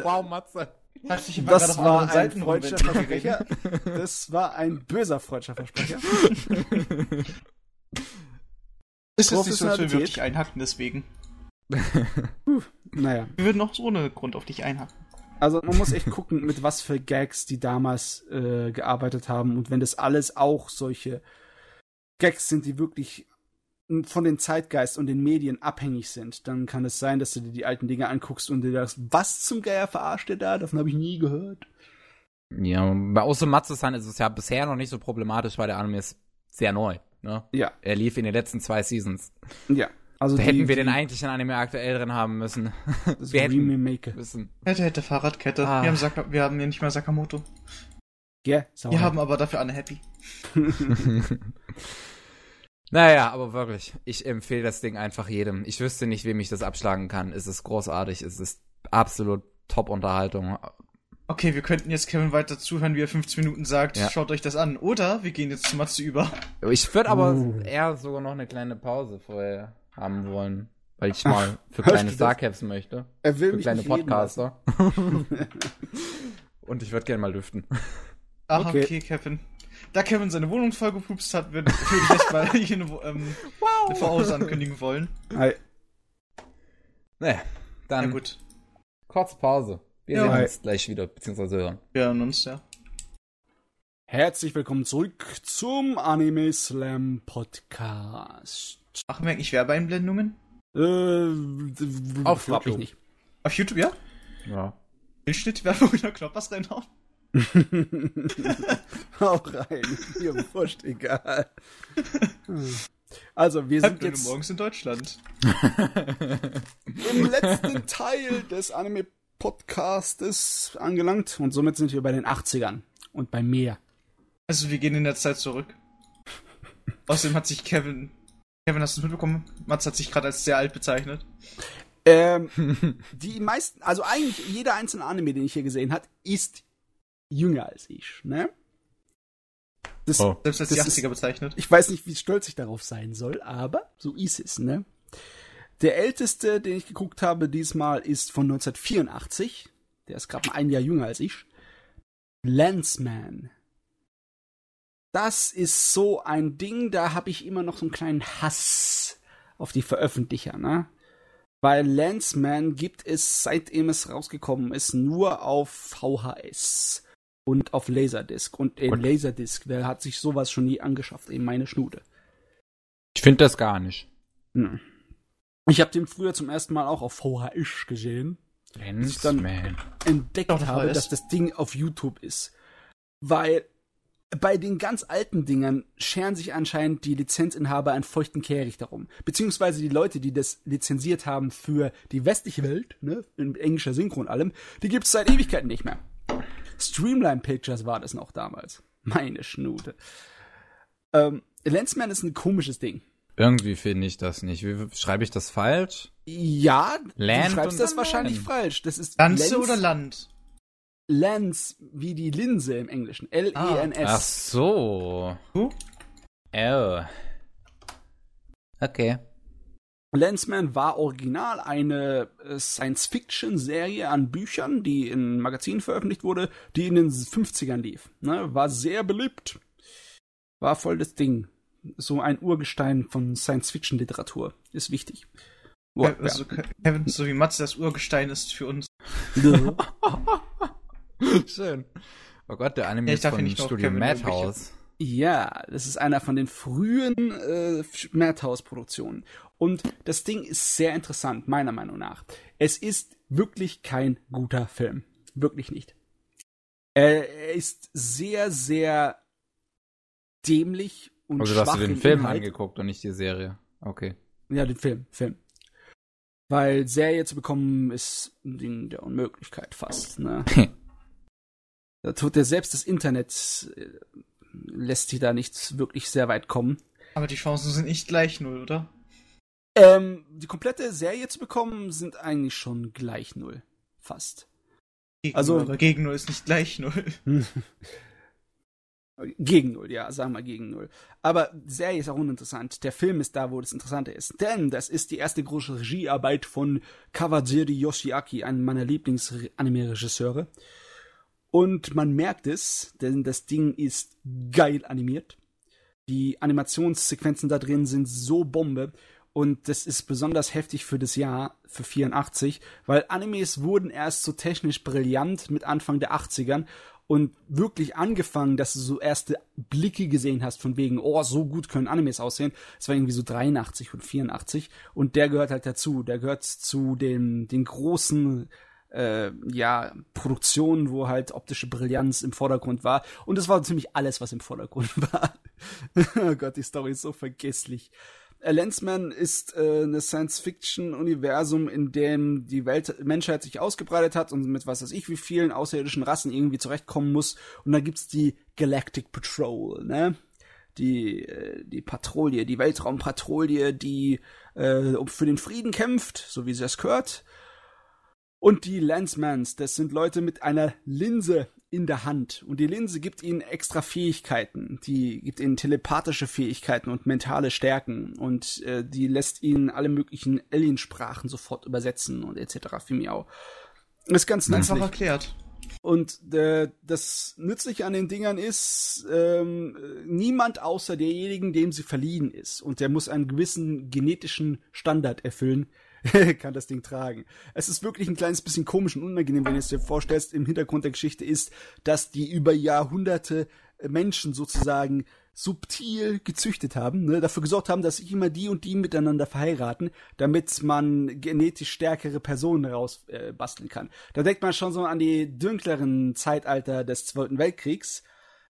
Wow, Matze. Hat sich das war ein freudscher. Versprecher. Das war ein böser freudscher Versprecher. Ist jetzt nicht so, würden wir dich einhacken, deswegen. Naja, Wir würden auch so ohne Grund auf dich einhacken. also man muss echt gucken, mit was für Gags die damals äh, gearbeitet haben. Und wenn das alles auch solche Gags sind, die wirklich von den Zeitgeist und den Medien abhängig sind, dann kann es sein, dass du dir die alten Dinge anguckst und dir das, was zum Geier verarscht ihr da? Davon habe ich nie gehört. Ja, bei Osamatsu-san ist es ja bisher noch nicht so problematisch, weil der Anime ist sehr neu. Ne? Ja, Er lief in den letzten zwei Seasons. ja. Also Da die, hätten wir den die, eigentlichen Anime aktuell drin haben müssen. das wir hätten müssen. Hätte, hätte Fahrradkette. Ah. Wir, haben Saka wir haben ja nicht mal Sakamoto. Ja, sauer. Wir haben aber dafür eine Happy. Naja, aber wirklich, ich empfehle das Ding einfach jedem. Ich wüsste nicht, wem ich das abschlagen kann. Es ist großartig, es ist absolut Top-Unterhaltung. Okay, wir könnten jetzt Kevin weiter zuhören, wie er 15 Minuten sagt, Ja. schaut euch das an. Oder wir gehen jetzt zu Matsu über. Ich würde aber Uh. eher sogar noch eine kleine Pause vorher haben wollen, weil ich mal für kleine? Starcaps möchte. er will Für mich kleine. Podcaster. Und ich würde gerne mal lüften. Ach, Okay. okay. Kevin. Da Kevin seine Wohnung vollgepupst hat, würde würd ich echt mal hier eine, ähm, eine Voraus ankündigen wollen. Hi. Naja, Ja dann gut. kurze Pause. Wir Ja. sehen uns gleich wieder, beziehungsweise hören. Wir hören uns, ja. Herzlich willkommen zurück zum Anime Slam Podcast. Machen wir eigentlich Werbeeinblendungen? Äh, Auf glaub ich YouTube. nicht. Auf YouTube, ja? Ja. Bildschnittwerbung oder Knoppers reinhauen? Auch rein. Mir wurscht, egal. Also, wir Halb sind jetzt morgens in Deutschland. im letzten Teil des Anime-Podcastes angelangt und somit sind wir bei den 80ern und bei mehr. Also wir gehen in der Zeit zurück. Außerdem hat sich Kevin. Kevin, hast du es mitbekommen? Mats hat sich gerade als sehr alt bezeichnet. Ähm, die meisten, also eigentlich jeder einzelne Anime, den ich hier gesehen habe, ist jünger als ich, ne? Das, Oh. Selbst als Das die ist- 80er bezeichnet. Ich weiß nicht, wie stolz ich darauf sein soll, aber so ist es, ne? Der älteste, den ich geguckt habe diesmal, ist von 1984. Der ist gerade mal ein Jahr jünger als ich. Landsman. Das ist so ein Ding, da habe ich immer noch so einen kleinen Hass auf die Veröffentlicher, ne? Weil Landsman gibt es, seitdem es rausgekommen ist, nur auf VHS und auf Laserdisc. Und Gut. Laserdisc, wer hat sich sowas schon nie angeschafft? Eben meine Schnude. Ich finde das gar nicht. Hm. Ich habe den früher zum ersten Mal auch auf VHS gesehen, ich dann- Man. entdeckt Doch, habe, dass das Ding auf YouTube ist. Weil bei den ganz alten Dingern scheren sich anscheinend die Lizenzinhaber einen feuchten Kehricht darum. Beziehungsweise die Leute, die das lizenziert haben für die westliche Welt, ne, in englischer Synchro und allem, die gibt's seit Ewigkeiten nicht mehr. Streamline Pictures war das noch damals. Meine Schnute. Ähm, Lensman ist ein komisches Ding. Irgendwie finde ich das nicht. Wie schreibe ich das falsch? Ja, Land du schreibst das wahrscheinlich Land. falsch. Das ist Lanze Lens, oder Land? Lens, wie die Linse im Englischen. L-E-N-S. Ach so. Du? L. Okay. Lensman war original eine äh, Science-Fiction-Serie an Büchern, die in Magazinen veröffentlicht wurde, die in den 50ern lief. Ne? War sehr beliebt. War voll das Ding. So ein Urgestein von Science-Fiction-Literatur. Ist wichtig. Ja, also, Kevin, so wie Matze das Urgestein ist für uns. ja. Schön. Oh Gott, der Anime Ja, ist ja von Studio Madhouse. Ja, das ist einer von den frühen äh, Madhouse-Produktionen. Und das Ding ist sehr interessant, meiner Meinung nach. Es ist wirklich kein guter Film. Wirklich nicht. Er ist sehr, sehr dämlich und Also, hast du den Film Inhalt. angeguckt und nicht die Serie. Okay. Ja, den Film, Film. Weil Serie zu bekommen ist ein Ding der Unmöglichkeit fast. Ne? da tut ja selbst das Internet äh, lässt sich da nicht wirklich sehr weit kommen. Aber die Chancen sind nicht gleich null, oder? Ähm, die komplette Serie zu bekommen sind eigentlich schon gleich null, fast. Gegen Also- null, aber gegen null ist nicht gleich null. Gegen null, ja, sagen wir gegen null. Aber Serie ist auch uninteressant. Der Film ist da, wo das Interessante ist. Denn das ist die erste große Regiearbeit von Kawajiri Yoshiaki, einem meiner Lieblings-Anime-Regisseure. Und man merkt es, denn das Ding ist geil animiert. Die Animationssequenzen da drin sind so Bombe. Und das ist besonders heftig für das Jahr, für 84, weil Animes wurden erst so technisch brillant mit Anfang der 80ern und wirklich angefangen, dass du so erste Blicke gesehen hast von wegen, oh, so gut können Animes aussehen. Es war irgendwie so 83 und 84 und der gehört halt dazu. Der gehört zu den, den großen äh, ja, Produktionen, wo halt optische Brillanz im Vordergrund war. Und es war ziemlich alles, was im Vordergrund war. oh Gott, die Story ist so vergesslich. Lensman ist äh, eine Science-Fiction-Universum, in dem die Welt Menschheit sich ausgebreitet hat und mit was weiß ich wie vielen außerirdischen Rassen irgendwie zurechtkommen muss. Und da gibt's die Galactic Patrol, ne? Die, äh, die Patrouille, die Weltraumpatrouille, die äh, für den Frieden kämpft, so wie sie es gehört. Und die Lensmans, das sind Leute mit einer Linse in der Hand. Und die Linse gibt ihnen extra Fähigkeiten. Die gibt ihnen telepathische Fähigkeiten und mentale Stärken. Und äh, die lässt ihnen alle möglichen Aliensprachen sofort übersetzen und etc. für Miau. Das ist ganz Einfach nützlich. erklärt. Und äh, das Nützliche an den Dingern ist, ähm, niemand außer derjenigen, dem sie verliehen ist, und der muss einen gewissen genetischen Standard erfüllen, kann das Ding tragen. Es ist wirklich ein kleines bisschen komisch und unangenehm, wenn du es dir vorstellst. Im Hintergrund der Geschichte ist, dass die über Jahrhunderte Menschen sozusagen subtil gezüchtet haben, ne, dafür gesorgt haben, dass sich immer die und die miteinander verheiraten, damit man genetisch stärkere Personen rausbasteln äh, kann. Da denkt man schon so an die dunkleren Zeitalter des Zweiten Weltkriegs.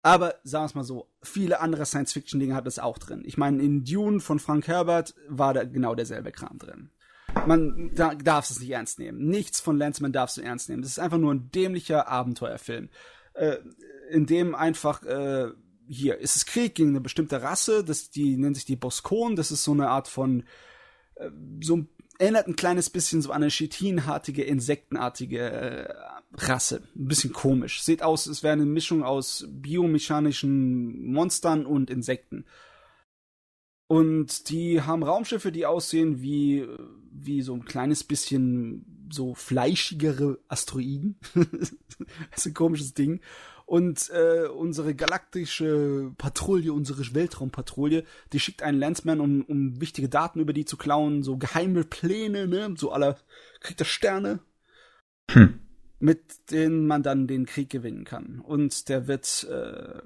Aber sagen wir es mal so, viele andere Science-Fiction-Dinge hat es auch drin. Ich meine, in Dune von Frank Herbert war da genau derselbe Kram drin. Man da, darf es nicht ernst nehmen. Nichts von Landsman darfst du ernst nehmen. Das ist einfach nur ein dämlicher Abenteuerfilm, äh, in dem einfach äh, hier ist es Krieg gegen eine bestimmte Rasse, das die nennt sich die Boskon. Das ist so eine Art von äh, so erinnert ein kleines bisschen so an eine chitinartige, insektenartige äh, Rasse. Ein bisschen komisch. Sieht aus, es wäre eine Mischung aus biomechanischen Monstern und Insekten. Und die haben Raumschiffe, die aussehen wie, wie so ein kleines bisschen so fleischigere Asteroiden. das ist ein komisches Ding. Und äh, unsere galaktische Patrouille, unsere Weltraumpatrouille, die schickt einen Landsman, um, um wichtige Daten über die zu klauen, so geheime Pläne, ne? So aller kriegt er Sterne, Hm. Mit denen man dann den Krieg gewinnen kann. Und der wird äh,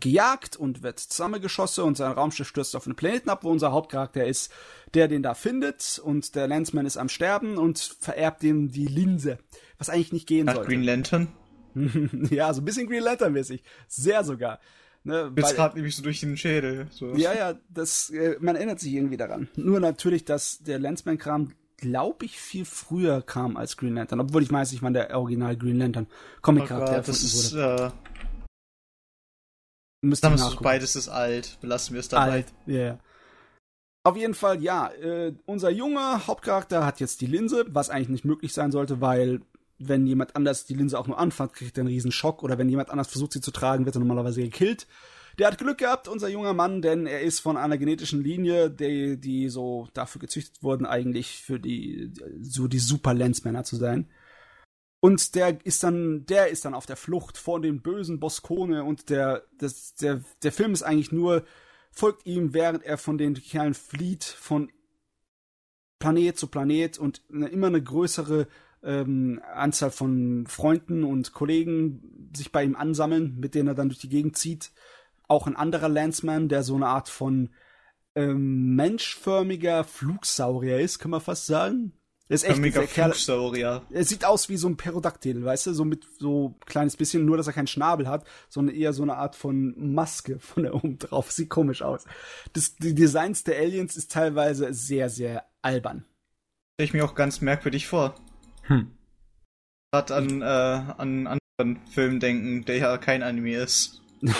gejagt und wird zusammengeschossen und sein Raumschiff stürzt auf einen Planeten ab, wo unser Hauptcharakter ist, der den da findet und der Landsman ist am Sterben und vererbt ihm die Linse, was eigentlich nicht gehen sollte. Green Lantern. ja, so ein bisschen Green Lantern mäßig. Sehr sogar. Ne, Jetzt gerade nämlich so durch den Schädel. So. ja, ja, das, äh, man erinnert sich irgendwie daran. Nur natürlich, dass der Landsman-Kram, glaube ich, viel früher kam als Green Lantern. Obwohl ich weiß nicht, wann der Original Green Lantern Oh Comic-Charakter das erfunden wurde. ist, äh, Müsste so, beides ist alt. Belassen wir es dabei. Alt, ja. Yeah. Auf jeden Fall, ja, äh, unser junger Hauptcharakter hat jetzt die Linse, was eigentlich nicht möglich sein sollte, weil wenn jemand anders die Linse auch nur anfasst, kriegt er einen riesen Schock oder wenn jemand anders versucht, sie zu tragen, wird er normalerweise gekillt. Der hat Glück gehabt, unser junger Mann, denn er ist von einer genetischen Linie, die, die so dafür gezüchtet wurden, eigentlich für die, so die Super Lensmänner zu sein. Und der ist dann, der ist dann auf der Flucht vor den bösen Boskone und der, das, der, der Film ist eigentlich nur, folgt ihm, während er von den Kerlen flieht, von Planet zu Planet und eine, immer eine größere ähm, Anzahl von Freunden und Kollegen sich bei ihm ansammeln, mit denen er dann durch die Gegend zieht auch ein anderer Landsman, der so eine Art von ähm, menschförmiger Flugsaurier ist, kann man fast sagen. Er ist echt ein Flugsaurier. Er sieht aus wie so ein Perodactyl, weißt du, so mit so kleines bisschen, nur dass er keinen Schnabel hat, sondern eher so eine Art von Maske von da oben drauf. Sieht komisch aus. Das, die Designs der Aliens ist teilweise sehr, sehr albern. Stelle ich mir auch ganz merkwürdig vor. Hm. Gerade an, äh, an anderen Filmen denken, der ja kein Anime ist.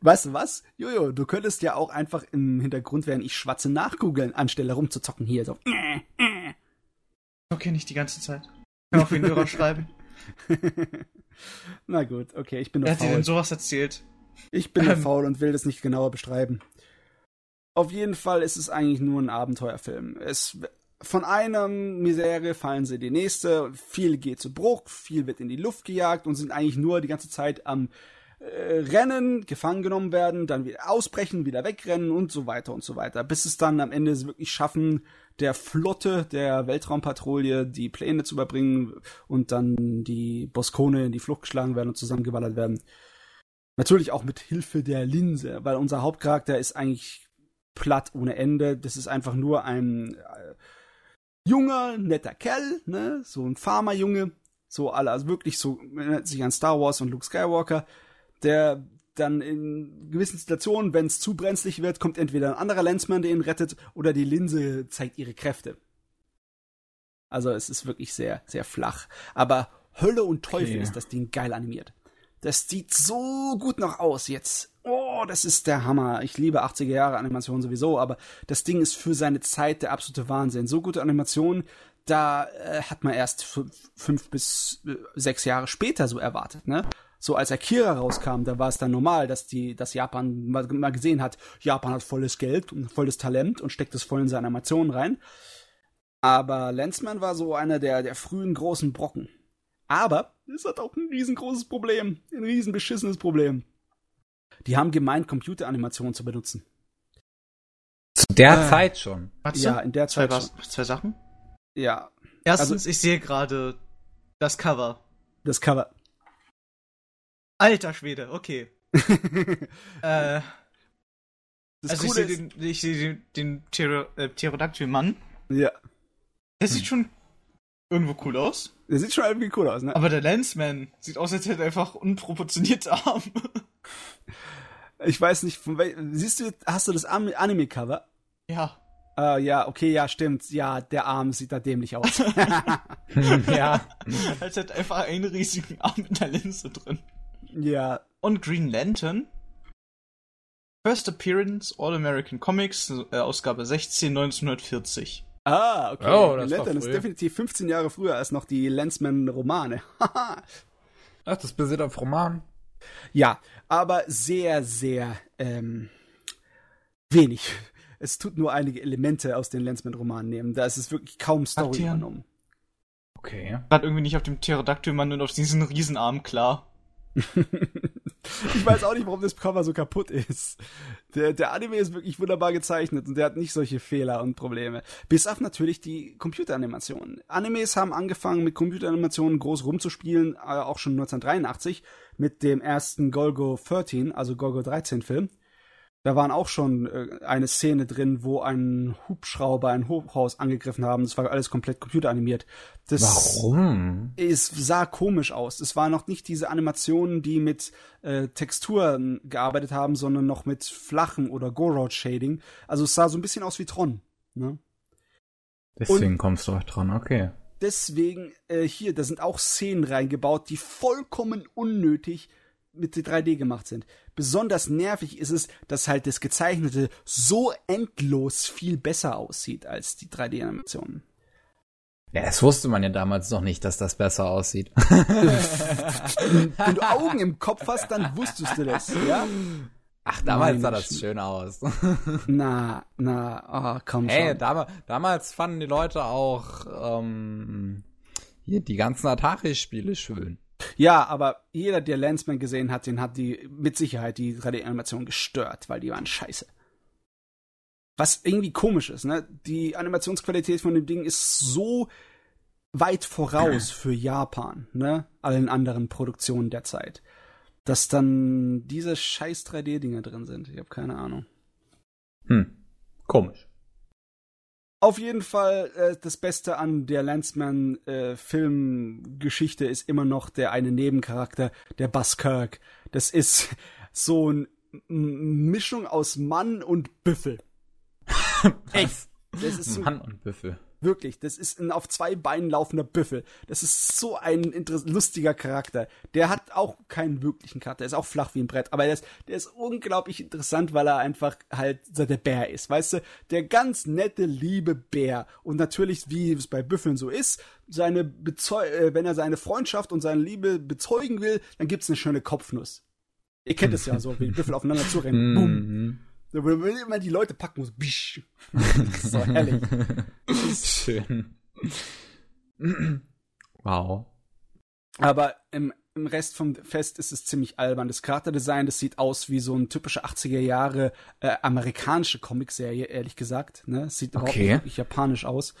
Weißt du was? Jojo, du könntest ja auch einfach im Hintergrund, während ich schwatze, nachgoogeln, anstelle rumzuzocken hier. So. Okay, nicht die ganze Zeit. Ich kann auf den Hörer schreiben. Na gut, okay, ich bin nur Wer faul. hat dir denn sowas erzählt? Ich bin ähm. faul und will das nicht genauer beschreiben. Auf jeden Fall ist es eigentlich nur ein Abenteuerfilm. Es, von einer Misere fallen sie in die nächste, viel geht zu Bruch, viel wird in die Luft gejagt und sind eigentlich nur die ganze Zeit am rennen, gefangen genommen werden, dann wieder ausbrechen, wieder wegrennen und so weiter und so weiter, bis es dann am Ende wirklich schaffen, der Flotte der Weltraumpatrouille die Pläne zu überbringen und dann die Boskone in die Flucht geschlagen werden und zusammengewallert werden. Natürlich auch mit Hilfe der Linse, weil unser Hauptcharakter ist eigentlich platt ohne Ende. Das ist einfach nur ein äh, junger, netter Kerl, ne, so ein Farmerjunge, so alle, also wirklich so, erinnert sich an Star Wars und Luke Skywalker, der dann in gewissen Situationen, wenn es zu brenzlig wird, kommt entweder ein anderer Lensman, der ihn rettet, oder die Linse zeigt ihre Kräfte. Also es ist wirklich sehr, sehr flach. Aber Hölle und Teufel okay. ist das Ding geil animiert. Das sieht so gut noch aus jetzt. Oh, das ist der Hammer. Ich liebe 80er Jahre Animation sowieso, aber das Ding ist für seine Zeit der absolute Wahnsinn. So gute Animation, da äh, hat man erst fünf bis äh, sechs Jahre später so erwartet, ne? So als Akira rauskam, da war es dann normal, dass die, dass Japan mal, mal gesehen hat, Japan hat volles Geld und volles Talent und steckt es voll in seine Animationen rein. Aber Lensman war so einer der, der frühen großen Brocken. Aber es hat auch ein riesengroßes Problem, ein riesen beschissenes Problem. Die haben gemeint, Computeranimationen zu benutzen. Zu der äh, Zeit schon. Ja, in der Zeit zwei, schon. Zwei Sachen? Ja. Erstens, also, ich sehe gerade das Cover. Das Cover. Alter Schwede, okay. äh, das also Coole ich sehe den, ich seh den, den Ptero, äh, Pterodactyl-Mann. Ja. Der sieht schon irgendwo cool aus. Der sieht schon irgendwie cool aus, ne? Aber der Lensman sieht aus, als hätte er einfach unproportionierte Arme. Ich weiß nicht, von wel siehst du, hast du das Anime-Cover? Ja. Uh, ja, okay, ja, stimmt. Ja, der Arm sieht da dämlich aus. ja. Als hätte einfach einen riesigen Arm in der Linse drin. Ja. Und Green Lantern. First Appearance All American Comics, äh, Ausgabe 16, 1940. Ah, okay. Oh, Green Lantern ist definitiv 15 Jahre früher als noch die Lensman-Romane. Ach, das basiert auf Romanen? Ja, aber sehr, sehr ähm, wenig. Es tut nur einige Elemente aus den Lensman-Romanen nehmen. Da ist es wirklich kaum Story übernommen. Okay. Gerade irgendwie nicht auf dem Pterodactyl-Mann und auf diesen Riesenarm klar. ich weiß auch nicht, warum das Cover so kaputt ist. Der, der Anime ist wirklich wunderbar gezeichnet und der hat nicht solche Fehler und Probleme. Bis auf natürlich die Computeranimationen. Animes haben angefangen mit Computeranimationen groß rumzuspielen, äh, auch schon 1983 mit dem ersten Golgo 13, also Golgo 13 Film. Da waren auch schon äh, eine Szene drin, wo ein Hubschrauber ein Hochhaus angegriffen haben. Das war alles komplett computeranimiert. Das Warum? Es sah komisch aus. Es war noch nicht diese Animationen, die mit äh, Texturen gearbeitet haben, sondern noch mit flachem oder Go-Road-Shading. Also es sah so ein bisschen aus wie Tron. Ne? Deswegen Und kommst du auch dran, okay. Deswegen, äh, hier, da sind auch Szenen reingebaut, die vollkommen unnötig mit 3D gemacht sind. Besonders nervig ist es, dass halt das Gezeichnete so endlos viel besser aussieht als die 3D-Animationen. Ja, das wusste man ja damals noch nicht, dass das besser aussieht. Wenn du Augen im Kopf hast, dann wusstest du das, ja? Ach, damals Meine sah das Sch- schön aus. Na, na, ah, komm schon. Ey, dam damals fanden die Leute auch ähm, hier die ganzen Atari-Spiele schön. Ja, aber jeder, der Landsman gesehen hat, den hat die mit Sicherheit die 3D-Animation gestört, weil die waren scheiße. Was irgendwie komisch ist, ne? Die Animationsqualität von dem Ding ist so weit voraus für Japan, ne? Allen anderen Produktionen der Zeit. Dass dann diese scheiß 3D-Dinger drin sind. Ich habe keine Ahnung. Hm, komisch. Auf jeden Fall, äh, das Beste an der Landsman-Filmgeschichte ist immer noch der eine Nebencharakter, der Buzz Kirk. Das ist so eine Mischung aus Mann und Büffel. Echt. Das ist so, Mann und Büffel. Wirklich, das ist ein auf zwei Beinen laufender Büffel. Das ist so ein lustiger Charakter. Der hat auch keinen wirklichen Charakter, der ist auch flach wie ein Brett, aber der ist, der ist unglaublich interessant, weil er einfach halt so der Bär ist, weißt du? Der ganz nette, liebe Bär. Und natürlich, wie es bei Büffeln so ist, seine Bezeu äh, wenn er seine Freundschaft und seine Liebe bezeugen will, dann gibt's eine schöne Kopfnuss. Ihr kennt es ja so, wie Büffel aufeinander zurennen. Bumm. So, Wenn man immer die Leute packen muss. Bisch. Das ist so herrlich. Schön. wow. Aber im, im Rest vom Fest ist es ziemlich albern. Das Charakterdesign, das sieht aus wie so eine typische 80er Jahre äh, amerikanische Comicserie, ehrlich gesagt. Ne? Sieht überhaupt Okay. nicht wirklich japanisch aus.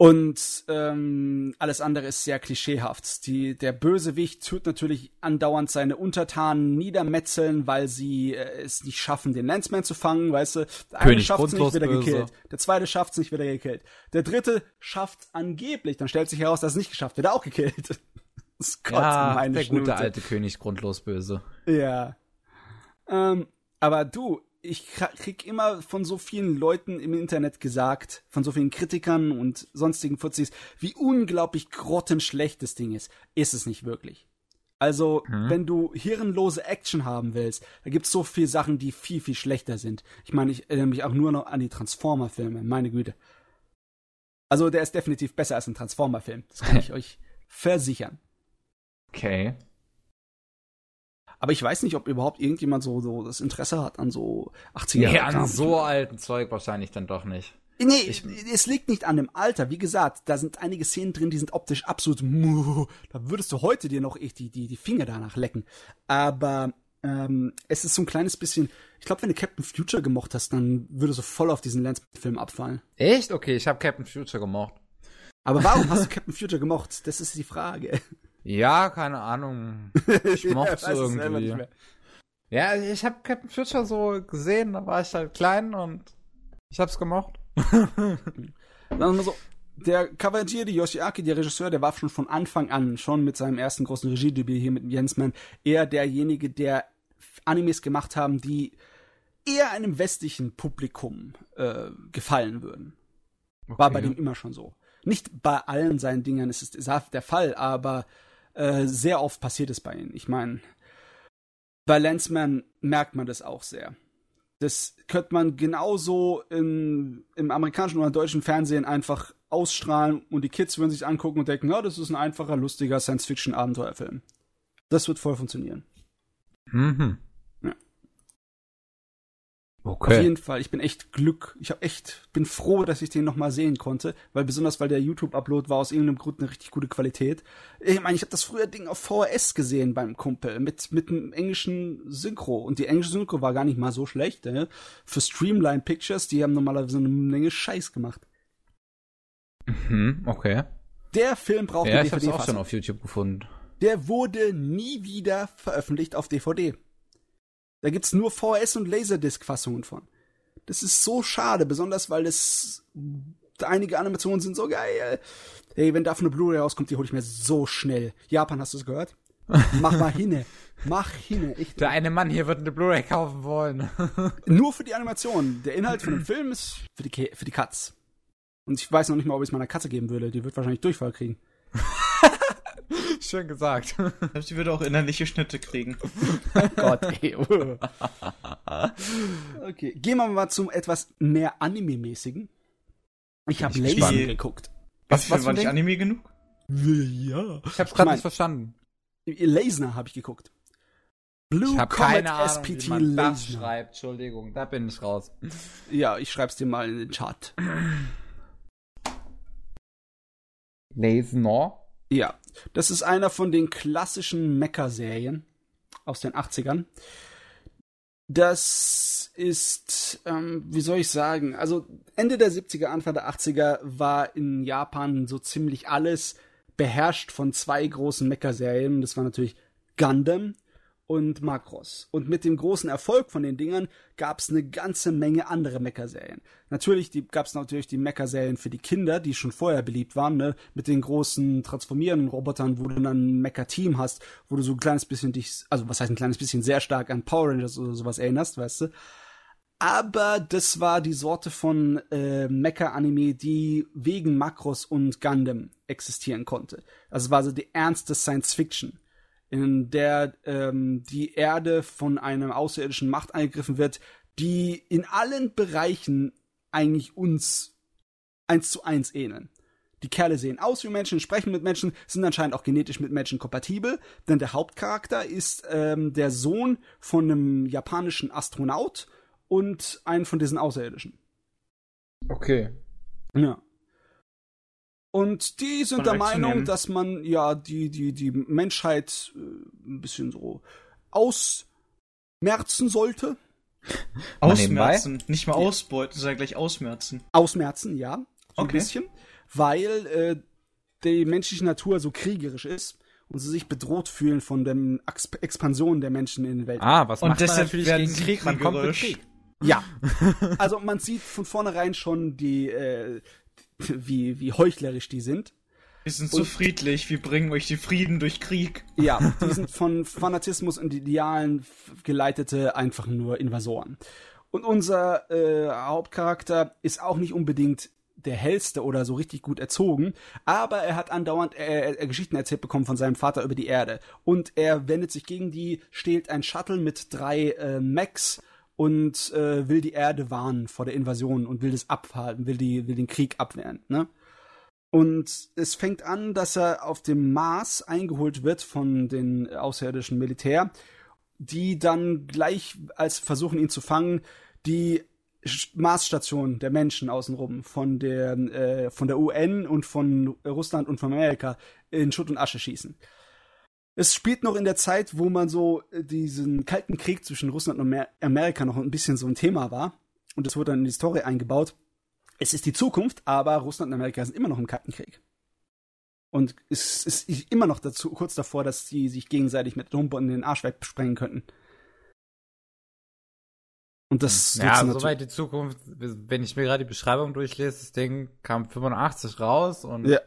Und ähm, alles andere ist sehr klischeehaft. Die, der Bösewicht tut natürlich andauernd seine Untertanen niedermetzeln, weil sie äh, es nicht schaffen, den Landsman zu fangen, weißt du. Der eine schafft es nicht, grundlos wird er böse. gekillt. Der zweite schafft es nicht, wird er gekillt. Der dritte schafft angeblich, dann stellt sich heraus, dass es nicht geschafft wird, er auch gekillt. Das kotzt Ja, meine der gute Schnute. alte König grundlos böse. Ja. Ähm, aber du, ich krieg immer von so vielen Leuten im Internet gesagt, von so vielen Kritikern und sonstigen Fuzis, wie unglaublich grottenschlecht das Ding ist. Ist es nicht wirklich. Also, wenn du hirnlose Action haben willst, da gibt's so viele Sachen, die viel, viel schlechter sind. Ich meine, ich erinnere mich auch nur noch an die Transformer-Filme, meine Güte. Also, der ist definitiv besser als ein Transformer-Film. Das kann ich euch versichern. Okay. Aber ich weiß nicht, ob überhaupt irgendjemand so, so das Interesse hat an so 80er Nee, Jahren. an so alten Zeug wahrscheinlich dann doch nicht. Nee, Ich- es liegt nicht an dem Alter. Wie gesagt, da sind einige Szenen drin, die sind optisch absolut. muh. Da würdest du heute dir noch echt die, die, die Finger danach lecken. Aber ähm, es ist so ein kleines bisschen. Ich glaube, wenn du Captain Future gemocht hast, dann würdest du voll auf diesen Lance-Film abfallen. Echt? Okay, ich habe Captain Future gemocht. Aber warum hast du Captain Future gemocht? Das ist die Frage. Ja, keine Ahnung. Ich mochte es irgendwie. Ja, ich habe Captain Future so gesehen, da war ich halt klein und ich hab's gemocht. Wir mal so, der Cavaliere Yoshiaki, der Regisseur, der war schon von Anfang an, schon mit seinem ersten großen Regiedebüt hier mit Jensman, eher derjenige, der Animes gemacht haben, die eher einem westlichen Publikum äh, gefallen würden. War bei dem immer schon so. Nicht bei allen seinen Dingern ist es der Fall, aber äh, sehr oft passiert es bei ihnen. Ich meine, bei Lensman merkt man das auch sehr. Das könnte man genauso in, im amerikanischen oder deutschen Fernsehen einfach ausstrahlen und die Kids würden sich angucken und denken, ja, das ist ein einfacher, lustiger Science-Fiction-Abenteuerfilm. Das wird voll funktionieren. Mhm. Ja. Auf Okay. jeden Fall, ich bin echt Glück. Ich habe echt, bin froh, dass ich den noch mal sehen konnte, weil besonders weil der YouTube-Upload war aus irgendeinem Grund eine richtig gute Qualität. Ich meine, ich habe das früher Ding auf VHS gesehen beim Kumpel mit mit einem englischen Synchro und die englische Synchro war gar nicht mal so schlecht. Ne? Für Streamline Pictures, die haben normalerweise eine Menge Scheiß gemacht. Mhm, okay. Der Film braucht Ja, eine ich hab's auch schon auf YouTube gefunden. Der wurde nie wieder veröffentlicht auf DVD. Da gibt's nur VHS und Laserdisc-Fassungen von. Das ist so schade, besonders weil das einige Animationen sind so geil. Hey, wenn davon eine Blu-ray rauskommt, die hole ich mir so schnell. Japan, hast du es gehört? Mach mal hinne. Mach hinne. Ich, Der eine Mann hier wird eine Blu-ray kaufen wollen. nur für die Animation. Der Inhalt von dem Film ist für die, Ke- für die Katz. Und ich weiß noch nicht mal, ob ich es meiner Katze geben würde. Die wird wahrscheinlich Durchfall kriegen. schön gesagt. Ich glaube, sie würde auch innerliche Schnitte kriegen. Gott, ey. oh. okay, gehen wir mal zum etwas mehr Anime-mäßigen. Ich habe gespannt. geguckt. Was, was war ein nicht? Anime genug? Ja. Ich hab's Ich gerade nicht verstanden. Lasner habe ich geguckt. Blue Ich habe Comet keine Ahnung, SPT wie man das Lasner. schreibt. Entschuldigung, da bin ich raus. Ja, ich schreib's dir mal in den Chat. Laser? Ja, das ist einer von den klassischen Mecha-Serien aus den 80ern. Das ist, ähm, wie soll ich sagen, also Ende der 70er, Anfang der 80er war in Japan so ziemlich alles beherrscht von zwei großen Mecha-Serien. Das war natürlich Gundam und Macross. Und mit dem großen Erfolg von den Dingern gab es eine ganze Menge andere Mecha-Serien. Natürlich gab es natürlich die Mecha-Serien für die Kinder, die schon vorher beliebt waren, ne? mit den großen transformierenden Robotern, wo du dann ein Mecha-Team hast, wo du so ein kleines bisschen dich, also was heißt ein kleines bisschen, sehr stark an Power Rangers oder sowas erinnerst, weißt du. Aber das war die Sorte von äh, Mecha-Anime, die wegen Macross und Gundam existieren konnte. Also war so die ernste Science-Fiction in der ähm, die Erde von einer außerirdischen Macht angegriffen wird, die in allen Bereichen eigentlich uns eins zu eins ähneln. Die Kerle sehen aus wie Menschen, sprechen mit Menschen, sind anscheinend auch genetisch mit Menschen kompatibel, denn der Hauptcharakter ist ähm, der Sohn von einem japanischen Astronaut und einen von diesen Außerirdischen. Okay. Ja. Und die sind der. Meinung, dass man ja die, die, die Menschheit äh, ein bisschen so ausmerzen sollte. Ausmerzen. Nicht mal ausbeuten, sondern gleich ausmerzen. Ausmerzen, ja. So ein Okay. bisschen. Weil äh, die menschliche Natur so kriegerisch ist und sie sich bedroht fühlen von der Ex Expansion der Menschen in der Welt. Ah, was Und macht man deshalb natürlich werden gegen sie Krieg? Man kommt mit kriegerisch. Krieg. Ja. Also man sieht von vornherein schon die, äh, wie, wie heuchlerisch die sind. Wir sind so friedlich, wir bringen euch den Frieden durch Krieg. Ja, die sind von Fanatismus und Idealen geleitete einfach nur Invasoren. Und unser äh, Hauptcharakter ist auch nicht unbedingt der hellste oder so richtig gut erzogen, aber er hat andauernd äh, äh, Geschichten erzählt bekommen von seinem Vater über die Erde. Und er wendet sich gegen die, stehlt ein Shuttle mit drei äh, Mechs und äh, will die Erde warnen vor der Invasion und will das abhalten, will, die, will den Krieg abwehren. Ne? Und es fängt an, dass er auf dem Mars eingeholt wird von den außerirdischen Militär, die dann gleich, als versuchen, ihn zu fangen, die Marsstation der Menschen außenrum von der, äh, von der UN und von Russland und von Amerika in Schutt und Asche schießen. Es spielt noch in der Zeit, wo man so äh, diesen kalten Krieg zwischen Russland und Amer Amerika noch ein bisschen so ein Thema war. Und das wurde dann in die Story eingebaut. Es ist die Zukunft, aber Russland und Amerika sind immer noch im Kalten Krieg. Und es ist immer noch dazu, kurz davor, dass sie sich gegenseitig mit Atombomben in den Arsch wegsprengen könnten. Und das Ja, nutzen natürlich- soweit die Zukunft, wenn ich mir gerade die Beschreibung durchlese, das Ding kam 85 raus und Ja.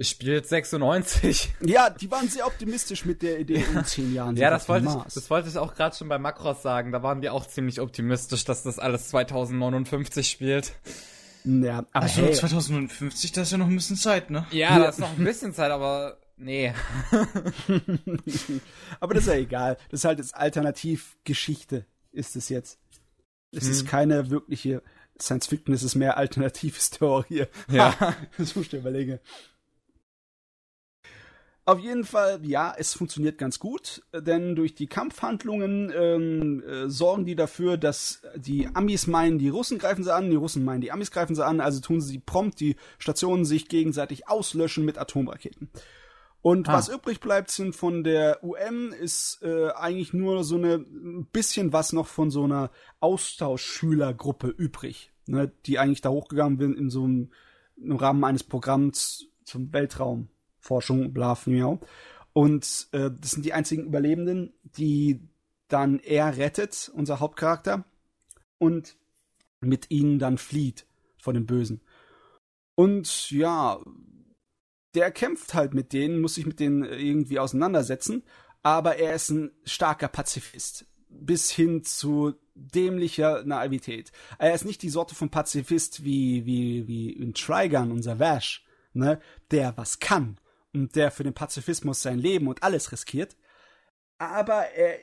Ich spiele jetzt 96. Ja, die waren sehr optimistisch mit der Idee in zehn Jahren. Ja, das wollte ich, das wollte ich auch gerade schon bei Macross sagen. Da waren die auch ziemlich optimistisch, dass das alles 2059 spielt. Ja, aber Also hey, 2050, da ist ja noch ein bisschen Zeit, ne? Ja, das ist noch ein bisschen Zeit, aber nee. aber das ist ja egal. Das ist halt jetzt Alternativgeschichte, ist es jetzt. Es ist Hm. keine wirkliche Science Fiction, es ist mehr Alternativhistorie. Ja. das muss ich dir überlegen. Auf jeden Fall, ja, es funktioniert ganz gut, denn durch die Kampfhandlungen ähm, äh, sorgen die dafür, dass die Amis meinen, die Russen greifen sie an, die Russen meinen, die Amis greifen sie an, also tun sie prompt die Stationen sich gegenseitig auslöschen mit Atomraketen. Und Ah. was übrig bleibt sind von der UM ist äh, eigentlich nur so eine ein bisschen was noch von so einer Austauschschülergruppe übrig, ne, die eigentlich da hochgegangen sind in so einem im Rahmen eines Programms zum Weltraumforschung, bla, miau. Und äh, das sind die einzigen Überlebenden, die dann er rettet, unser Hauptcharakter, und mit ihnen dann flieht von den Bösen. Und ja, der kämpft halt mit denen, muss sich mit denen irgendwie auseinandersetzen, aber er ist ein starker Pazifist. Bis hin zu dämlicher Naivität. Er ist nicht die Sorte von Pazifist wie, wie, wie in Trigun, unser Vash, ne, der was kann der für den Pazifismus sein Leben und alles riskiert. Aber er,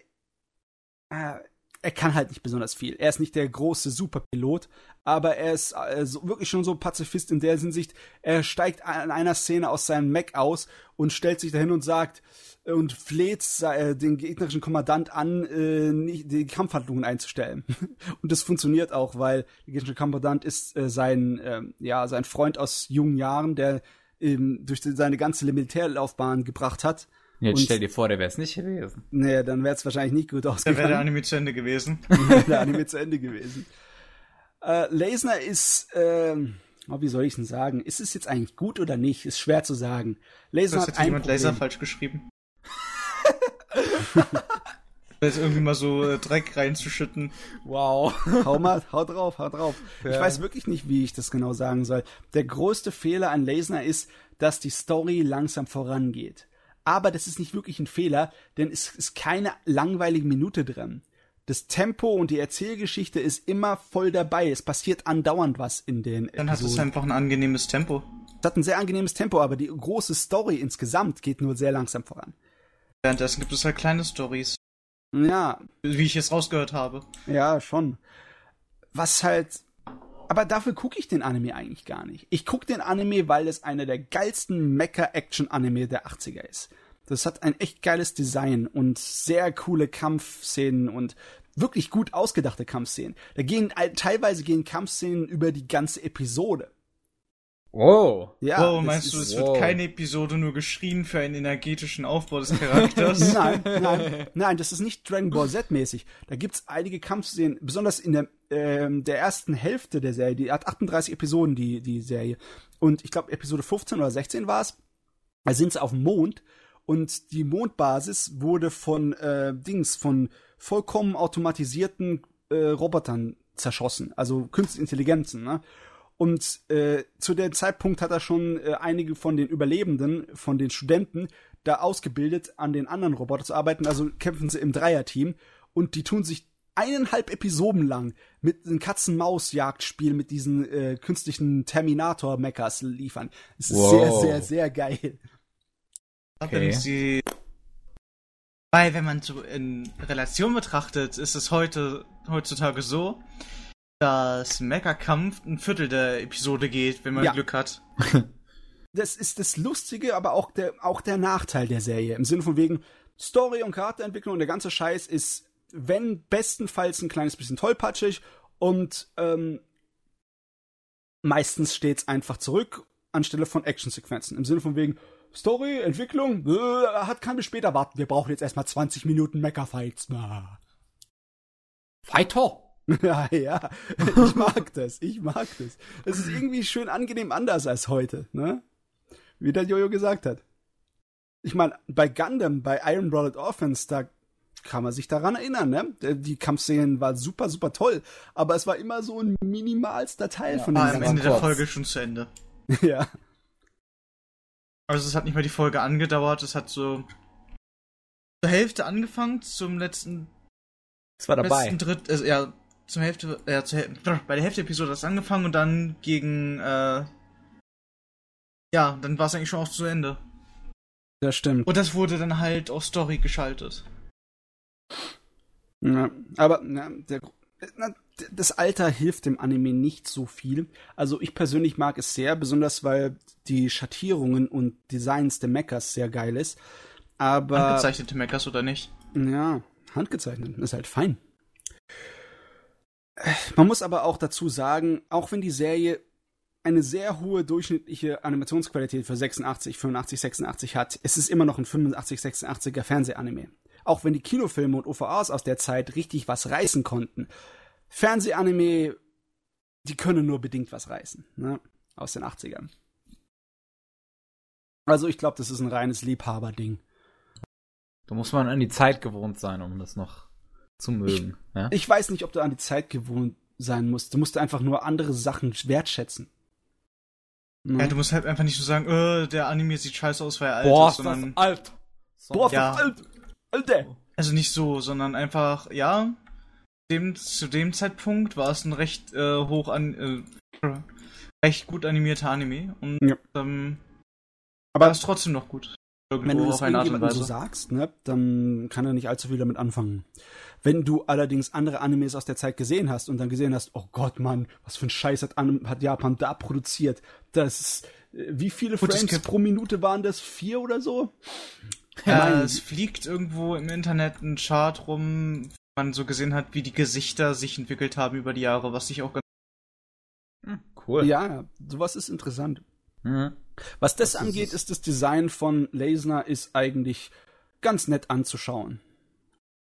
äh, er kann halt nicht besonders viel. Er ist nicht der große Superpilot, aber er ist äh, wirklich schon so Pazifist in der Hinsicht. Er steigt in einer Szene aus seinem Mac aus und stellt sich dahin und sagt äh, und fleht äh, den gegnerischen Kommandant an, äh, nicht, die Kampfhandlungen einzustellen. und das funktioniert auch, weil der gegnerische Kommandant ist sein, äh, ja, sein Freund aus jungen Jahren, der ähm, durch seine ganze Militärlaufbahn gebracht hat Jetzt und, stell dir vor, der wäre es nicht gewesen. Nee, dann wäre es wahrscheinlich nicht gut ausgegangen. Dann wäre der Anime zu Ende gewesen. der Anime zu Ende gewesen. Äh, Lasner ist, äh, oh, wie soll ich denn sagen? Ist es jetzt eigentlich gut oder nicht? Ist schwer zu sagen. Lasner hat, hat jemand Problem. Laser falsch geschrieben. jetzt irgendwie mal so äh, Dreck reinzuschütten. Wow. hau mal, hau drauf, hau drauf. Ja. Ich weiß wirklich nicht, wie ich das genau sagen soll. Der größte Fehler an Lasner ist, dass die Story langsam vorangeht aber das ist nicht wirklich ein Fehler, denn es ist keine langweilige Minute drin. Das Tempo und die Erzählgeschichte ist immer voll dabei. Es passiert andauernd was in den Dann hat es einfach ein angenehmes Tempo. Es hat ein sehr angenehmes Tempo, aber die große Story insgesamt geht nur sehr langsam voran. Währenddessen gibt es halt kleine Stories. Ja. Wie ich es rausgehört habe. Ja, schon. Was halt aber dafür gucke ich den Anime eigentlich gar nicht. Ich gucke den Anime, weil es einer der geilsten Mecha-Action-Anime der 80er ist. Das hat ein echt geiles Design und sehr coole Kampfszenen und wirklich gut ausgedachte Kampfszenen. Da gehen teilweise gehen Kampfszenen über die ganze Episode. Oh. Ja, oh, meinst du, es wow. wird keine Episode nur geschrien für einen energetischen Aufbau des Charakters? nein, nein, nein, das ist nicht Dragon Ball Z mäßig. Da gibt's einige Kampfszenen, besonders in der, ähm, der ersten Hälfte der Serie. Die hat 38 Episoden, die, die Serie. Und ich glaube, Episode 15 oder 16 war es. Da sind sie auf dem Mond und die Mondbasis wurde von äh, Dings, von vollkommen automatisierten äh, Robotern zerschossen, also künstliche Intelligenzen, ne? Und äh, zu dem Zeitpunkt hat er schon äh, einige von den Überlebenden, von den Studenten, da ausgebildet, an den anderen Robotern zu arbeiten. Also kämpfen sie im Dreierteam und die tun sich eineinhalb Episoden lang mit einem Katzen-Maus-Jagdspiel mit diesen äh, künstlichen Terminator-Mechas liefern. Das ist wow. sehr, sehr, sehr geil. Okay. Sie weil wenn man so in Relation betrachtet, ist es heute heutzutage so, dass Mecha-Kampf ein Viertel der Episode geht, wenn man ja. Glück hat. das ist das Lustige, aber auch der, auch der Nachteil der Serie. Im Sinne von wegen Story und Charakterentwicklung und der ganze Scheiß ist, wenn bestenfalls ein kleines bisschen tollpatschig und ähm, meistens steht's einfach zurück anstelle von Actionsequenzen. Im Sinne von wegen Story, Entwicklung, äh, hat kann bis später warten. Wir brauchen jetzt erstmal 20 Minuten Mecha-Fights. Fighter! ja, ja, ich mag das, ich mag das. Es ist irgendwie schön angenehm anders als heute, ne? Wie der Jojo gesagt hat. Ich meine, bei Gundam, bei Iron Blooded Orphans, da kann man sich daran erinnern, ne? Die Kampfszenen waren super, super toll, aber es war immer so ein minimalster Teil ja, von dem Am Ende der Folge schon zu Ende. ja. Also es hat nicht mal die Folge angedauert, es hat so zur Hälfte angefangen, zum letzten. Es war dabei. Letzten Dritt, also, ja, zum Hälfte, äh, zur Hälfte, bei der Hälfte der Episode hat es angefangen und dann gegen, äh, ja, dann war es eigentlich schon auch zu Ende. Das stimmt. Und das wurde dann halt auf Story geschaltet. Ja, aber na, der, na, das Alter hilft dem Anime nicht so viel. Also ich persönlich mag es sehr, besonders weil die Schattierungen und Designs der Mechas sehr geil ist. Aber handgezeichnete Mechas oder nicht? Ja, handgezeichnet ist halt fein. Man muss aber auch dazu sagen, auch wenn die Serie eine sehr hohe durchschnittliche Animationsqualität für 86, 85, 86 hat, ist es immer noch ein 85, 86er Fernsehanime. Auch wenn die Kinofilme und OVAs aus der Zeit richtig was reißen konnten. Fernsehanime, die können nur bedingt was reißen, ne? Aus den 80ern. Also ich glaube, das ist ein reines Liebhaberding. Da muss man an die Zeit gewohnt sein, um das noch zu mögen. Ich, ja? ich weiß nicht, ob du an die Zeit gewohnt sein musst. Du musst einfach nur andere Sachen wertschätzen. Ja, ja du musst halt einfach nicht so sagen, äh, der Anime sieht scheiße aus, weil er alt Boah, ist, sondern. Das alt. So, Boah, ja. das alt. Alter. Also nicht so, sondern einfach, ja, dem, zu dem Zeitpunkt war es ein recht äh, hoch an, äh, recht gut animierter Anime. Und ja. ähm, Aber ist trotzdem noch gut. Irgendwo wenn du das irgendjemandem so sagst, ne, dann kann er nicht allzu viel damit anfangen. Wenn du allerdings andere Animes aus der Zeit gesehen hast und dann gesehen hast, oh Gott, Mann, was für ein Scheiß hat, hat Japan da produziert. Das ist, äh, wie viele Gut, Frames pro Minute waren das? Vier oder so? Ja, es fliegt irgendwo im Internet ein Chart rum, man so gesehen hat, wie die Gesichter sich entwickelt haben über die Jahre, was ich auch ganz hm, cool. Ja, sowas ist interessant. Mhm. Was das, das angeht, ist, ist das Design von Lasner ist eigentlich ganz nett anzuschauen.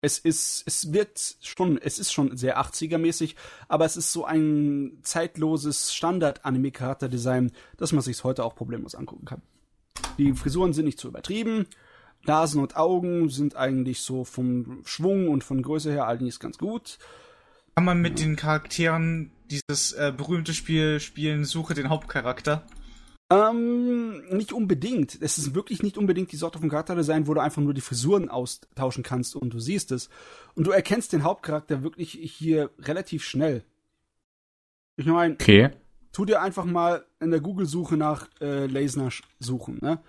Es ist, es wirkt schon, es ist schon sehr 80er-mäßig, aber es ist so ein zeitloses Standard-Anime-Charakterdesign, dass man sich heute auch problemlos angucken kann. Die Frisuren sind nicht zu übertrieben, Nasen und Augen sind eigentlich so vom Schwung und von Größe her eigentlich ganz gut. Kann man mit den Charakteren dieses äh, berühmte Spiel spielen, suche den Hauptcharakter? Ähm, nicht unbedingt. Es ist wirklich nicht unbedingt die Sorte von Charakterdesign, wo du einfach nur die Frisuren austauschen kannst und du siehst es. Und du erkennst den Hauptcharakter wirklich hier relativ schnell. Ich meine, okay. tu dir einfach mal in der Google-Suche nach äh, Lasner suchen, ne?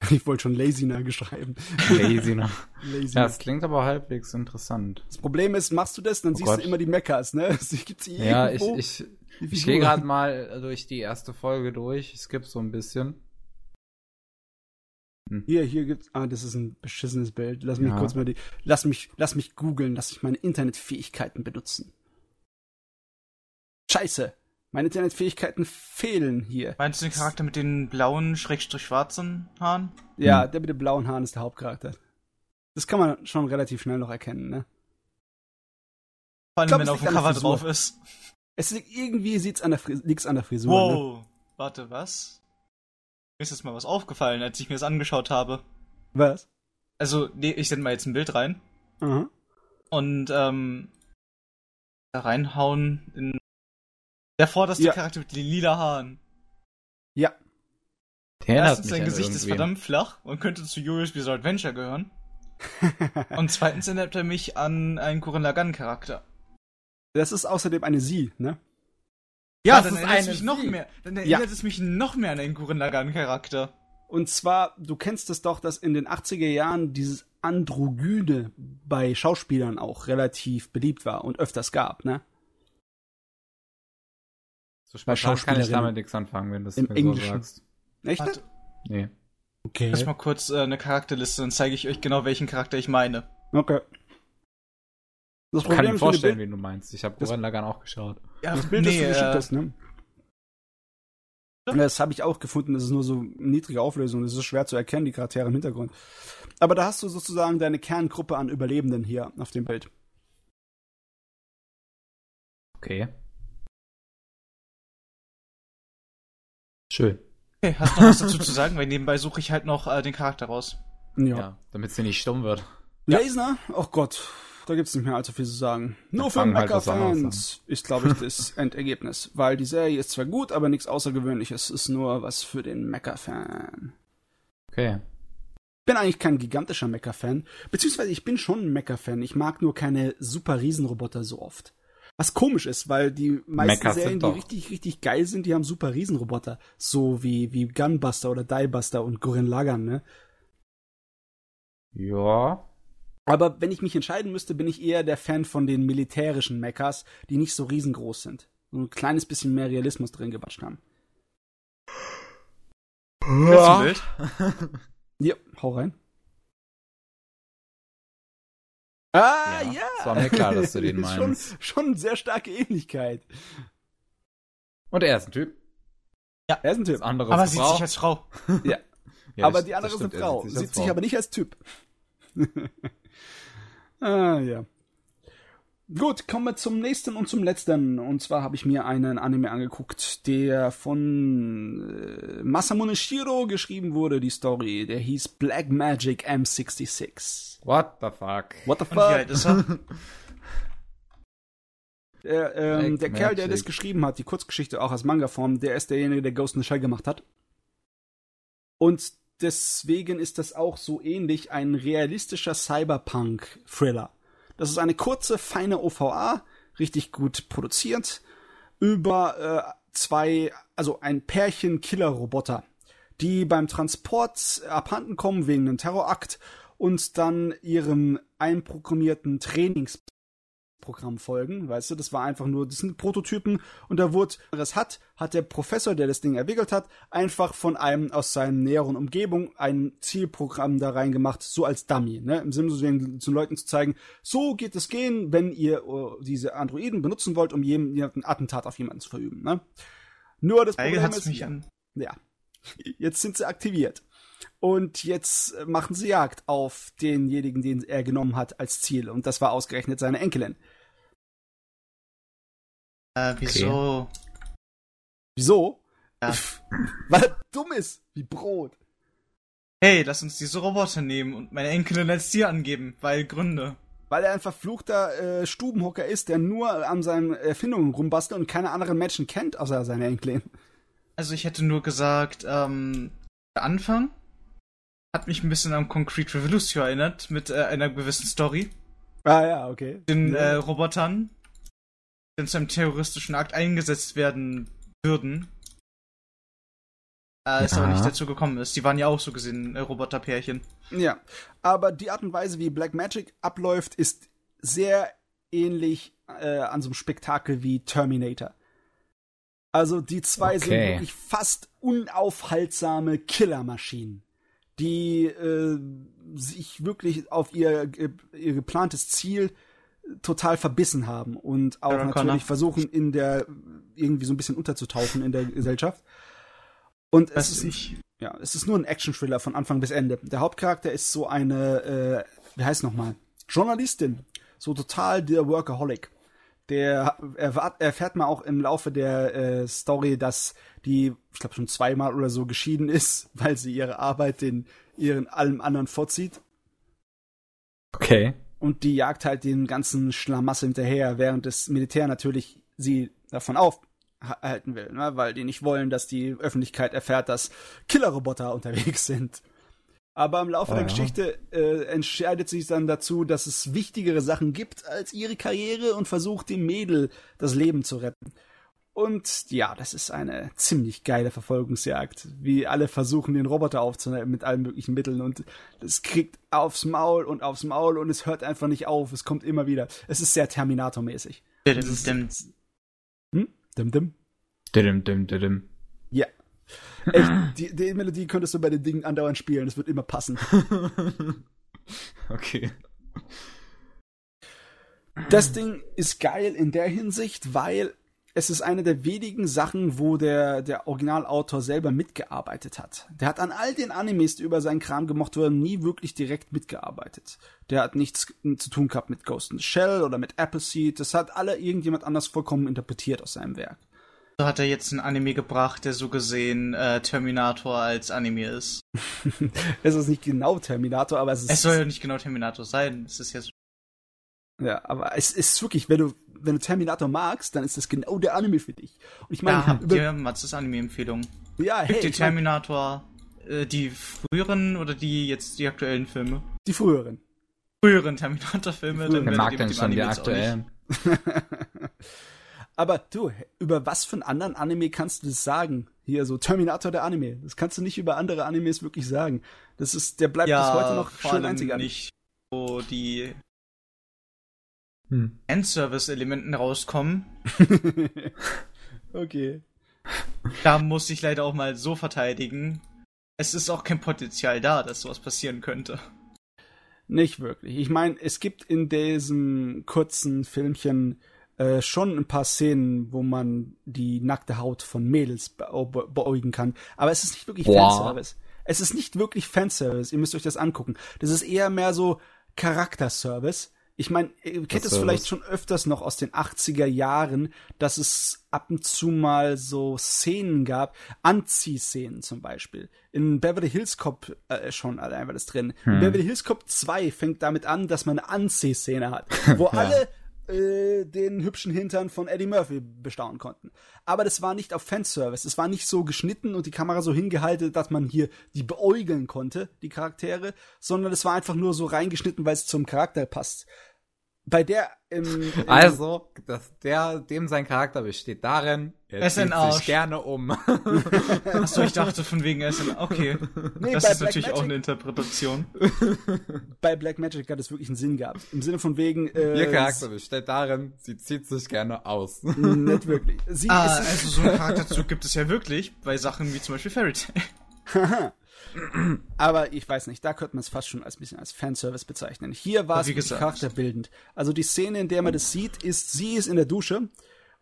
Ich wollte schon Laziner geschrieben. Laziner. Ja, das klingt aber halbwegs interessant. Das Problem ist, machst du das, dann oh siehst Gott. du immer die Meckers, ne? Gibt's ja, ich, ich, ich gehe gerade mal durch die erste Folge durch. Es gibt so ein bisschen. Hm. Hier, hier gibt's. Ah, das ist ein beschissenes Bild. Lass mich ja. kurz mal die. Lass mich, lass mich googeln, lass mich meine Internetfähigkeiten benutzen. Scheiße. Meine Internetfähigkeiten fehlen hier. Meinst du den Charakter mit den blauen, schrägstrich schwarzen Haaren? Ja, hm. der mit den blauen Haaren ist der Hauptcharakter. Das kann man schon relativ schnell noch erkennen, ne? Vor allem, glaub, wenn auf dem Cover drauf ist. Es liegt, irgendwie sieht's an der, liegt's an der Frisur. Ne? Wow, ne? warte, was? Mir ist jetzt mal was aufgefallen, als ich mir das angeschaut habe. Was? Also, nee, ich sende mal jetzt ein Bild rein. Mhm. Und, ähm, da reinhauen in der vorderste ja. Charakter mit den lila Haaren. Ja. Der Erstens, sein Gesicht ist verdammt flach und könnte zu Yuri's Bizarre Adventure gehören. und zweitens erinnert er mich an einen Kuren Lagan Charakter. Das ist außerdem eine Sie, ne? Ja, ja dann erinnert es mich noch mehr. Dann erinnert ja. es mich noch mehr an einen Gurren Lagann Charakter. Und zwar, du kennst es doch, dass in den 80er Jahren dieses Androgyne bei Schauspielern auch relativ beliebt war und öfters gab, ne? So bei kann ich damit nichts anfangen, wenn du es mir Englischen. so sagst. Echt? Nee. Okay. Lass mal kurz äh, eine Charakterliste, dann zeige ich euch genau, welchen Charakter ich meine. Okay. Das Problem kann mir vorstellen, wen du meinst. Ich habe Gurren Lagann auch geschaut. Ja, das Bild, nee, das du geschickt äh, hast, ne? Das habe ich auch gefunden, das ist nur so niedrige Auflösung, das ist schwer zu erkennen, die Charaktere im Hintergrund. Aber da hast du sozusagen deine Kerngruppe an Überlebenden hier auf dem Bild. Okay. Schön. Okay, hast du noch was dazu zu sagen? Weil nebenbei suche ich halt noch äh, den Charakter raus. Ja. ja damit sie nicht stumm wird. Ja. Oh Gott. Da gibt es nicht mehr allzu viel zu sagen. Nur für Mecha-Fans halt ist, glaube ich, das Endergebnis. Weil die Serie ist zwar gut, aber nichts Außergewöhnliches. Ist nur was für den Mecha-Fan. Okay. Ich bin eigentlich kein gigantischer Mecha-Fan. Beziehungsweise ich bin schon ein Mecha-Fan. Ich mag nur keine super Riesenroboter so oft. Was komisch ist, weil die meisten Mechas Serien, die richtig, richtig geil sind, die haben super Riesenroboter. So wie, wie Gunbuster oder Diebuster und Gurren Lagann, ne? Ja. Aber wenn ich mich entscheiden müsste, bin ich eher der Fan von den militärischen Mechas, die nicht so riesengroß sind. So ein kleines bisschen mehr Realismus drin gewatscht haben. Ja. Bild? ja, hau rein. Ah, ja. ja. Es war mir klar, dass du den meinst. Schon, schon sehr starke Ähnlichkeit. Und er ist ein Typ. Ja, er ist ein Typ. Das andere aber sieht sich als Frau. ja. ja aber die andere ist eine Frau. Sieht, sieht sich aber nicht als Typ. Ah, ja. Gut, kommen wir zum nächsten und zum letzten. Und zwar habe ich mir einen Anime angeguckt, der von äh, Masamune Shiro geschrieben wurde, die Story. Der hieß Black Magic M66. What the fuck? What the fuck? Und wie alt ist er? Der, ähm, der Kerl, der das geschrieben hat, die Kurzgeschichte auch als Manga-Form, der ist derjenige, der Ghost in the Shell gemacht hat. Und deswegen ist das auch so ähnlich ein realistischer Cyberpunk-Thriller. Das ist eine kurze, feine OVA, richtig gut produziert, über zwei, also ein Pärchen Killerroboter, die beim Transport abhanden kommen wegen einem Terrorakt und dann ihrem einprogrammierten Trainingsprogramm folgen, weißt du, das war einfach nur, das sind Prototypen und da wurde, das hat, hat der Professor, der das Ding entwickelt hat, einfach von einem aus seinen näheren Umgebung ein Zielprogramm da reingemacht, so als Dummy, ne, im Sinne, so den, zu Leuten zu zeigen, so geht es gehen, wenn ihr uh, diese Androiden benutzen wollt, um jemanden Attentat auf jemanden zu verüben, ne. Nur das Problem ist, mich an. ja, jetzt sind sie aktiviert. Und jetzt machen sie Jagd auf denjenigen, den er genommen hat als Ziel. Und das war ausgerechnet seine Enkelin. Äh, wieso? Wieso? Ja. Weil er dumm ist, wie Brot. Hey, lass uns diese Roboter nehmen und meine Enkelin als Tier angeben, weil Gründe. Weil er ein verfluchter äh, Stubenhocker ist, der nur an seinen Erfindungen rumbastelt und keine anderen Menschen kennt, außer seine Enkelin. Also ich hätte nur gesagt, ähm, der Anfang hat mich ein bisschen an Concrete Revolution erinnert, mit äh, einer gewissen Story. Ah ja, okay. Den Ja. äh, Robotern, die zu einem terroristischen Akt eingesetzt werden würden. Äh, ist Ja. aber nicht dazu gekommen ist. Die waren ja auch so gesehen äh, Roboterpärchen. Ja, aber die Art und Weise, wie Black Magic abläuft, ist sehr ähnlich äh, an so einem Spektakel wie Terminator. Also die zwei sind Okay. wirklich fast unaufhaltsame Killermaschinen, die äh, sich wirklich auf ihr, ihr geplantes Ziel total verbissen haben und auch Sarah natürlich Connor. versuchen, in der irgendwie so ein bisschen unterzutauchen in der Gesellschaft. Und Das es ist nicht. ja, es ist nur ein Action-Thriller von Anfang bis Ende. Der Hauptcharakter ist so eine, äh, wie heißt nochmal? Journalistin. So total der Workaholic. Der erwart, erfährt man auch im Laufe der äh, Story, dass die, ich glaube schon zweimal oder so geschieden ist, weil sie ihre Arbeit den ihren allem anderen vorzieht. Okay. Und die jagt halt den ganzen Schlamassel hinterher, während das Militär natürlich sie davon aufhalten will, ne? weil die nicht wollen, dass die Öffentlichkeit erfährt, dass Killerroboter unterwegs sind. Aber im Laufe Oh, der ja. Geschichte äh, entscheidet sich dann dazu, dass es wichtigere Sachen gibt als ihre Karriere und versucht dem Mädel das Leben zu retten. Und ja, das ist eine ziemlich geile Verfolgungsjagd, wie alle versuchen, den Roboter aufzunehmen mit allen möglichen Mitteln und es kriegt aufs Maul und aufs Maul und es hört einfach nicht auf, es kommt immer wieder. Es ist sehr Terminator-mäßig. Dim, dim. Hm? Dim, dim. Didim, dim, didim. Ja. Echt, die, die Melodie könntest du bei den Dingen andauernd spielen, es wird immer passen. Okay. Das Ding ist geil in der Hinsicht, weil es ist eine der wenigen Sachen, wo der, der Originalautor selber mitgearbeitet hat. Der hat an all den Animes, die über seinen Kram gemocht wurden, nie wirklich direkt mitgearbeitet. Der hat nichts zu tun gehabt mit Ghost in the Shell oder mit Appleseed. Das hat alle irgendjemand anders vollkommen interpretiert aus seinem Werk. So hat er jetzt einen Anime gebracht, der so gesehen äh, Terminator als Anime ist. Es ist nicht genau Terminator, aber es ist. Es soll ja nicht genau Terminator sein. Es ist jetzt. ja, aber es ist wirklich, wenn du, wenn du Terminator magst, dann ist das genau der Anime für dich. Und ich meine, Ja, über, hier, Mats Anime-Empfehlung. ja, Gibt hey, die ich mein, Terminator, äh, die früheren oder die jetzt die aktuellen Filme? die früheren. Früheren Terminator-Filme, Die dann Wer mag denn schon die aktuellen? Aber du, über was für einen anderen Anime kannst du das sagen? Hier, so Terminator der Anime. Das kannst du nicht über andere Animes wirklich sagen. Das ist, der bleibt Ja, bis heute noch vor schön einzigartig. nicht, wo die Hm. Endservice-Elementen rauskommen. okay. Da muss ich leider auch mal so verteidigen. Es ist auch kein Potenzial da, dass sowas passieren könnte. Nicht wirklich. Ich meine, es gibt in diesem kurzen Filmchen äh, schon ein paar Szenen, wo man die nackte Haut von Mädels be be beäugen kann. Aber es ist nicht wirklich Boah. Fanservice. Es ist nicht wirklich Fanservice. Ihr müsst euch das angucken. Das ist eher mehr so Charakterservice. Ich meine, ihr kennt es vielleicht schon öfters noch aus den 80er Jahren, dass es ab und zu mal so Szenen gab, Anziehszenen zum Beispiel. In Beverly Hills Cop äh, schon allein war das drin. In Beverly Hills Cop 2 fängt damit an, dass man eine Anziehszene hat, wo alle äh, den hübschen Hintern von Eddie Murphy bestaunen konnten. Aber das war nicht auf Fanservice. Es war nicht so geschnitten und die Kamera so hingehalten, dass man hier die beäugeln konnte, die Charaktere, sondern es war einfach nur so reingeschnitten, weil es zum Charakter passt. Bei der im, im Also, dass der, dem sein Charakter besteht darin, er zieht sich gerne um. Achso, ich dachte von wegen Essen. Okay. Nee, das ist Black natürlich auch Magic- eine Interpretation. bei Black Magic hat es wirklich einen Sinn gehabt. Im Sinne von wegen, äh, Ihr Charakter besteht darin, sie zieht sich gerne aus. nicht wirklich. Sie Ah, ist, also so einen Charakterzug gibt es ja wirklich bei Sachen wie zum Beispiel Fairy Tail. aber ich weiß nicht, da könnte man es fast schon als ein bisschen als Fanservice bezeichnen. Hier war es charakterbildend. Also die Szene, in der man das sieht, ist, sie ist in der Dusche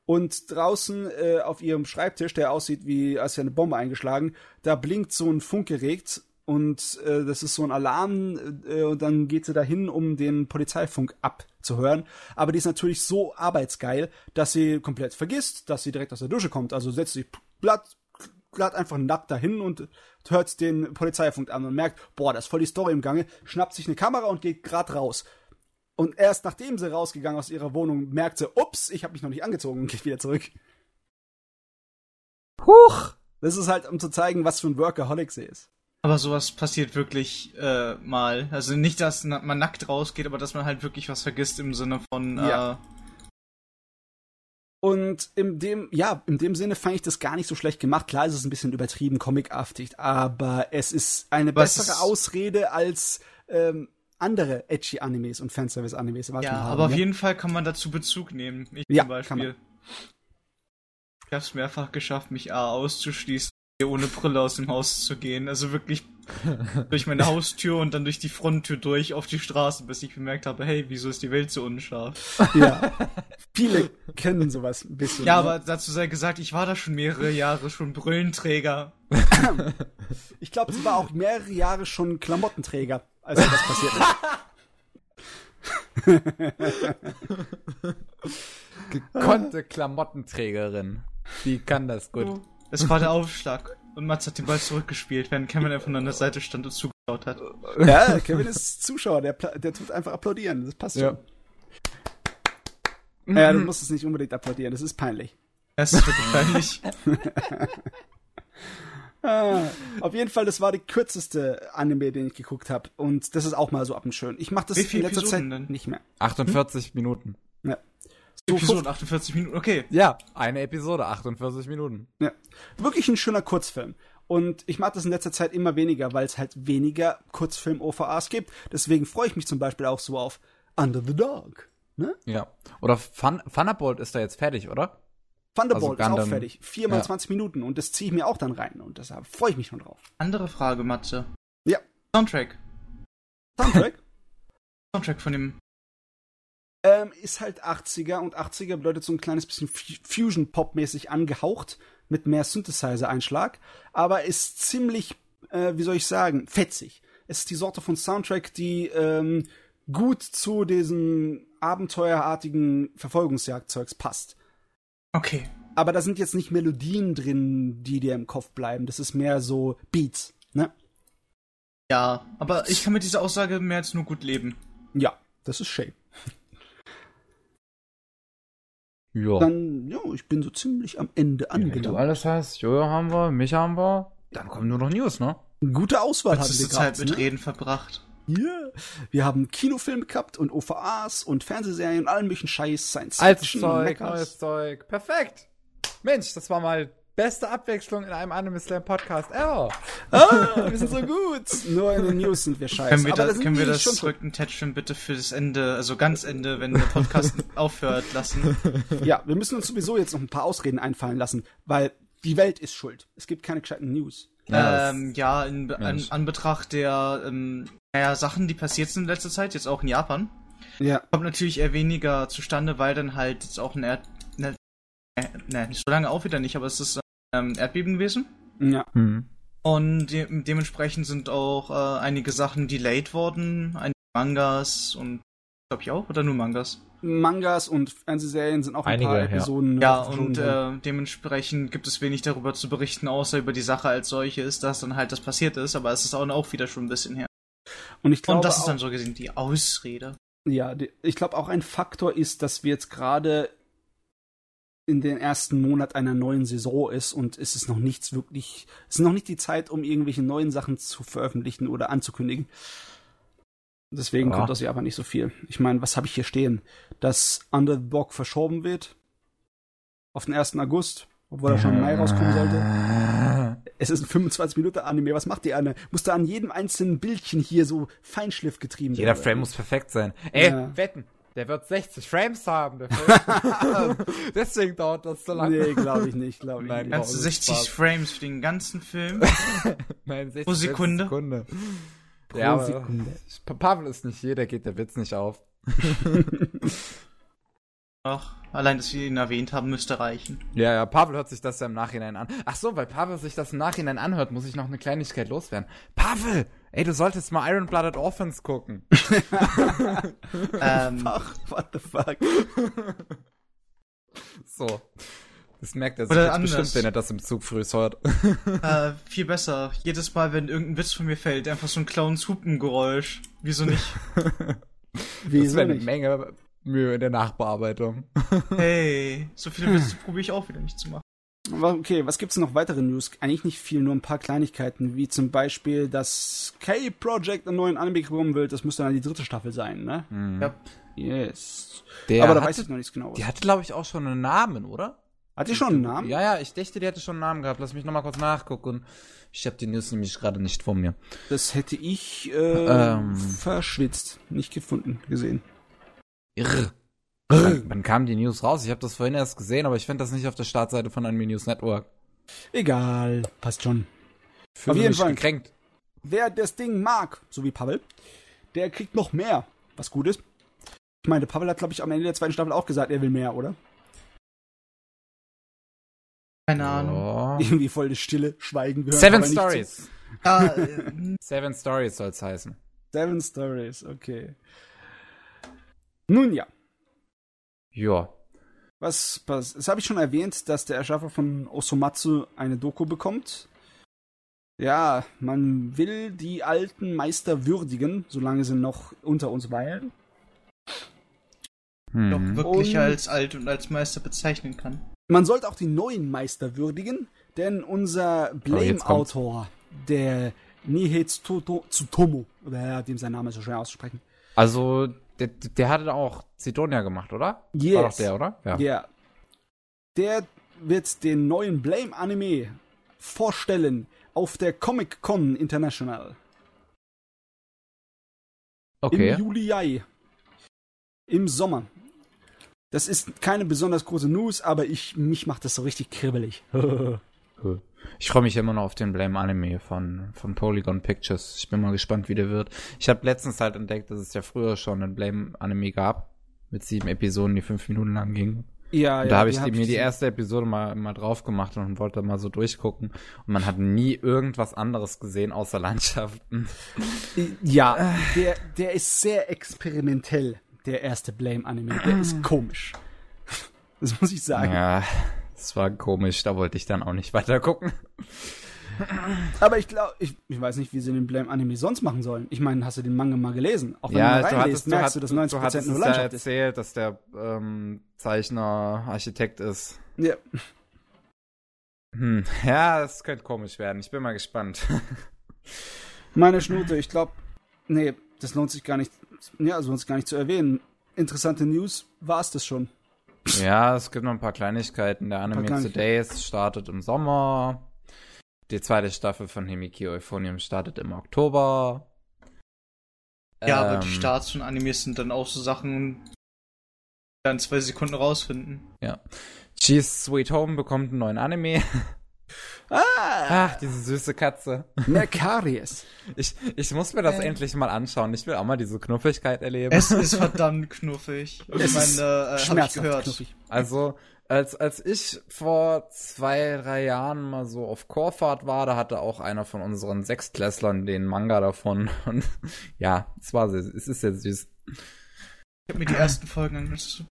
und draußen äh, auf ihrem Schreibtisch, der aussieht wie als wäre eine Bombe eingeschlagen, da blinkt so ein Funkgerät und äh, das ist so ein Alarm äh, und dann geht sie dahin, um den Polizeifunk abzuhören. Aber die ist natürlich so arbeitsgeil, dass sie komplett vergisst, dass sie direkt aus der Dusche kommt. Also setzt sich glatt, glatt einfach nackt dahin und hört den Polizeifunk an und merkt, boah, da ist voll die Story im Gange, schnappt sich eine Kamera und geht grad raus. Und erst nachdem sie rausgegangen aus ihrer Wohnung, merkt sie, ups, ich habe mich noch nicht angezogen und geht wieder zurück. Huch! Das ist halt, um zu zeigen, was für ein Workaholic sie ist. Aber sowas passiert wirklich äh, mal. Also nicht, dass man nackt rausgeht, aber dass man halt wirklich was vergisst im Sinne von. Ja. Äh, Und in dem, ja, in dem Sinne fand ich das gar nicht so schlecht gemacht. Klar, es ist ein bisschen übertrieben, comicartig, aber es ist eine es bessere Ausrede als ähm, andere edgy Animes und Fanservice-Animes. was ja, haben, aber auf ne? jeden Fall kann man dazu Bezug nehmen. Ich Ja, zum Beispiel. Ich habe es mehrfach geschafft, mich A auszuschließen, ohne Brille aus dem Haus zu gehen. Also wirklich durch meine Haustür und dann durch die Fronttür durch auf die Straße, bis ich bemerkt habe, hey, wieso ist die Welt so unscharf? Ja. Viele kennen sowas ein bisschen. Ja, ne? aber dazu sei gesagt, ich war da schon mehrere Jahre schon Brillenträger. Ich glaube, sie war auch mehrere Jahre schon Klamottenträger, als das passiert ist. Gekonnte Klamottenträgerin. Die kann das gut. Es war der Aufschlag. Und Mats hat den Ball zurückgespielt, während Kevin einfach nur an der Seite stand und zugeschaut hat. Ja, Kevin ist Zuschauer, der, der tut einfach applaudieren. Das passt Ja. schon. Ja, du musst es nicht unbedingt applaudieren, das ist peinlich. Es ist wirklich peinlich. Ah, auf jeden Fall, das war die kürzeste Anime, den ich geguckt habe. Und das ist auch mal so ab und schön. Ich mache das Wie in viele letzter Zeit Episoden denn? nicht mehr. 48 Minuten. Ja. So Episode 48 Minuten, okay. Ja, eine Episode, 48 Minuten. Ja. Wirklich ein schöner Kurzfilm. Und ich mag das in letzter Zeit immer weniger, weil es halt weniger Kurzfilm-OVAs gibt. Deswegen freue ich mich zum Beispiel auch so auf Under the Dog. Ne? Ja. Oder Fun Thunderbolt ist da jetzt fertig, oder? Thunderbolt Also ist auch fertig. Viermal ja. 20 Minuten. Und das ziehe ich mir auch dann rein. Und deshalb freue ich mich schon drauf. Andere Frage, Matze. Ja. Soundtrack. Soundtrack Soundtrack von dem. Ähm, ist halt 80er. Und 80er bedeutet so ein kleines bisschen Fu- Fusion-Pop-mäßig angehaucht. Mit mehr Synthesizer-Einschlag. Aber ist ziemlich, äh, wie soll ich sagen, fetzig. Es ist die Sorte von Soundtrack, die ähm, gut zu diesem abenteuerartigen Verfolgungsjagdzeugs passt. Okay. Aber da sind jetzt nicht Melodien drin, die dir im Kopf bleiben. Das ist mehr so Beats, ne? Ja, aber ich kann mit dieser Aussage mehr als nur gut leben. Ja, das ist schön. Ja. Dann, ja, ich bin so ziemlich am Ende Wenn du angelangt. alles hast, Jojo haben wir, mich haben wir, dann kommen nur noch News, ne? Gute Auswahl hatten wir Zeit mit Ne? Reden verbracht. Yeah. Wir haben Kinofilme gehabt und OVAs und Fernsehserien und allen möglichen Scheiß, Science Altes Fiction, Zeug, Meckers. neues Zeug. Perfekt. Mensch, das war mal beste Abwechslung in einem Anime Slam Podcast ever. Ah, wir sind so gut. Nur in den News sind wir scheiße. Können wir, das, können wir das schon zurück Tätschchen bitte für das Ende, also ganz Ende, wenn der Podcast aufhört, lassen? Ja, wir müssen uns sowieso jetzt noch ein paar Ausreden einfallen lassen, weil die Welt ist schuld. Es gibt keine gescheiten News. Ja, ähm, ja, in Mensch. Anbetracht der ähm, naja, Sachen, die passiert sind in letzter Zeit, jetzt auch in Japan, Ja. kommt natürlich eher weniger zustande, weil dann halt jetzt auch ein Erd... Ne, äh, ne, nicht so lange auch wieder nicht, aber es ist ähm, Erdbeben gewesen. Ja. Hm. Und de dementsprechend sind auch äh, einige Sachen delayed worden, einige Mangas und glaube ich auch, oder nur Mangas? Mangas und Fernsehserien sind auch ein Einige, paar ja. Episoden. Ja, verschoben und äh, dementsprechend gibt es wenig darüber zu berichten, außer über die Sache als solche ist, dass dann halt das passiert ist, aber es ist auch, auch wieder schon ein bisschen her. und ich glaube und das ist dann so gesehen die Ausrede. ja, die, ich glaube auch ein Faktor ist, dass wir jetzt gerade in den ersten Monat einer neuen Saison ist und es ist noch nichts wirklich, es ist noch nicht die Zeit, um irgendwelche neuen Sachen zu veröffentlichen oder anzukündigen. Deswegen Ja. kommt aus Japan nicht so viel. Ich meine, was habe ich hier stehen? Dass Under the Dog verschoben wird. Auf den 1. August. Obwohl er schon im Mai rauskommen sollte. Es ist ein 25 Minuten Anime. Was macht die Anne? Muss da an jedem einzelnen Bildchen hier so Feinschliff getrieben Jeder werden? Frame muss perfekt sein. Ey, Ja. wetten. Der wird 60 Frames haben. Der Film. Deswegen dauert das so lange. Nee, glaube ich nicht. Glaube ich Nein, nicht. Ganze Wow, 60 Spaß. Frames für den ganzen Film. Nein, 60 Pro Sekunde? Sekunde. Pro ja, aber Sekunde. Pa- Pavel ist nicht hier, der geht der Witz nicht auf. Ach, allein, dass wir ihn erwähnt haben, müsste reichen. Ja, ja, Pavel hört sich das ja im Nachhinein an. Ach so, weil Pavel sich das im Nachhinein anhört, muss ich noch eine Kleinigkeit loswerden. Pavel! Ey, du solltest mal Iron Blooded Orphans gucken. ähm, Ach, what the fuck? So. Das merkt er sich Oder jetzt anders. bestimmt, wenn er das im Zug früh hört. äh, viel besser. Jedes Mal, wenn irgendein Witz von mir fällt, einfach so ein Clowns Hupengeräusch. Wieso nicht? Das Wieso wäre eine nicht? Menge Mühe in der Nachbearbeitung. Hey, so viele Witze probiere ich auch wieder nicht zu machen. Okay, was gibt's noch weitere News? Eigentlich nicht viel, nur ein paar Kleinigkeiten, wie zum Beispiel, dass K-Project einen neuen Anime bekommen will. Das müsste dann die dritte Staffel sein, ne? Ja. Yes. Der Aber da hatte, weiß ich noch nichts genaues. Die hatte, glaube ich, auch schon einen Namen, oder? Hat die schon einen Namen? Ja, ja, ich dachte, die hätte schon einen Namen gehabt. Lass mich nochmal kurz nachgucken. Ich habe die News nämlich gerade nicht vor mir. Das hätte ich äh, Ähm. verschwitzt. Nicht gefunden, gesehen. Irr. Wann, wann kam die News raus? Ich habe das vorhin erst gesehen, aber ich finde das nicht auf der Startseite von Anime News Network. Egal, passt schon. Fühle Auf jeden mich Fall. gekränkt. Wer das Ding mag, so wie Pavel, der kriegt noch mehr, was gut ist. Ich meine, Pavel hat, glaube ich, am Ende der zweiten Staffel auch gesagt, er will mehr, oder? Keine Ahnung. Oh. Irgendwie voll die Stille, Schweigen. wir hören Seven Stories. Ah, äh, Seven Stories soll's heißen. Zu. Seven Stories, okay. Nun ja, Ja. was, was das habe ich schon erwähnt, dass der Erschaffer von Osomatsu eine Doku bekommt. Ja, man will die alten Meister würdigen, solange sie noch unter uns weilen. doch Hm. wirklich Und- als alt und als Meister bezeichnen kann. Man sollte auch die neuen Meister würdigen, denn unser Oh. Blame-Autor, der Nihei Tsutomo, oder ja, dem sein Name ist so schwer auszusprechen. Also, der, der hatte auch Sidonia gemacht, oder? Yes. War doch der, oder? Ja. Ja. Der wird den neuen Blame-Anime vorstellen auf der Comic-Con International Okay. im Juli. Im Sommer. Das ist keine besonders große News, aber ich, mich macht das so richtig kribbelig. Ich freue mich immer noch auf den Blame Anime von, von Polygon Pictures. Ich bin mal gespannt, wie der wird. Ich habe letztens halt entdeckt, dass es ja früher schon einen Blame Anime gab. Mit sieben Episoden, die fünf Minuten lang gingen. ja, Und da habe ich hab mir die erste Episode mal, mal drauf gemacht und wollte mal so durchgucken. Und man hat nie irgendwas anderes gesehen außer Landschaften. Ja, der, der ist sehr experimentell, der erste Blame-Anime. Der ist komisch. Das muss ich sagen. Ja, das war komisch. Da wollte ich dann auch nicht weiter gucken. Aber ich glaube, ich, ich weiß nicht, wie sie den Blame-Anime sonst machen sollen. Ich meine, hast du den Manga mal gelesen? Auch wenn Ja, du mal reinliest, merkst du, dass du, 90% du hattest nur ja Landschaft ist. erzählt, dass der ähm, Zeichner Architekt ist. Ja. Hm. Ja, das könnte komisch werden. Ich bin mal gespannt. Meine Schnute, ich glaube, nee, das lohnt sich gar nicht, ja, lohnt sich gar nicht zu erwähnen. Interessante News, war es das schon. Ja, es gibt noch ein paar Kleinigkeiten. Der Anime Kleinigkeiten. Todays startet im Sommer. Die zweite Staffel von Himiki Euphonium startet im Oktober. Ja, aber die Ähm, Starts von Animes sind dann auch so Sachen, die dann zwei Sekunden rausfinden. Cheese Sweet Home bekommt einen neuen Anime. Ah, Ach, diese süße Katze. Mercarius. Ich, ich muss mir das Äh. endlich mal anschauen. Ich will auch mal diese Knuffigkeit erleben. Es ist verdammt knuffig. Ich Es ist meine, äh, hab ich gehört. knuffig. Also, als, als ich vor zwei, drei Jahren mal so auf Chorfahrt war, da hatte auch einer von unseren Sechstklässlern den Manga davon. Und ja, es war sehr, es ist sehr süß. Ich habe mir die ersten Folgen angeschaut.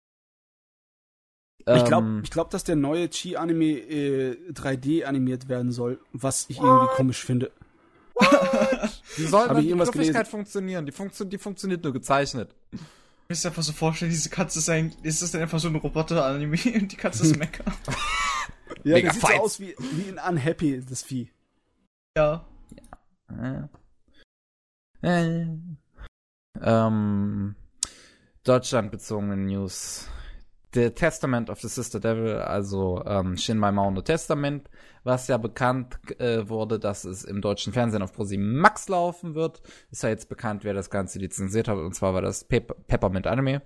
Ich glaube, Ähm, ich glaub, dass der neue Chi-Anime äh, 3D animiert werden soll, was ich irgendwie komisch finde. wie soll ich die gelesen? funktionieren? Die, funktio die funktioniert nur gezeichnet. Ich muss mir einfach so vorstellen, diese Katze ist ein, ist das denn einfach so ein Roboter-Anime und die Katze ist Mecha? Ja, Mega das sieht so aus wie, wie in Unhappy, das Vieh. ja. Äh. Äh. Ähm, Deutschland-bezogene News. The Testament of the Sister Devil, also ähm, Shin Mai Mao Testament, was ja bekannt äh, wurde, dass es im deutschen Fernsehen auf ProSieben Max laufen wird. Ist ja jetzt bekannt, wer das Ganze lizenziert hat, und zwar war das Pep Peppermint Anime.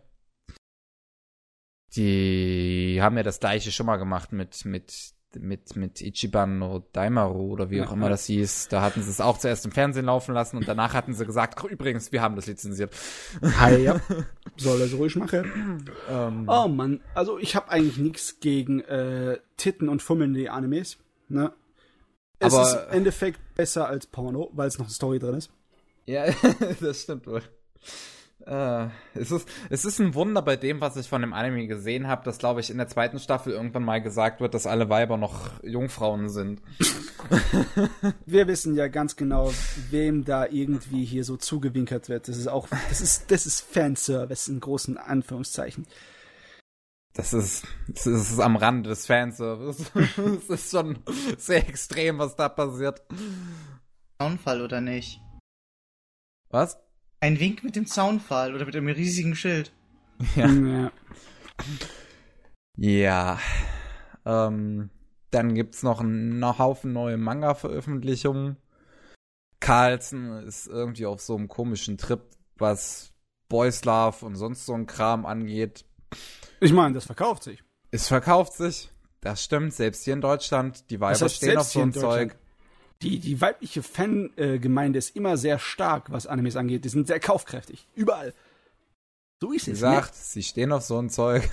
Die haben ja das gleiche schon mal gemacht mit, mit, mit, mit Ichiban no Daimaru oder wie auch immer das hieß. Da hatten sie es auch zuerst im Fernsehen laufen lassen und danach hatten sie gesagt, ach, übrigens, wir haben das lizenziert. Hi, ja. Soll er so ruhig machen. Ähm, Oh Mann, also ich habe eigentlich nichts gegen äh, Titten und fummelnde Animes. Ne? Es Aber- ist im Endeffekt besser als Porno, weil es noch eine Story drin ist. Ja, das stimmt wohl. Äh, es, ist, es ist ein Wunder bei dem, was ich von dem Anime gesehen habe, dass, glaube ich, in der zweiten Staffel irgendwann mal gesagt wird, dass alle Weiber noch Jungfrauen sind. Wir wissen ja ganz genau, wem da irgendwie hier so zugewinkert wird. Das ist auch, das ist, das ist Fanservice in großen Anführungszeichen. Das ist, das ist am Rande des Fanservice. Es ist schon sehr extrem, was da passiert. Zaunfall oder nicht? Was? Ein Wink mit dem Zaunfall oder mit einem riesigen Schild. Ja. Ja. Ja. Ähm, dann gibt's noch einen Haufen neue Manga-Veröffentlichungen. Carlson ist irgendwie auf so einem komischen Trip, was Boys Love und sonst so ein Kram angeht. Ich meine, das verkauft sich. Es verkauft sich. Das stimmt, selbst hier in Deutschland. Die Weiber heißt, stehen auf so ein? Zeug. Die, die weibliche Fangemeinde ist immer sehr stark, was Animes angeht. Die sind sehr kaufkräftig. Überall. So ist Sie es. sagt, sie stehen auf so ein Zeug.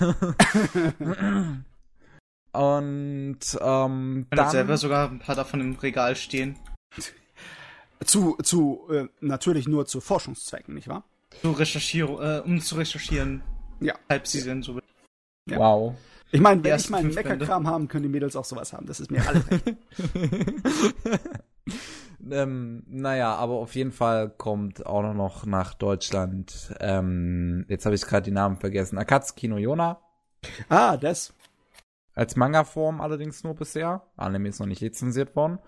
und ähm, Ich habe selber dann, sogar ein paar davon im Regal stehen. Ne? Zu, zu äh, natürlich nur zu Forschungszwecken, nicht wahr? So recherchieren, äh, um zu recherchieren. Ja. Halb sie sind so. Ja. wow. Ich meine, wenn ich meinen. Meckerkram haben, können die Mädels auch sowas haben. Das ist mir alles ähm, naja, aber auf jeden Fall kommt auch noch nach Deutschland, ähm, jetzt habe ich gerade die Namen vergessen, Akatsuki no Yona, ah, das. als Manga-Form allerdings nur bisher, Anime ist noch nicht lizenziert worden,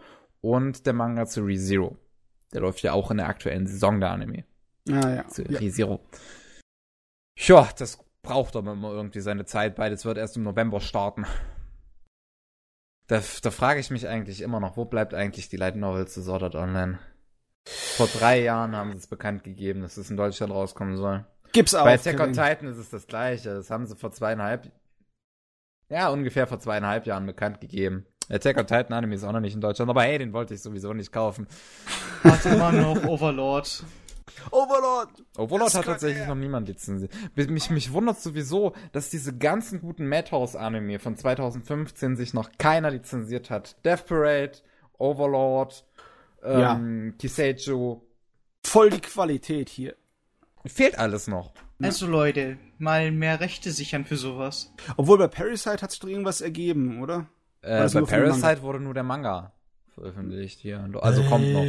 und der Manga zu ReZero. Der läuft ja auch in der aktuellen Saison der Anime. Ah, ja. Zu ja. ReZero. Ja, das braucht aber immer irgendwie seine Zeit, beides wird erst im November starten. Da, da frage ich mich eigentlich immer noch, wo bleibt eigentlich die Light Novel zu Sword Art Online? Vor drei Jahren haben sie es bekannt gegeben, dass es in Deutschland rauskommen soll. Gibt's auch. Bei Attack on. Titan ist es das gleiche. Das haben sie vor zweieinhalb, ja, ungefähr vor zweieinhalb Jahren bekannt gegeben. Attack on Titan Anime ist auch noch nicht in Deutschland, aber hey, den wollte ich sowieso nicht kaufen. Warte immer noch Overlord. Overlord! Overlord Das hat tatsächlich er. noch niemand lizenziert. Mich, mich wundert sowieso, dass diese ganzen guten Madhouse-Anime von 2015 sich noch keiner lizenziert hat. Death Parade, Overlord, ähm, Kiseijo. Voll die Qualität hier. Fehlt alles noch. Also Leute, mal mehr Rechte sichern für sowas. Obwohl bei Parasite hat sich doch irgendwas ergeben, oder? Äh, das bei Parasite wurde nur der Manga veröffentlicht hier. Also kommt noch.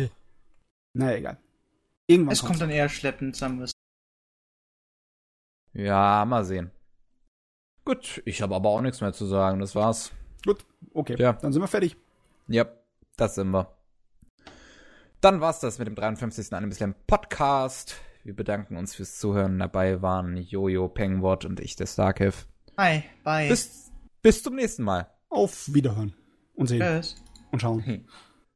Naja, egal. Irgendwann Es kommt dann eher schleppend, sagen wir es. Ja, mal sehen. Gut, ich habe aber auch nichts mehr zu sagen. Das war's. Gut, okay. Ja. Dann sind wir fertig. Ja, das sind wir. Dann war's das mit dem 53. Anime Slam Podcast. Wir bedanken uns fürs Zuhören. Dabei waren Jojo, Pengwort und ich, der Starkev. Hi, bye. Bis, bis zum nächsten Mal. Auf Wiederhören. Und sehen. Tschüss. Und schauen.